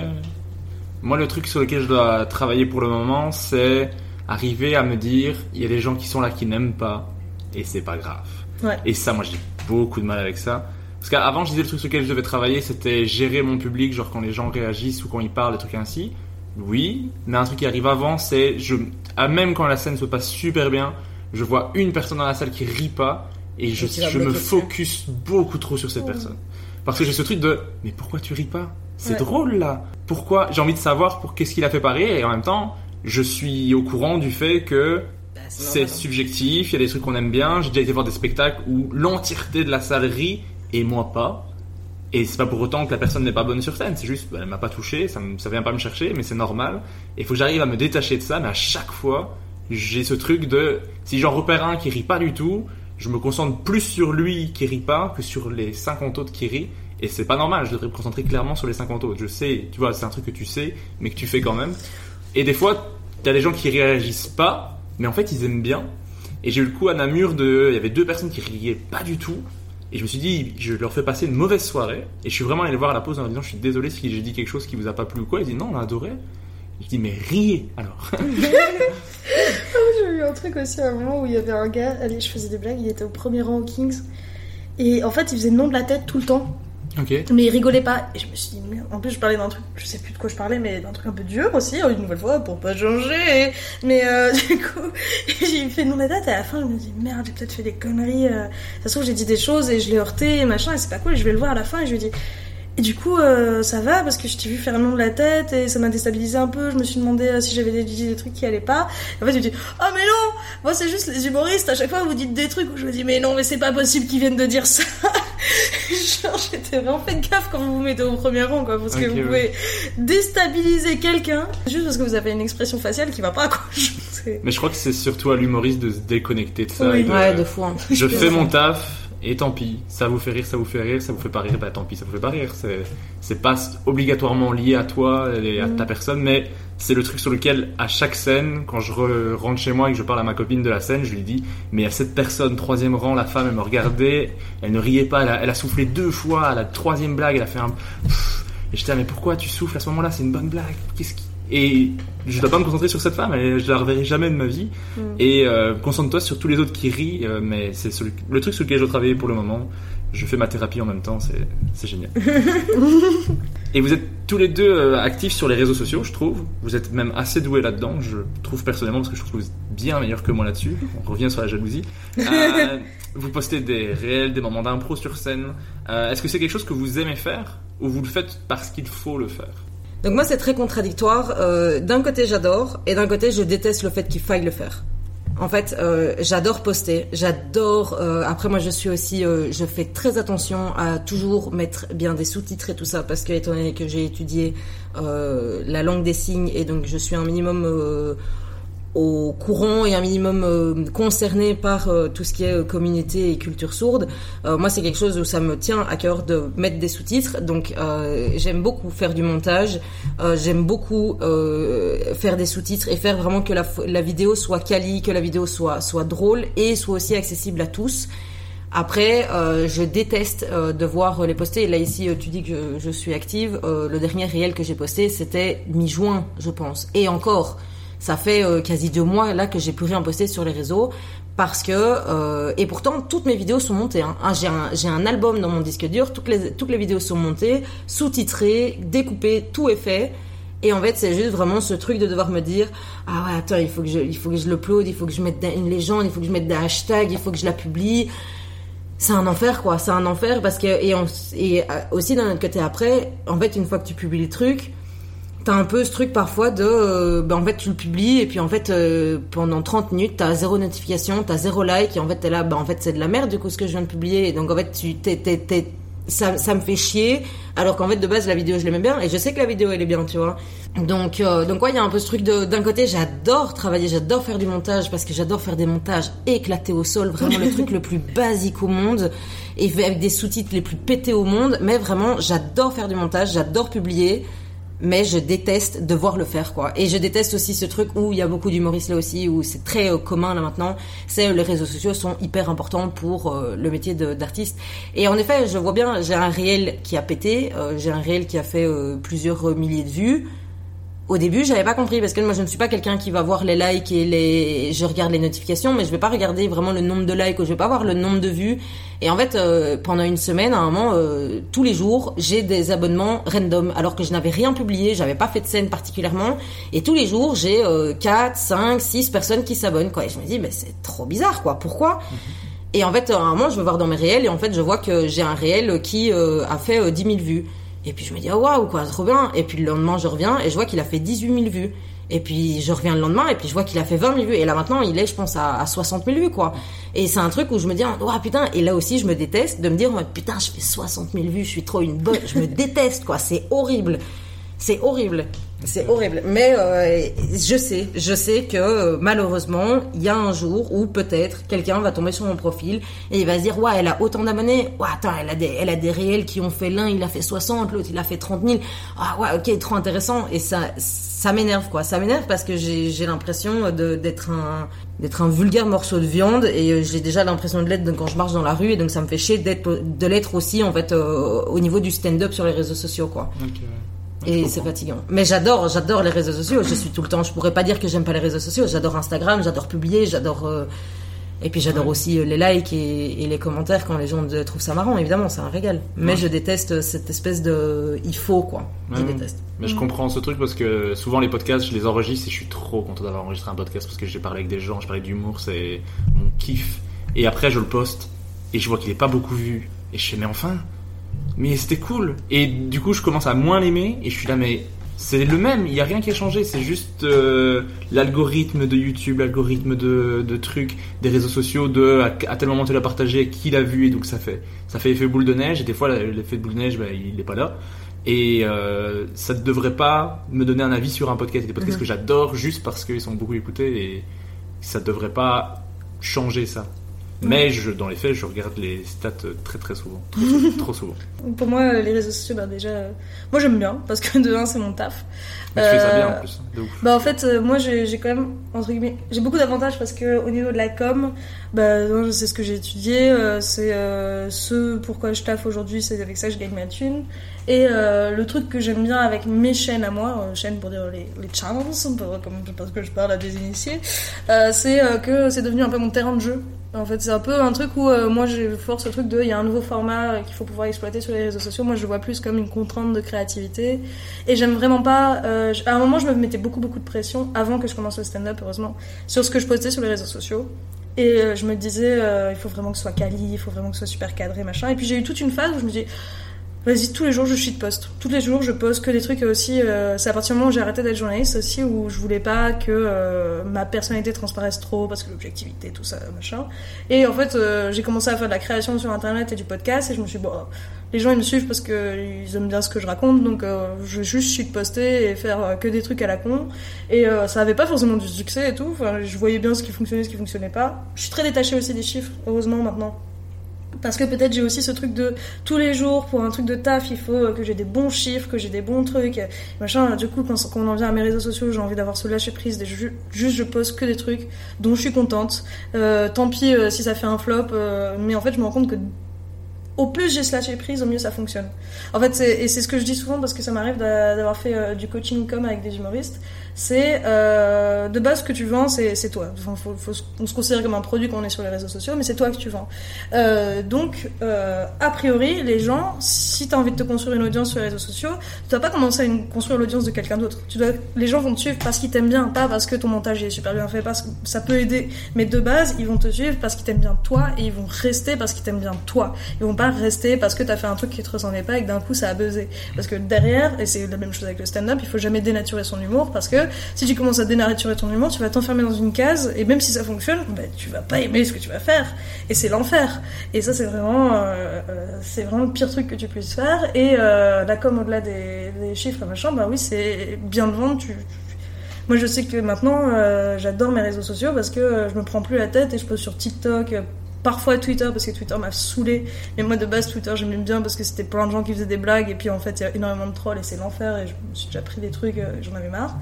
S1: Moi, le truc sur lequel je dois travailler pour le moment, c'est arriver à me dire, il y a des gens qui sont là qui n'aiment pas, et c'est pas grave.
S2: Ouais.
S1: Et ça, moi, j'ai beaucoup de mal avec ça. Parce qu'avant, je disais le truc sur lequel je devais travailler, c'était gérer mon public, genre quand les gens réagissent ou quand ils parlent, des trucs ainsi. Oui, mais un truc qui arrive avant, c'est, je, ah, même quand la scène se passe super bien, je vois une personne dans la salle qui rit pas, et je,
S3: Et
S1: me focus beaucoup trop sur cette personne. Parce que j'ai ce truc de, mais pourquoi tu ris pas? C'est
S2: Ouais.
S1: drôle là. Pourquoi J'ai envie de savoir pour qu'est-ce qu'il a fait pas rire, et en même temps, je suis au courant du fait que
S3: Bah,
S1: c'est
S3: normal.
S1: subjectif, il y a des trucs qu'on aime bien. J'ai déjà été voir des spectacles où l'entièreté de la salle rit et moi pas. Et c'est pas pour autant que la personne n'est pas bonne sur scène, c'est juste, bah, elle m'a pas touché, ça, me- ça vient pas me chercher, mais c'est normal. Et il faut que j'arrive à me détacher de ça, mais à chaque fois, j'ai ce truc de, si j'en repère un qui rit pas du tout, je me concentre plus sur lui qui rit pas que sur les 50 autres qui rient. Et c'est pas normal, je devrais me concentrer clairement sur les 50 autres. Je sais, tu vois, c'est un truc que tu sais, mais que tu fais quand même. Et des fois, t'as des gens qui réagissent pas, mais en fait, ils aiment bien. Et j'ai eu le coup à Namur de. Il y avait deux personnes qui riaient pas du tout. Et je me suis dit, je leur fais passer une mauvaise soirée. Et je suis vraiment allé le voir à la pause en leur disant, je suis désolé si j'ai dit quelque chose qui vous a pas plu ou quoi. Ils disent, non, on a adoré. Je dis, mais riez alors.
S2: J'ai eu un truc aussi à un moment où il y avait un gars, allez, je faisais des blagues, il était au premier rang au Kings. Et en fait, il faisait le nom de la tête tout le temps.
S1: Ok.
S2: Mais il rigolait pas. Et je me suis dit, merde. En plus, je parlais d'un truc, je sais plus de quoi je parlais, mais d'un truc un peu dur aussi, une nouvelle fois, pour pas changer. Mais euh, du coup, j'ai fait de la tête, et à la fin, je me dis, merde, j'ai peut-être fait des conneries. Ça se trouve, j'ai dit des choses et je l'ai heurté, et machin, et c'est pas cool. Et je vais le voir à la fin, et je lui dis, et du coup, euh, ça va parce que je t'ai vu faire le nom de la tête et ça m'a déstabilisé un peu. Je me suis demandé euh, si j'avais dit des, des trucs qui allaient pas. Et en fait, je dis Oh, mais non Moi, c'est juste les humoristes. À chaque fois, vous dites des trucs où je me dis Mais non, mais c'est pas possible qu'ils viennent de dire ça. Genre, j'étais vraiment fait gaffe quand vous vous mettez au premier rang, quoi. Parce que vous
S1: ouais.
S2: pouvez déstabiliser quelqu'un juste parce que vous avez une expression faciale qui va pas, quoi.
S1: Mais je crois que c'est surtout à l'humoriste de se déconnecter de ça.
S2: Oui.
S1: et de-
S3: Ouais, de fou. hein.
S1: Je fais mon taf et tant pis. Ça vous fait rire, ça vous fait rire, ça vous fait pas rire, bah tant pis, ça vous fait pas rire. C'est, pas obligatoirement lié à toi et à ta personne, mais c'est le truc sur lequel, à chaque scène, quand je re- rentre chez moi et que je parle à ma copine de la scène, je lui dis, mais il y a cette personne, troisième rang, la femme, elle me regardait, elle ne riait pas, elle a, elle a soufflé deux fois à la troisième blague, elle a fait un, et j'étais, ah, mais pourquoi tu souffles à ce moment-là? C'est une bonne blague. Qu'est-ce qui, et je dois pas me concentrer sur cette femme, elle- je la reverrai jamais de ma vie. Et euh, concentre-toi sur tous les autres qui rient, euh, mais c'est le, truc sur lequel je dois travailler pour le moment. Je fais ma thérapie en même temps, c'est, génial. Et vous êtes tous les deux euh, actifs sur les réseaux sociaux, je trouve. Vous êtes même assez doués là-dedans, je trouve personnellement, parce que je trouve que vous êtes bien meilleur que moi là-dessus. On revient sur la jalousie. Euh, vous postez des réels, des moments d'impro sur scène. Euh, est-ce que c'est quelque chose que vous aimez faire ou vous le faites parce qu'il faut le faire?
S3: Donc moi c'est très contradictoire. Euh, d'un côté j'adore et d'un côté je déteste le fait qu'il faille le faire. En fait, euh, j'adore poster, j'adore. euh, après, moi, je suis aussi, je fais très attention à toujours mettre bien des sous-titres et tout ça, parce que étant donné que j'ai étudié la langue des signes et donc je suis un minimum au courant et un minimum euh, concerné par euh, tout ce qui est euh, communauté et culture sourde. Moi, c'est quelque chose où ça me tient à cœur de mettre des sous-titres. Donc, j'aime beaucoup faire du montage. J'aime beaucoup faire des sous-titres et faire vraiment que la, vidéo soit quali, que la vidéo soit soit drôle et soit aussi accessible à tous. Après, je déteste euh, devoir les poster. Là ici, tu dis que je, suis active. Le dernier réel que j'ai posté, c'était mi-juin, je pense. Et encore, ça fait euh, quasi deux mois là que j'ai plus rien posté sur les réseaux parce que euh, et pourtant toutes mes vidéos sont montées. Hein. Ah, j'ai un un album dans mon disque dur. Toutes les toutes les vidéos sont montées, sous-titrées, découpées, tout est fait. Et en fait, c'est juste vraiment ce truc de devoir me dire ah ouais attends il faut que je il faut que je l'upload, il faut que je mette une légende, il faut que je mette des hashtags, il faut que je la publie c'est un enfer quoi c'est un enfer parce que et, et euh, aussi d'un autre côté après en fait une fois que tu publies le truc t'as un peu ce truc parfois de euh, ben en fait tu le publies et puis en fait euh, pendant 30 minutes t'as zéro notification t'as zéro like et en fait t'es là ben en fait c'est de la merde du coup ce que je viens de publier et donc en fait tu t'es t'es t'es ça, ça me fait chier. Alors qu'en fait, de base, la vidéo, je l'aimais bien. Et je sais que la vidéo, elle est bien, tu vois. Donc, euh, donc ouais, il y a un peu ce truc de, d'un côté, j'adore travailler, j'adore faire du montage parce que j'adore faire des montages éclatés au sol, vraiment le truc le plus basique au monde et avec des sous-titres les plus pétés au monde. Mais vraiment, j'adore faire du montage, j'adore publier mais je déteste devoir le faire quoi. Et je déteste aussi ce truc où il y a beaucoup d'humoristes là aussi où c'est très euh, commun là maintenant. C'est euh, les réseaux sociaux sont hyper importants pour euh, le métier d'artiste. Et en effet je vois bien j'ai un réel qui a pété j'ai un réel qui a fait plusieurs milliers de vues au début, j'avais pas compris parce que moi je ne suis pas quelqu'un qui va voir les likes et les je regarde les notifications mais je vais pas regarder vraiment le nombre de likes ou je vais pas voir le nombre de vues. Et en fait euh, pendant une semaine à un moment euh, tous les jours, j'ai des abonnements random alors que je n'avais rien publié, j'avais pas fait de scène particulièrement. Et tous les jours, j'ai 4, 5, 6 personnes qui s'abonnent quoi. Et je me dis mais c'est trop bizarre quoi, pourquoi? Et en fait à un moment, je vais voir dans mes réels et en fait, je vois que j'ai un réel qui euh, a fait 10 000 vues. Et puis je me dis, oh, waouh, quoi, trop bien. Et puis le lendemain, je reviens et je vois qu'il a fait 18 000 vues. Et puis je reviens le lendemain et puis je vois qu'il a fait 20 000 vues. Et là maintenant, il est, je pense, à, 60 000 vues, quoi. Et c'est un truc où je me dis, oh putain. Et là aussi, je me déteste de me dire, putain, je fais 60 000 vues, je suis trop une bonne. Je me déteste, quoi. C'est horrible. C'est horrible. C'est horrible. Mais euh, je sais, je sais que euh, malheureusement, il y a un jour où peut-être quelqu'un va tomber sur mon profil et il va se dire ouais, elle a autant d'abonnés. Ouais, attends, elle a des, elle a des réels qui ont fait l'un, il a fait 60, l'autre il a fait 30 000. Ah ouais, ok, trop intéressant. Et ça, ça m'énerve quoi. Ça m'énerve parce que j'ai, l'impression d'être un, d'être un vulgaire morceau de viande et euh, j'ai déjà l'impression de l'être quand je marche dans la rue et donc ça me fait chier d'être, de l'être aussi en fait au niveau du stand-up sur les réseaux sociaux quoi. Et c'est fatigant. Mais j'adore, j'adore les réseaux sociaux. Je suis tout le temps. Je pourrais pas dire que j'aime pas les réseaux sociaux. J'adore Instagram, j'adore publier, j'adore. Euh, et puis j'adore aussi euh, les likes et, les commentaires quand les gens trouvent ça marrant. Évidemment, c'est un régal. Mais je déteste cette espèce de il faut quoi. Je déteste.
S1: Mais je comprends ce truc parce que souvent les podcasts, je les enregistre et je suis trop content d'avoir enregistré un podcast parce que j'ai parlé avec des gens, je parlais d'humour, c'est mon kiff. Et après, je le poste et je vois qu'il est pas beaucoup vu. Et je fais mais enfin, mais c'était cool. Et du coup, je commence à moins l'aimer et je suis là, mais c'est le même, il n'y a rien qui a changé, c'est juste euh, l'algorithme de YouTube, l'algorithme de, de, trucs, des réseaux sociaux, de à, tel moment tu l'as partagé, qui l'a vu, et donc ça fait, ça fait effet boule de neige, et des fois l'effet de boule de neige, bah, il n'est pas là. Et euh, ça ne devrait pas me donner un avis sur un podcast. Il y a des podcasts mhm. que j'adore juste parce qu'ils sont beaucoup écoutés, et ça ne devrait pas changer ça. Mais je, dans les faits, je regarde les stats très très souvent. Trop, souvent.
S2: Pour moi, les réseaux sociaux, bah déjà, moi j'aime bien parce que de un, c'est mon taf.
S1: Mais tu fais ça bien en plus, de ouf.
S2: Bah en fait, euh, moi j'ai quand même, entre guillemets, j'ai beaucoup d'avantages parce que au niveau de la com, bah c'est ce que j'ai étudié, euh, c'est euh, ce pourquoi je taffe aujourd'hui, c'est avec ça que je gagne ma thune. Et le truc que j'aime bien avec mes chaînes à moi, chaînes pour dire les, les channels, comme parce que je parle à des initiés, c'est que c'est devenu un peu mon terrain de jeu. En fait, c'est un peu un truc où euh, moi j'ai force le truc de il y a un nouveau format euh, qu'il faut pouvoir exploiter sur les réseaux sociaux. Moi, je le vois plus comme une contrainte de créativité. Et j'aime vraiment pas. Euh, à un moment, je me mettais beaucoup beaucoup de pression avant que je commence le stand-up, heureusement, sur ce que je postais sur les réseaux sociaux. Et je me disais, il faut vraiment que ce soit quali, il faut vraiment que ce soit super cadré, machin. Et puis j'ai eu toute une phase où je me dis, Vas-y, tous les jours je shitpost. Tous les jours je poste que des trucs aussi. Euh, c'est à partir du moment où j'ai arrêté d'être journaliste aussi où je voulais pas que euh, ma personnalité transparaisse trop parce que l'objectivité, tout ça, machin. Et en fait, euh, j'ai commencé à faire de la création sur internet et du podcast et je me suis dit, bon, les gens ils me suivent parce qu'ils aiment bien ce que je raconte donc je vais juste shitposter et faire que des trucs à la con. Et ça avait pas forcément du succès et tout. Je voyais bien ce qui fonctionnait, ce qui fonctionnait pas. Je suis très détachée aussi des chiffres, heureusement maintenant parce que peut-être j'ai aussi ce truc de tous les jours pour un truc de taf il faut que j'ai des bons chiffres que j'ai des bons trucs machin. Du coup quand, on en vient à mes réseaux sociaux j'ai envie d'avoir ce lâcher prise juste je poste que des trucs dont je suis contente. Euh, tant pis euh, si ça fait un flop euh, mais en fait je me rends compte que au plus j'ai ce lâcher prise, au mieux ça fonctionne. En fait, et c'est ce que je dis souvent parce que ça m'arrive d'avoir fait du coaching comme avec des humoristes c'est euh, de base ce que tu vends, c'est toi. Faut, faut, on se considère comme un produit quand on est sur les réseaux sociaux, mais c'est toi que tu vends. Euh, donc, euh, a priori, les gens, si tu as envie de te construire une audience sur les réseaux sociaux, tu dois pas commencer à construire l'audience de quelqu'un d'autre. Tu dois, les gens vont te suivre parce qu'ils t'aiment bien, pas parce que ton montage est super bien fait, parce que ça peut aider. Mais de base, ils vont te suivre parce qu'ils t'aiment bien toi et ils vont rester parce qu'ils t'aiment bien toi. Ils vont pas rester parce que t'as fait un truc qui te ressemblait pas et que d'un coup ça a buzzé. Parce que derrière, et c'est la même chose avec le stand-up, il faut jamais dénaturer son humour parce que si tu commences à dénaturer ton humour, tu vas t'enfermer dans une case et même si ça fonctionne, bah, tu vas pas aimer ce que tu vas faire et c'est l'enfer. Et ça c'est vraiment, euh, euh, vraiment le pire truc que tu puisses faire. Et euh, la com au-delà des, chiffres machin, bah oui c'est bien de vendre. Moi, je sais que maintenant, euh, j'adore mes réseaux sociaux parce que je me prends plus la tête et je poste sur TikTok, parfois Twitter parce que Twitter m'a saoulé. Mais moi, de base, Twitter, j'aimais bien parce que c'était plein de gens qui faisaient des blagues et puis en fait, il y a énormément de trolls et c'est l'enfer et je me suis déjà pris des trucs, euh, j'en avais marre.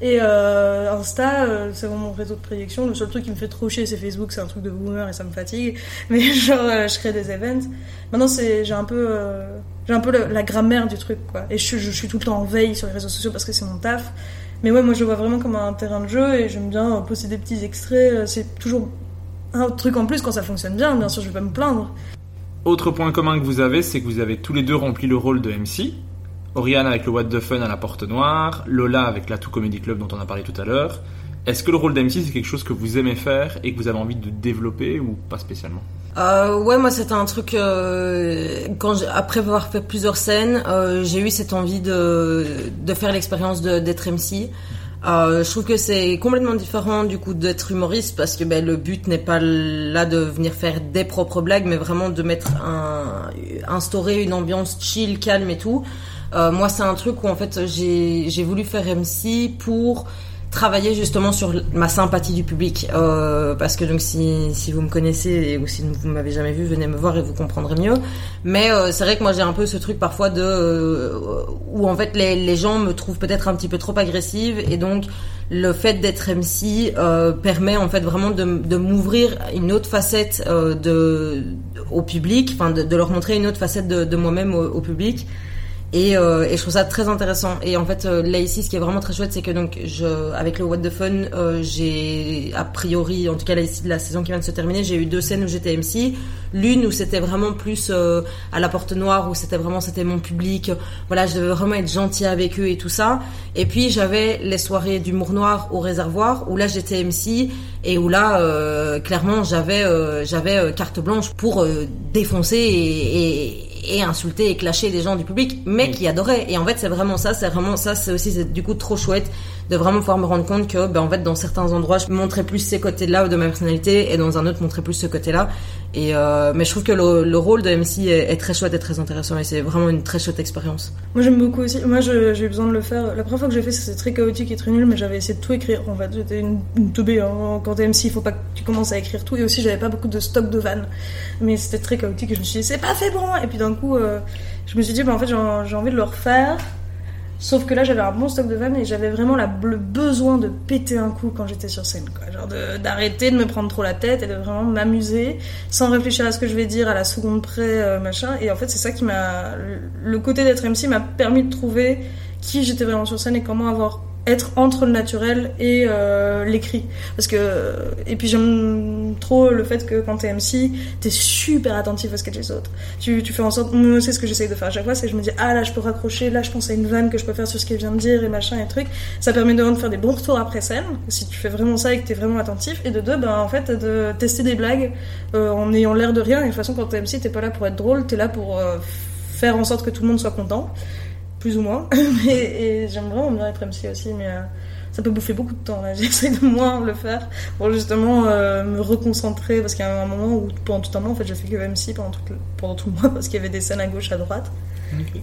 S2: Et euh, Insta, euh, c'est mon réseau de prédiction. Le seul truc qui me fait trop chier, c'est Facebook, c'est un truc de boomer et ça me fatigue. Mais genre, euh, je crée des events. Maintenant, c'est j'ai un peu, j'ai un peu la grammaire du truc, quoi. Et je, suis- je suis tout le temps en veille sur les réseaux sociaux parce que c'est mon taf. Mais ouais, moi je le vois vraiment comme un terrain de jeu et j'aime bien poster des petits extraits. C'est toujours un truc en plus quand ça fonctionne bien, bien sûr, je vais pas me plaindre.
S1: Autre point commun que vous avez, c'est que vous avez tous les deux rempli le rôle de MC. Oriane avec le What the Fun à la Porte Noire, Lola avec la Tout Comedy Club dont on a parlé tout à l'heure. Est-ce que le rôle d'MC c'est quelque chose que vous aimez faire et que vous avez envie de développer ou pas spécialement?
S3: Euh, ouais, moi c'était un truc euh, quand après avoir fait plusieurs scènes, euh, j'ai eu cette envie de de faire l'expérience de- d'être MC. Euh, je trouve que c'est complètement différent du coup d'être humoriste parce que ben, le but n'est pas là de venir faire des propres blagues, mais vraiment de mettre un instaurer une ambiance chill, calme et tout. Euh, moi, c'est un truc où en fait j'ai j'ai voulu faire MC pour travailler justement sur ma sympathie du public euh, parce que donc si, si vous me connaissez ou si vous m'avez jamais vu venez me voir et vous comprendrez mieux. Mais euh, c'est vrai que moi j'ai un peu ce truc parfois de euh, où en fait les, les gens me trouvent peut-être un petit peu trop agressive et donc le fait d'être MC euh, permet en fait vraiment de, de m'ouvrir une autre facette euh, de au public enfin de, leur montrer une autre facette de, de moi-même au public et, euh, et je trouve ça très intéressant. Et en fait, euh, là ici, ce qui est vraiment très chouette, c'est que donc, je, avec le What the Fun, euh, j'ai a priori, en tout cas là ici de la saison qui vient de se terminer, j'ai eu deux scènes où j'étais MC. L'une où c'était vraiment plus euh, à la Porte Noire, où c'était vraiment c'était mon public. Voilà, je devais vraiment être gentil avec eux et tout ça. Et puis j'avais les soirées d'humour noir au réservoir, où là j'étais MC et où là, euh, clairement, j'avais euh, j'avais carte blanche pour défoncer et, et et insulter et clasher les gens du public, mais qui adoraient. Et en fait, c'est vraiment ça, c'est vraiment ça, c'est aussi c'est du coup trop chouette de vraiment pouvoir me rendre compte que, ben, en fait, dans certains endroits, je montrais plus ces côtés-là de ma personnalité, et dans un autre, montrais plus ce côté-là. Et euh, mais je trouve que le, le rôle de MC est, est très chouette et très intéressant, et c'est vraiment une très chouette expérience.
S2: Moi j'aime beaucoup aussi. Moi je- j'ai eu besoin de le faire. La première fois que j'ai fait, c'était très chaotique et très nul, mais j'avais essayé de tout écrire. En fait, j'étais une, une teubée. hein. Quand t'es MC, il faut pas que tu commences à écrire tout. Et aussi, j'avais pas beaucoup de stock de vannes. Mais c'était très chaotique et je me suis dit, c'est pas fait pour moi. Et puis d'un coup, euh, je me suis dit, bah, en fait, j'ai envie de le refaire. Sauf que là, j'avais un bon stock de vannes et j'avais vraiment la, le besoin de péter un coup quand j'étais sur scène. Quoi. Genre d'arrêter de, me prendre trop la tête et de vraiment m'amuser sans réfléchir à ce que je vais dire à la seconde près, euh, machin. Et en fait, c'est ça qui m'a. Le côté d'être MC m'a permis de trouver qui j'étais vraiment sur scène et comment avoir être entre le naturel et euh, l'écrit. Parce que et puis j'aime trop le fait que quand t'es MC t'es super attentif à ce que les autres. Tu, tu fais en sorte moi c'est ce que j'essaye de faire à chaque fois c'est que je me dis ah là je peux raccrocher là je pense à une vanne que je peux faire sur ce qu'elle vient de dire et machin et truc. Ça permet de de faire des bons retours après scène si tu fais vraiment ça et que t'es vraiment attentif et de deux ben en fait de tester des blagues euh, en ayant l'air de rien. Et de toute façon quand t'es MC t'es pas là pour être drôle t'es là pour euh, faire en sorte que tout le monde soit content plus ou moins. et, et j'aime vraiment bien être MC aussi, mais euh, ça peut bouffer beaucoup de temps. J'essaie de moins le faire pour justement euh, me reconcentrer parce qu'il y a un moment où pendant tout un mois, en fait, j'ai fait que MC pendant tout, le- pendant tout le mois parce qu'il y avait des scènes à gauche, à droite.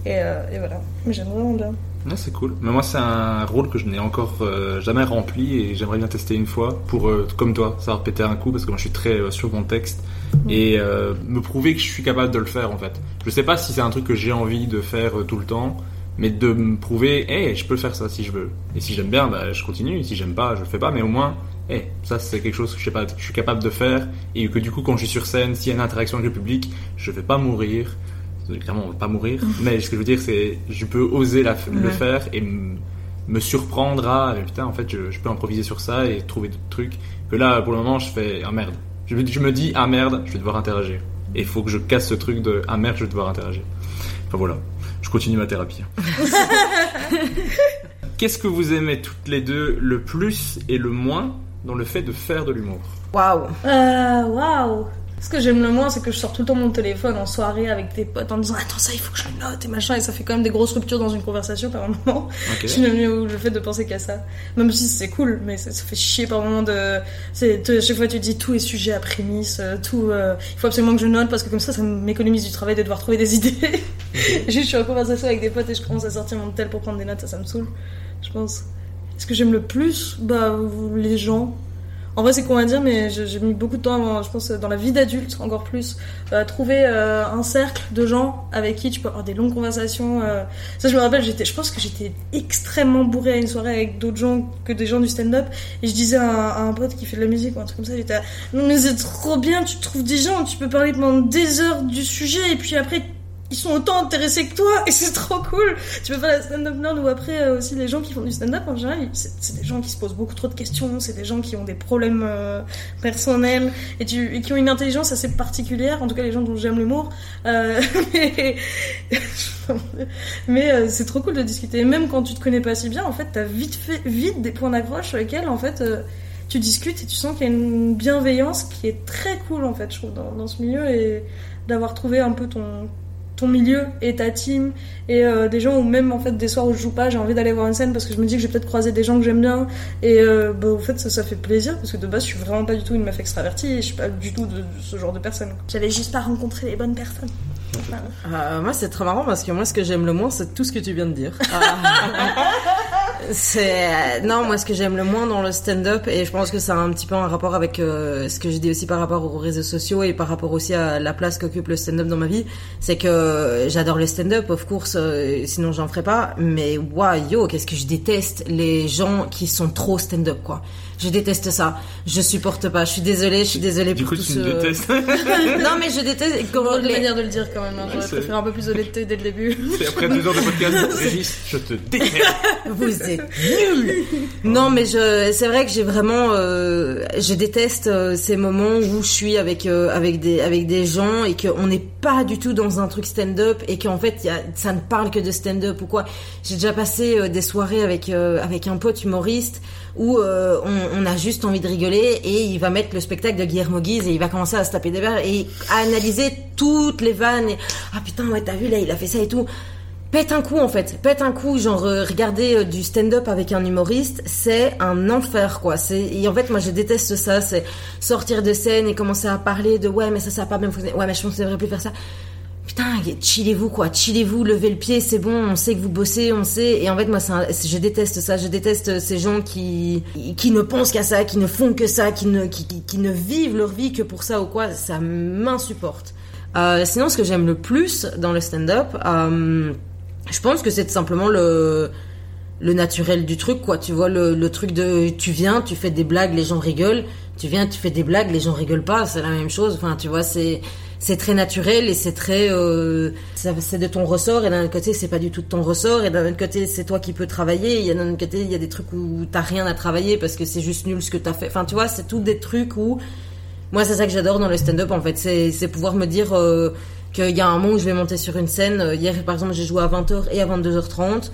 S2: Et, euh, et voilà. Mais j'aime vraiment bien.
S1: Ouais, c'est cool. Mais moi, c'est un rôle que je n'ai encore euh, jamais rempli et j'aimerais bien tester une fois pour, euh, comme toi, savoir péter un coup parce que moi, je suis très sur mon texte et euh, me prouver que je suis capable de le faire en fait. Je sais pas si c'est un truc que j'ai envie de faire tout le temps, mais de me prouver, hey, je peux faire ça si je veux. Et si j'aime bien, bah, je continue. Et si j'aime pas, je le fais pas. Mais au moins, hey, ça c'est quelque chose que je sais pas, que je suis capable de faire et que du coup, quand je suis sur scène, s'il y a une interaction avec le public, je vais pas mourir. Clairement, on va pas mourir. mais ce que je veux dire, c'est, je peux oser la, le
S3: Ouais.
S1: faire et me surprendre à, putain, en fait, je, je peux improviser sur ça et trouver d'autres trucs. Que là, pour le moment, je fais, ah merde. Je, me- je me dis, ah merde, je vais devoir interagir. Et il faut que je casse ce truc de, ah merde, je vais devoir interagir. Enfin voilà, continue ma thérapie. Qu'est-ce que vous aimez toutes les deux le plus et le moins dans le fait de faire de l'humour?
S3: Waouh.
S2: Euh, waouh! Ce que j'aime le moins, c'est que je sors tout le temps mon téléphone en soirée avec des potes en disant Attends, ça, il faut que je le note et machin. Et ça fait quand même des grosses ruptures dans une conversation par moment.
S1: Ok.
S2: Je suis devenue où le fait de penser qu'à ça. Même si c'est cool, mais ça, ça fait chier par moment de. Chaque fois, tu dis tout est sujet à prémisse, euh, tout. euh, Il faut absolument que je note parce que comme ça, ça m'économise du travail de devoir trouver des idées. Juste, je suis en conversation avec des potes et je commence à sortir mon tel pour prendre des notes, ça, ça me saoule. Je pense. Ce que j'aime le plus, bah, les gens. En vrai, c'est con à dire, mais j'ai mis beaucoup de temps, je pense, dans la vie d'adulte, encore plus, à trouver euh, un cercle de gens avec qui tu peux avoir des longues conversations. euh. Ça, je me rappelle, j'étais, je pense que j'étais extrêmement bourrée à une soirée avec d'autres gens que des gens du stand-up, et je disais à un, à un pote qui fait de la musique ou un truc comme ça, j'étais, non mais c'est trop bien, tu trouves des gens, tu peux parler pendant des heures du sujet, et puis après ils sont autant intéressés que toi et c'est trop cool. Tu peux faire la stand-up nerd ou après euh, aussi les gens qui font du stand-up en général, c'est des gens qui se posent beaucoup trop de questions, c'est des gens qui ont des problèmes euh, personnels et, qui ont une intelligence assez particulière, en tout cas les gens dont j'aime l'humour. Euh, mais c'est trop cool de discuter. Et même quand tu te connais pas si bien, en fait, t'as vite fait vite des points d'accroche sur lesquels en fait tu discutes et tu sens qu'il y a une bienveillance qui est très cool en fait, je trouve, dans ce milieu et d'avoir trouvé un peu ton ton milieu et ta team et euh, des gens ou même en fait des soirs où je joue pas j'ai envie d'aller voir une scène parce que je me dis que j'ai peut-être croisé des gens que j'aime bien et euh, bah, en fait ça, ça fait plaisir parce que de base je suis vraiment pas du tout une meuf extravertie et je suis pas du tout de, de ce genre de personne j'avais juste pas rencontré les bonnes personnes Voilà.
S3: Euh, moi, c'est très marrant parce que moi, ce que j'aime le moins, c'est tout ce que tu viens de dire. Euh, c'est euh, non, moi, ce que j'aime le moins dans le stand-up, et je pense que ça a un petit peu un rapport avec euh, ce que je dis aussi par rapport aux réseaux sociaux et par rapport aussi à la place qu'occupe le stand-up dans ma vie, c'est que j'adore le stand-up, of course, euh, sinon j'en ferais pas. Mais waouh, yo, qu'est-ce que je déteste les gens qui sont trop stand-up, quoi. Je déteste ça. Je supporte pas. Je suis désolée, je suis désolée
S1: Du
S3: pour
S1: coup,
S3: tout
S1: tu
S3: ce...
S1: me détestes.
S3: non, mais je déteste comment les-
S2: manière de le dire quand même hein. j'aurais préféré un peu plus d'honnêteté dès le début
S1: C'est après deux heures de podcast, Régis, je te déteste.
S3: Vous êtes nuls. Non, mais je, c'est vrai que j'ai vraiment, euh, je déteste euh, ces moments où je suis avec euh, avec des avec des gens et qu'on n'est pas du tout dans un truc stand-up et qu'en fait il y a, ça ne parle que de stand-up ou quoi. J'ai déjà passé euh, des soirées avec euh, avec un pote humoriste où euh, on, on a juste envie de rigoler et il va mettre le spectacle de Guillermo Guise et il va commencer à se taper des verres et à analyser toutes les vannes. Et, ah putain ouais t'as vu là il a fait ça et tout pète un coup en fait. Pète un coup genre euh, regarder euh, du stand-up avec un humoriste c'est un enfer quoi. C'est et en fait moi je déteste ça. C'est sortir de scène et commencer à parler de ouais mais ça ça a pas bien fonctionné. Ouais mais je pense que ça devrait plus faire ça putain chillez-vous quoi. Chillez-vous levez le pied c'est bon on sait que vous bossez on sait. Et en fait moi je déteste ça. Je déteste ces gens qui qui ne pensent qu'à ça qui ne font que ça qui ne qui, qui, ne vivent leur vie que pour ça ou quoi. Ça m'insupporte. Euh, sinon ce que j'aime le plus dans le stand-up euh, je pense que c'est simplement le le naturel du truc quoi. Tu vois le, le truc de tu viens tu fais des blagues les gens rigolent. Tu viens tu fais des blagues les gens rigolent pas. C'est la même chose. Enfin tu vois c'est c'est très naturel et c'est très euh, c'est de ton ressort et d'un autre côté c'est pas du tout de ton ressort et d'un autre côté c'est toi qui peux travailler et d'un autre côté il y a des trucs où t'as rien à travailler parce que c'est juste nul ce que t'as fait enfin tu vois c'est tout des trucs où moi, c'est ça que j'adore dans le stand-up, en fait. C'est, pouvoir me dire euh, qu'il y a un moment où je vais monter sur une scène. Euh, Hier, par exemple, j'ai joué à 20h et à 22h30.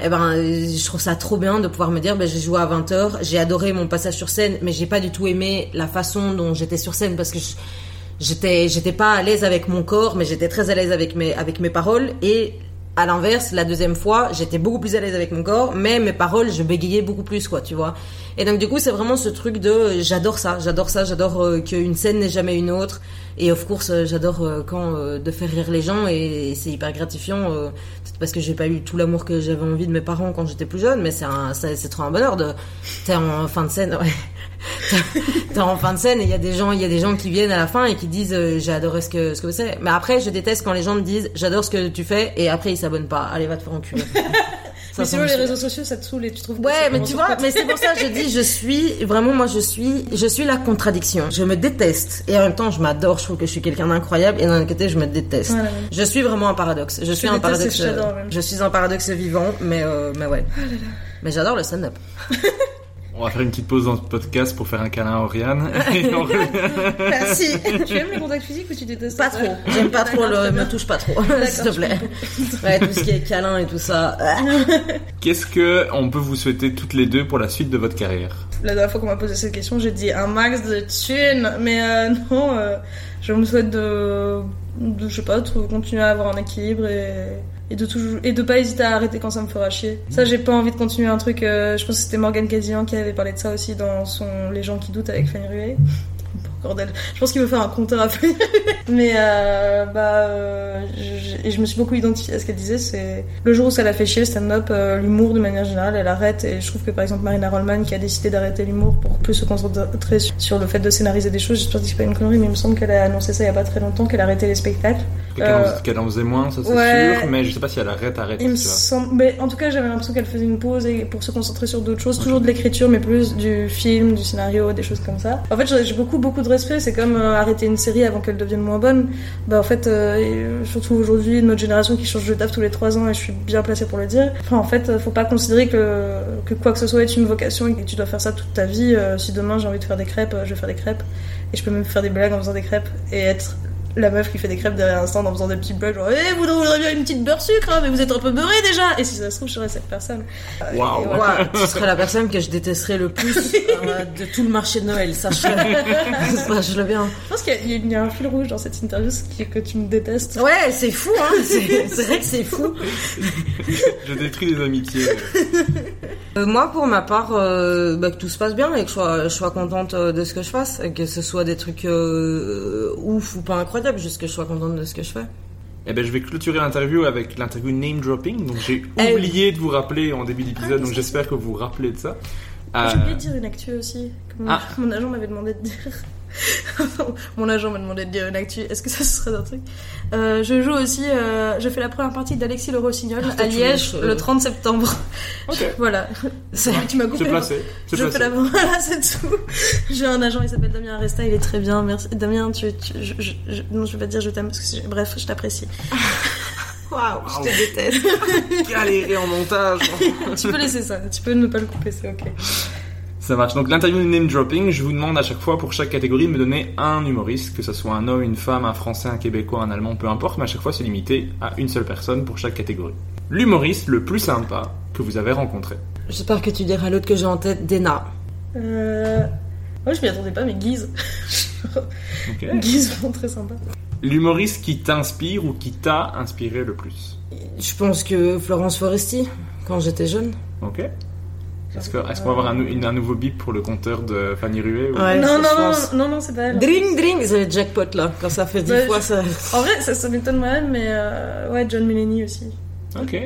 S3: Eh ben, je trouve ça trop bien de pouvoir me dire, ben, j'ai joué à 20h, j'ai adoré mon passage sur scène, mais j'ai pas du tout aimé la façon dont j'étais sur scène parce que j'étais, j'étais pas à l'aise avec mon corps, mais j'étais très à l'aise avec mes, avec mes paroles et à l'inverse, la deuxième fois, j'étais beaucoup plus à l'aise avec mon corps, mais mes paroles, je bégayais beaucoup plus, quoi, tu vois. Et donc, du coup, c'est vraiment ce truc de, j'adore ça, j'adore ça, j'adore euh, qu'une scène n'est jamais une autre. Et of course, euh, j'adore euh, quand euh, de faire rire les gens et, c'est hyper gratifiant. euh, peut-être parce que j'ai pas eu tout l'amour que j'avais envie de mes parents quand j'étais plus jeune, mais c'est c'est trop un bonheur de, t'es en fin de scène, ouais. T'es- en fin de scène et il y a des gens, il y a des gens qui viennent à la fin et qui disent euh, j'ai adoré ce que ce que vous faites. Mais après, je déteste quand les gens me disent j'adore ce que tu fais et après ils s'abonnent pas. Allez, va te faire enculer.
S2: Mais sinon les réseaux sociaux ça te saoule et tu trouves
S3: Ouais,
S2: c'est
S3: mais tu vois, mais c'est pour ça que je dis, je suis vraiment, moi, je suis, je suis la contradiction. Je me déteste et en même temps, je m'adore. Je trouve que je suis quelqu'un d'incroyable et d'un autre côté, je me déteste. Je suis vraiment un paradoxe. Je suis un paradoxe.
S2: je
S3: suis un paradoxe vivant, mais euh, mais ouais. Mais j'adore le stand-up.
S1: On va faire une petite pause dans ce podcast pour faire un câlin à Oriane.
S2: Merci. tu aimes le contact physique ou tu détestes
S3: Pas trop. J'aime pas trop le. Me touche pas trop, s'il te plaît. Ouais, tout ce qui est câlin et tout ça.
S1: Qu'est-ce que on peut vous souhaiter toutes les deux pour la suite de votre carrière?
S2: La dernière fois qu'on m'a posé cette question, j'ai dit un max de thunes, mais euh, non, euh, je me souhaite de, de, je sais pas, de continuer à avoir un équilibre et, et de toujours et de pas hésiter à arrêter quand ça me fera chier. Ça, j'ai pas envie de continuer un truc. euh, je pense que c'était Morgan Cadian qui avait parlé de ça aussi dans son Les gens qui doutent avec Fanny Ruet. Je pense qu'il veut faire un compteur Ruet. Mais euh, bah, euh, je, je me suis beaucoup identifiée à ce qu'elle disait. C'est le jour où ça l'a fait chier, le stand-up, euh, l'humour de manière générale, elle arrête. Et je trouve que par exemple Marina Rollman qui a décidé d'arrêter l'humour pour plus se concentrer sur- le fait de scénariser des choses. J'espère que c'est pas une connerie, mais il me semble qu'elle a annoncé ça il y a pas très longtemps, qu'elle a arrêté les spectacles.
S1: Qu'elle
S2: Euh,
S1: en- qu'elle en faisait moins, ça c'est
S2: ouais.
S1: sûr, mais je sais pas si elle arrête, arrête.
S2: Il me semble, mais en tout cas, j'avais l'impression qu'elle faisait une pause et pour se concentrer sur d'autres choses, toujours de l'écriture, mais plus du film, du scénario, des choses comme ça. En fait, j'ai beaucoup, beaucoup de C'est comme euh, arrêter une série avant qu'elle devienne moins bonne. Bah, en fait, euh, euh, surtout aujourd'hui, notre génération qui change de taf tous les trois ans, et je suis bien placée pour le dire. Enfin, en fait, faut pas considérer que, que quoi que ce soit est une vocation et que tu dois faire ça toute ta vie. Si demain j'ai envie de faire des crêpes, je vais faire des crêpes. Et je peux même faire des blagues en faisant des crêpes et être la meuf qui fait des crêpes derrière un stand en faisant des petits blagues genre Eh, vous voudriez bien une petite beurre sucre hein, mais vous êtes un peu beurré déjà et si ça se trouve je serais cette personne
S1: Waouh.
S2: Et voilà.
S3: Ouais, tu serais la personne que je détesterais le plus euh, de tout le marché de Noël, sache-le. Sache-le bien.
S2: je pense qu'il y, a- y un fil rouge dans cette interview ce qui est que tu me détestes
S3: Ouais, c'est fou, hein. C'est vrai que c'est fou.
S1: Je détruis des amitiés.
S3: Euh, moi, pour ma part, euh, bah, que tout se passe bien et que je sois, je sois contente euh, de ce que je fasse, et que ce soit des trucs euh, ouf ou pas incroyables, juste que je sois contente de ce que je fais.
S1: Eh ben, je vais clôturer l'interview avec l'interview name dropping. Donc, j'ai
S3: Eh
S1: oublié de vous rappeler en début d'épisode, donc j'espère que vous vous rappelez de ça.
S2: Ah, j'ai
S1: Euh,
S2: oublié de dire une actu aussi que mon,
S1: Ah.
S2: mon agent m'avait demandé de dire mon agent m'a demandé de dire une actu est-ce que ça serait un truc? Euh, je joue aussi euh, je fais la première partie d'Alexis le Rossignol
S3: Ah,
S2: à Liège
S3: veux, je-
S2: le 30 septembre
S1: Ok.
S2: voilà tu m'as coupé
S1: C'est placé. C'est
S2: Je
S1: placé.
S2: fais la voilà, c'est tout. J'ai un agent, il s'appelle Damien Aresta, il est très bien, merci. Damien, tu, tu- je, je- je- non, je vais pas te dire je t'aime parce que bref, je t'apprécie.
S3: Waouh, je te déteste.
S1: Galérer en montage.
S2: tu peux laisser ça, tu peux ne pas le couper, c'est ok.
S1: Ça marche. Donc l'interview de name dropping, je vous demande à chaque fois pour chaque catégorie de me donner un humoriste, que ce soit un homme, une femme, un français, un québécois, un allemand, peu importe, mais à chaque fois c'est limité à une seule personne pour chaque catégorie. L'humoriste le plus sympa que vous avez rencontré.
S3: J'espère que tu diras l'autre que j'ai en tête, Dena.
S2: Euh... Moi, je m'y attendais pas, mais Guise.
S1: Ok.
S2: Guise, vraiment très sympa.
S1: L'humoriste qui t'inspire ou qui t'a inspiré le plus?
S3: Je pense que Florence Foresti, quand j'étais jeune.
S1: Ok. Est-ce que- est-ce qu'on va avoir un, nou- une- un nouveau bip pour le compteur de Fanny Ruet ou-
S3: Ouais,
S2: non, non,
S3: je
S2: non, non, non, c'est pas elle.
S3: Dring, dring, c'est le jackpot là. Quand ça fait dix
S2: Ouais,
S3: fois,
S2: je-
S3: ça.
S2: En vrai, ça, ça m'étonne moi-même, mais euh, ouais, John Mulaney aussi.
S1: Ok.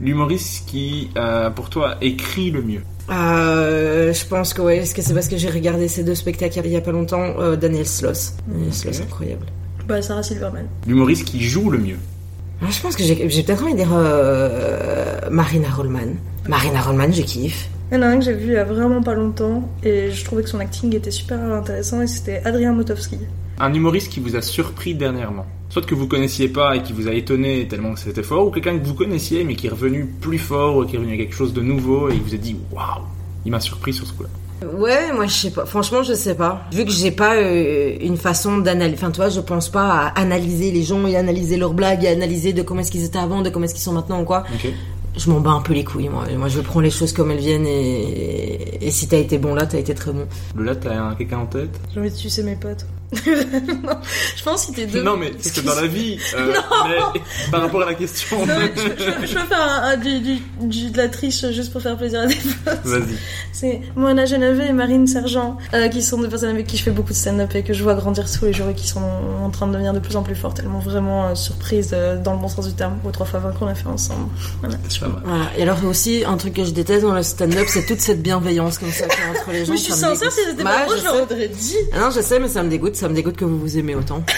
S1: L'humoriste qui, euh, pour toi, écrit le mieux.
S3: Euh, je pense que ouais, est-ce que c'est parce que j'ai regardé ces deux spectacles il y a pas longtemps, euh, Daniel Sloss. Daniel Sloss, incroyable.
S2: Bah, Sarah Silverman.
S1: L'humoriste qui joue le mieux.
S3: Moi, je pense que j'ai j'ai peut-être envie de dire euh, Marina Rollman. Marina Rollman, je kiffe.
S2: Il y en a un que j'ai vu il y a vraiment pas longtemps et je trouvais que son acting était super intéressant et c'était Adrien Motowski.
S1: Un humoriste qui vous a surpris dernièrement. Soit que vous connaissiez pas et qui vous a étonné tellement que c'était fort, ou quelqu'un que vous connaissiez mais qui est revenu plus fort, ou qui est revenu avec quelque chose de nouveau et il vous a dit waouh, il m'a surpris sur ce coup-là.
S3: Ouais, moi je sais pas. Franchement, je sais pas. Vu que j'ai pas euh, une façon d'analyser. Enfin, toi, je pense pas à analyser les gens et analyser leurs blagues et analyser de comment est-ce qu'ils étaient avant, de comment est-ce qu'ils sont maintenant ou quoi.
S1: Ok.
S3: Je m'en bats un peu les couilles, moi. Moi, je prends les choses comme elles viennent et, et si t'as été bon là, t'as été très bon.
S1: Lola, t'as un- quelqu'un en tête?
S2: J'ai envie de sucer mes potes. Non, je pense que t'es deux.
S1: Non, mais c'est que dans la vie. euh, mais par rapport à la question.
S2: Non, mais je, je- je peux faire un- un- du, du- du- de la triche juste pour faire plaisir à des potes.
S1: Vas-y.
S2: C'est Moana Geneviève et Marine Sergent, euh, qui sont des personnes avec qui je fais beaucoup de stand-up et que je vois grandir tous les jours et qui sont en train de devenir de plus en plus fortes. Elles m'ont vraiment euh, surprise euh, dans le bon sens du terme aux 3 fois 20 qu'on a fait ensemble. Voilà.
S1: Pas mal.
S3: Voilà. Et alors aussi, un truc que je déteste dans le stand-up, c'est toute cette bienveillance comme ça qu'il y a entre les gens.
S2: Mais je suis sincère, si c'était pas moi,
S3: je
S2: je leur
S3: sais.
S2: aurais dit.
S3: Ah non, je sais, mais ça me dégoûte. Ça me dégoûte que vous vous aimez autant.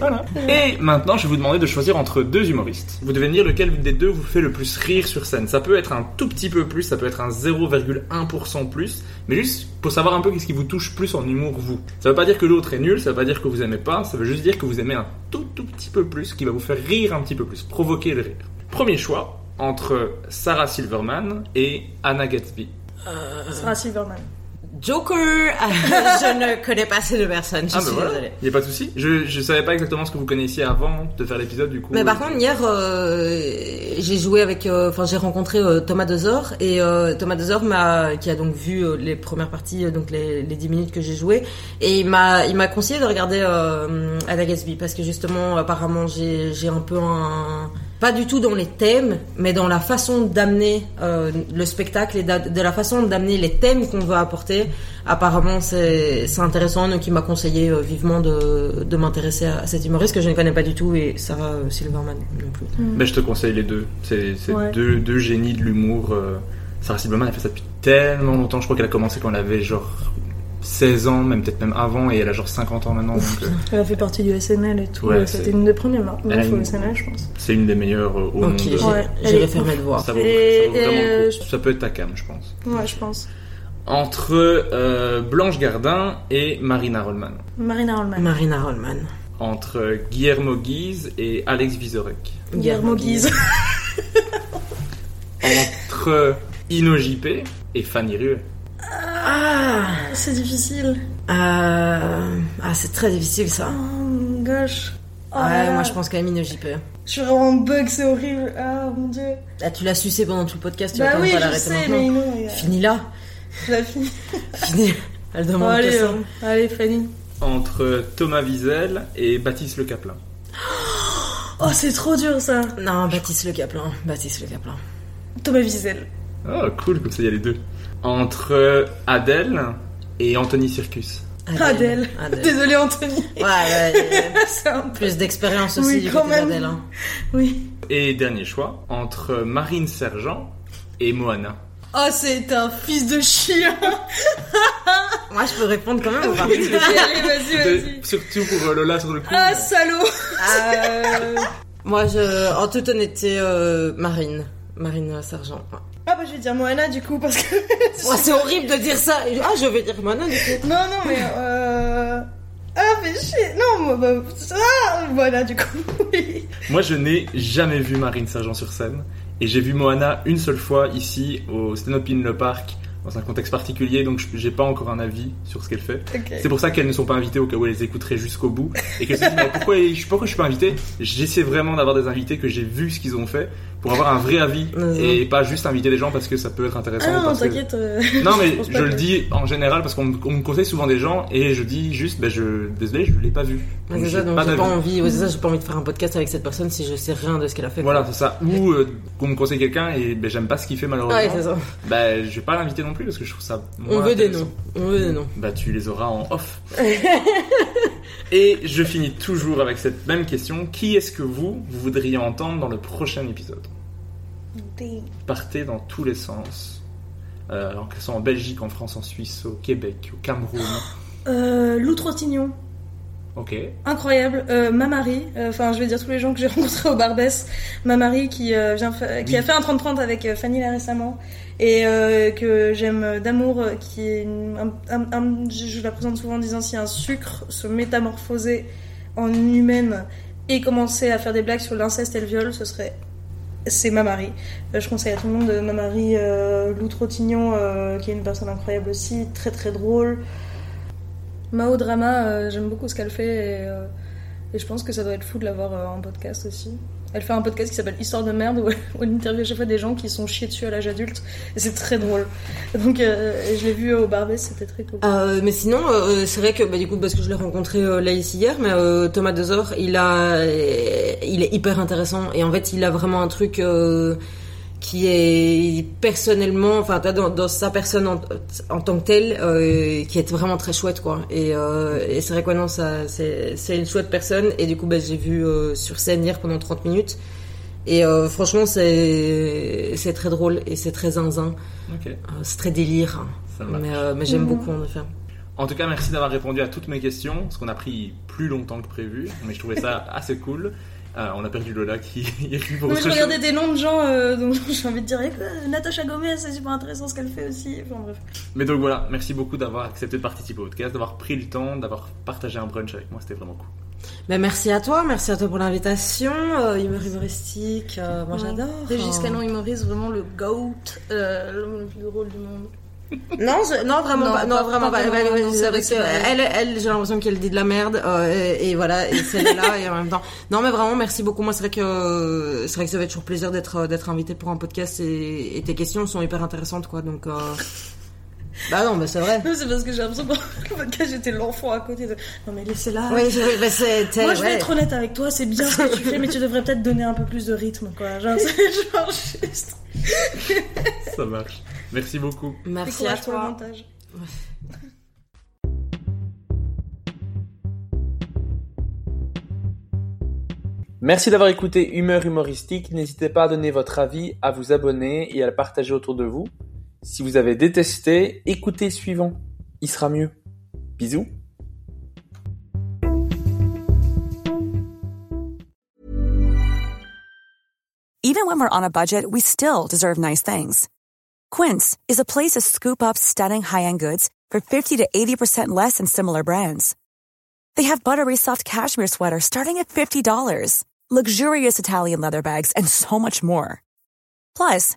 S1: Voilà. Et maintenant, je vais vous demander de choisir entre deux humoristes. Vous devez me dire lequel des deux vous fait le plus rire sur scène. Ça peut être un tout petit peu plus, ça peut être un 0,1% plus, mais juste pour savoir un peu qu'est-ce qui vous touche plus en humour, vous. Ça veut pas dire que l'autre est nul, ça veut pas dire que vous aimez pas, ça veut juste dire que vous aimez un tout tout petit peu plus, qui va vous faire rire un petit peu plus, provoquer le rire. Premier choix, entre Sarah Silverman et Anna Gatsby.
S2: Sarah Silverman.
S3: Joker, je ne connais pas ces deux personnes, je
S1: Ah,
S3: suis
S1: bah voilà,
S3: désolée.
S1: il n'y a pas de souci. Je, je savais pas exactement ce que vous connaissiez avant de faire l'épisode, du coup.
S3: Mais par
S1: euh,
S3: contre, hier, euh, j'ai joué avec, euh, enfin, j'ai rencontré euh, Thomas Dezor et Thomas Dezor m'a, qui a donc vu les premières parties, donc les, les 10 minutes que j'ai joué, et il m'a, il m'a conseillé de regarder Ada Gatsby parce que justement, apparemment, j'ai, j'ai un peu un, pas du tout dans les thèmes, mais dans la façon d'amener euh, le spectacle et de la façon d'amener les thèmes qu'on veut apporter. Apparemment, c'est, c'est intéressant, donc il m'a conseillé euh, vivement de, de m'intéresser à, à cet humoriste que je ne connais pas du tout et Sarah euh, Silverman non plus.
S1: Ben, je te conseille les deux. C'est c'est
S2: Ouais.
S1: deux, deux génies de l'humour. euh. Sarah Silverman a fait ça depuis tellement longtemps. Je crois qu'elle a commencé quand elle avait genre 16 ans, même peut-être même avant, et elle a genre 50 ans maintenant. donc, euh,
S2: Elle a fait partie du SNL et tout.
S1: Ouais,
S2: C'était
S1: c'est-
S2: une des premières
S1: a
S2: au
S1: une-
S2: SNL, je pense.
S1: c'est une des meilleures euh, au
S3: Ok,
S1: monde.
S3: j'ai-
S2: Ouais,
S3: j'irai faire mes devoirs.
S1: Ça vaut,
S2: Et-
S1: ça vaut vraiment
S2: et,
S1: le coup.
S2: euh,
S1: Ça peut être ta cam, je pense.
S2: Ouais, je pense.
S1: Entre euh, Blanche Gardin et Marina Rollman.
S2: Marina Rollman.
S3: Marina Rollman.
S1: Entre Guillermo Guise et Alex Vizorek.
S2: Guillermo Guise.
S1: Entre Ino JP et Fanny Rue.
S3: Ah,
S2: C'est difficile.
S3: euh, ah c'est très difficile ça.
S2: Oh, gosh. Oh là
S3: ouais,
S2: là.
S3: moi je pense Ino JP.
S2: Je suis vraiment en bug, c'est horrible. Ah mon dieu.
S3: Ah, tu l'as sucé pendant tout le podcast, tu
S2: Bah
S3: vas
S2: oui,
S3: pas
S2: je
S3: l'arrêter
S2: sais,
S3: maintenant.
S2: mais non. a-
S3: Finis là.
S2: Je la finis.
S3: Finis. Elle demande
S2: allez,
S3: que ça.
S2: euh, allez, Fanny.
S1: Entre Thomas Wiesel et Baptiste Le Caplin.
S2: Oh, c'est trop dur ça.
S3: Non, Baptiste Le Caplin. Baptiste Le Caplin.
S2: Thomas Wiesel.
S1: Oh, cool, comme ça il y a les deux. Entre Adèle et Anthony Circus.
S2: Adèle.
S3: Adèle.
S2: Désolée, Anthony.
S3: Ouais, ouais, ouais.
S2: C'est un peu-
S3: Plus d'expérience aussi
S2: Oui,
S3: du
S2: quand
S3: côté
S2: même.
S3: hein.
S2: Oui.
S1: Et dernier choix, entre Marine Sergent et Moana.
S2: Oh, c'est un fils de chien.
S3: Moi, je peux répondre quand même ou pas?
S2: Allez, vas-y, vas-y.
S1: Surtout pour euh, Lola sur le coup.
S2: Ah, salaud.
S3: Euh, Moi, je, en toute honnêteté, euh, Marine. Marine Sergent.
S2: Ah, bah, je vais dire Moana du coup, parce que.
S3: C'est horrible de dire ça. Ah, je vais dire Moana du coup.
S2: non, non, mais. Euh... Ah, fais chier. Non, moi, bah. Ah, voilà, du coup. oui.
S1: Moi, je n'ai jamais vu Marine Sergent sur scène. Et j'ai vu Moana une seule fois ici au Stand le Parc, dans un contexte particulier, donc je- j'ai pas encore un avis sur ce qu'elle fait. C'est pour ça qu'elles ne sont pas invitées au cas où elles les écouteraient jusqu'au bout. Et qu'elles se disent, mais pourquoi, je, pourquoi je suis pas invité J'essaie vraiment d'avoir des invités que j'ai vu ce qu'ils ont fait pour avoir un vrai avis et pas juste inviter des gens parce que ça peut être intéressant.
S2: Ah non,
S1: que-
S2: t'inquiète. euh,
S1: Non mais je,
S2: pas
S1: le dis en général parce qu'on me- on me conseille souvent des gens et je dis juste ben je désolé je l'ai pas vu. Donc, j'ai
S3: ça, donc j'ai
S1: d'avis.
S3: pas envie, ouais, ça, j'ai pas envie de faire un podcast avec cette personne si je sais rien de ce qu'elle a fait.
S1: Voilà c'est ça. Ou euh, qu'on me conseille quelqu'un et ben j'aime pas ce qu'il fait malheureusement.
S3: Ouais, c'est ça.
S1: Ben je vais pas l'inviter non plus parce que je trouve ça.
S3: On
S1: moins
S3: veut des noms. On veut des noms.
S1: Bah tu les auras en off. et je finis toujours avec cette même question. Qui est-ce que vous, vous voudriez entendre dans le prochain épisode? Partez dans tous les sens. Euh, alors que ce soit en Belgique, en France, en Suisse, au Québec, au Cameroun.
S2: Euh, Lou Trottignon.
S1: Ok.
S2: Incroyable. Euh, ma Marie, euh, enfin je vais dire tous les gens que j'ai rencontrés au Barbès. Ma Marie qui, vient fa- qui a fait un 30-30 avec Fanny là récemment et que j'aime d'amour, qui est une- un, un- un- je, je la présente souvent en disant si un sucre se métamorphosait en humaine et commençait à faire des blagues sur l'inceste et le viol, ce serait c'est ma Marie. Euh, je conseille à tout le monde euh, ma Marie euh, Lou Trottignon, euh, qui est une personne incroyable aussi, très très drôle. Mao Drama, j'aime beaucoup ce qu'elle fait et, je pense que ça doit être fou de l'avoir en podcast aussi. Elle fait un podcast qui s'appelle Histoire de merde où elle, interviewe chaque fois des gens qui sont chiés dessus à l'âge adulte et c'est très drôle. Donc euh, je l'ai vu au Barbès, c'était très cool.
S3: Euh, mais sinon, euh, c'est vrai que bah, du coup, parce que je l'ai rencontré là ici hier, mais Thomas Dezor, il a, il est hyper intéressant et en fait, il a vraiment un truc qui est personnellement, enfin, dans, dans sa personne en, en tant que telle, euh, qui est vraiment très chouette, quoi. Et, euh, et c'est vrai que ouais, non, ça, c'est, c'est une chouette personne. Et du coup, bah, j'ai vu euh, sur scène hier pendant 30 minutes. Et euh, franchement, c'est, c'est très drôle et c'est très zinzin. Euh, c'est très délire. hein.
S1: Ça.
S3: Mais, euh, mais j'aime beaucoup en effet.
S1: En tout cas, merci d'avoir répondu à toutes mes questions, parce qu'on a pris plus longtemps que prévu, mais je trouvais ça assez cool. Euh, on a perdu Lola qui
S2: mais
S1: autre
S2: je regardais des noms de gens euh, dont j'ai envie de dire eh, Natacha Gomez, c'est super intéressant ce qu'elle fait aussi. Enfin bref.
S1: Mais donc voilà, merci beaucoup d'avoir accepté de participer au podcast, d'avoir pris le temps, d'avoir partagé un brunch avec moi, c'était vraiment cool.
S3: Ben, merci à toi, merci à toi pour l'invitation. Euh, humeur humoristique, euh, moi j'adore.
S2: Régis Canon humoriste, vraiment le GOAT, euh, l'homme le plus drôle du monde.
S3: Non, je- non vraiment
S2: Non,
S3: pas. Non,
S2: pas-
S3: vraiment
S2: pas
S3: Ouais, c'est vrai que
S2: vrai.
S3: elle, elle, j'ai l'impression qu'elle dit de la merde. euh, et, et voilà, et celle-là et en même temps. Non, mais vraiment, merci beaucoup. Moi, c'est vrai que c'est vrai que ça va être toujours plaisir d'être d'être invité pour un podcast et, et tes questions sont hyper intéressantes, quoi. Donc. Euh... Bah non, mais c'est vrai.
S2: Non, c'est parce que j'ai l'impression que dans le podcast, j'étais l'enfant à côté de. Non, mais laissez-la.
S3: Oui, c'est.
S2: Moi, je vais
S3: ouais.
S2: être honnête avec toi, c'est bien ce que tu fais, mais tu devrais peut-être donner un peu plus de rythme, quoi. Genre, c'est genre juste.
S1: Ça marche. Merci beaucoup.
S3: Merci à
S2: courage pour le
S3: toi.
S2: montage.
S7: Merci d'avoir écouté Humeur humoristique. N'hésitez pas à donner votre avis, à vous abonner et à le partager autour de vous. Si vous avez détesté, écoutez le suivant. Il sera mieux. Bisous.
S8: Even when we're on a budget, we still deserve nice things. Quince is a place to scoop up stunning high-end goods for 50 to 80% less than similar brands. They have buttery soft cashmere sweaters starting at $50, luxurious Italian leather bags, and so much more. Plus,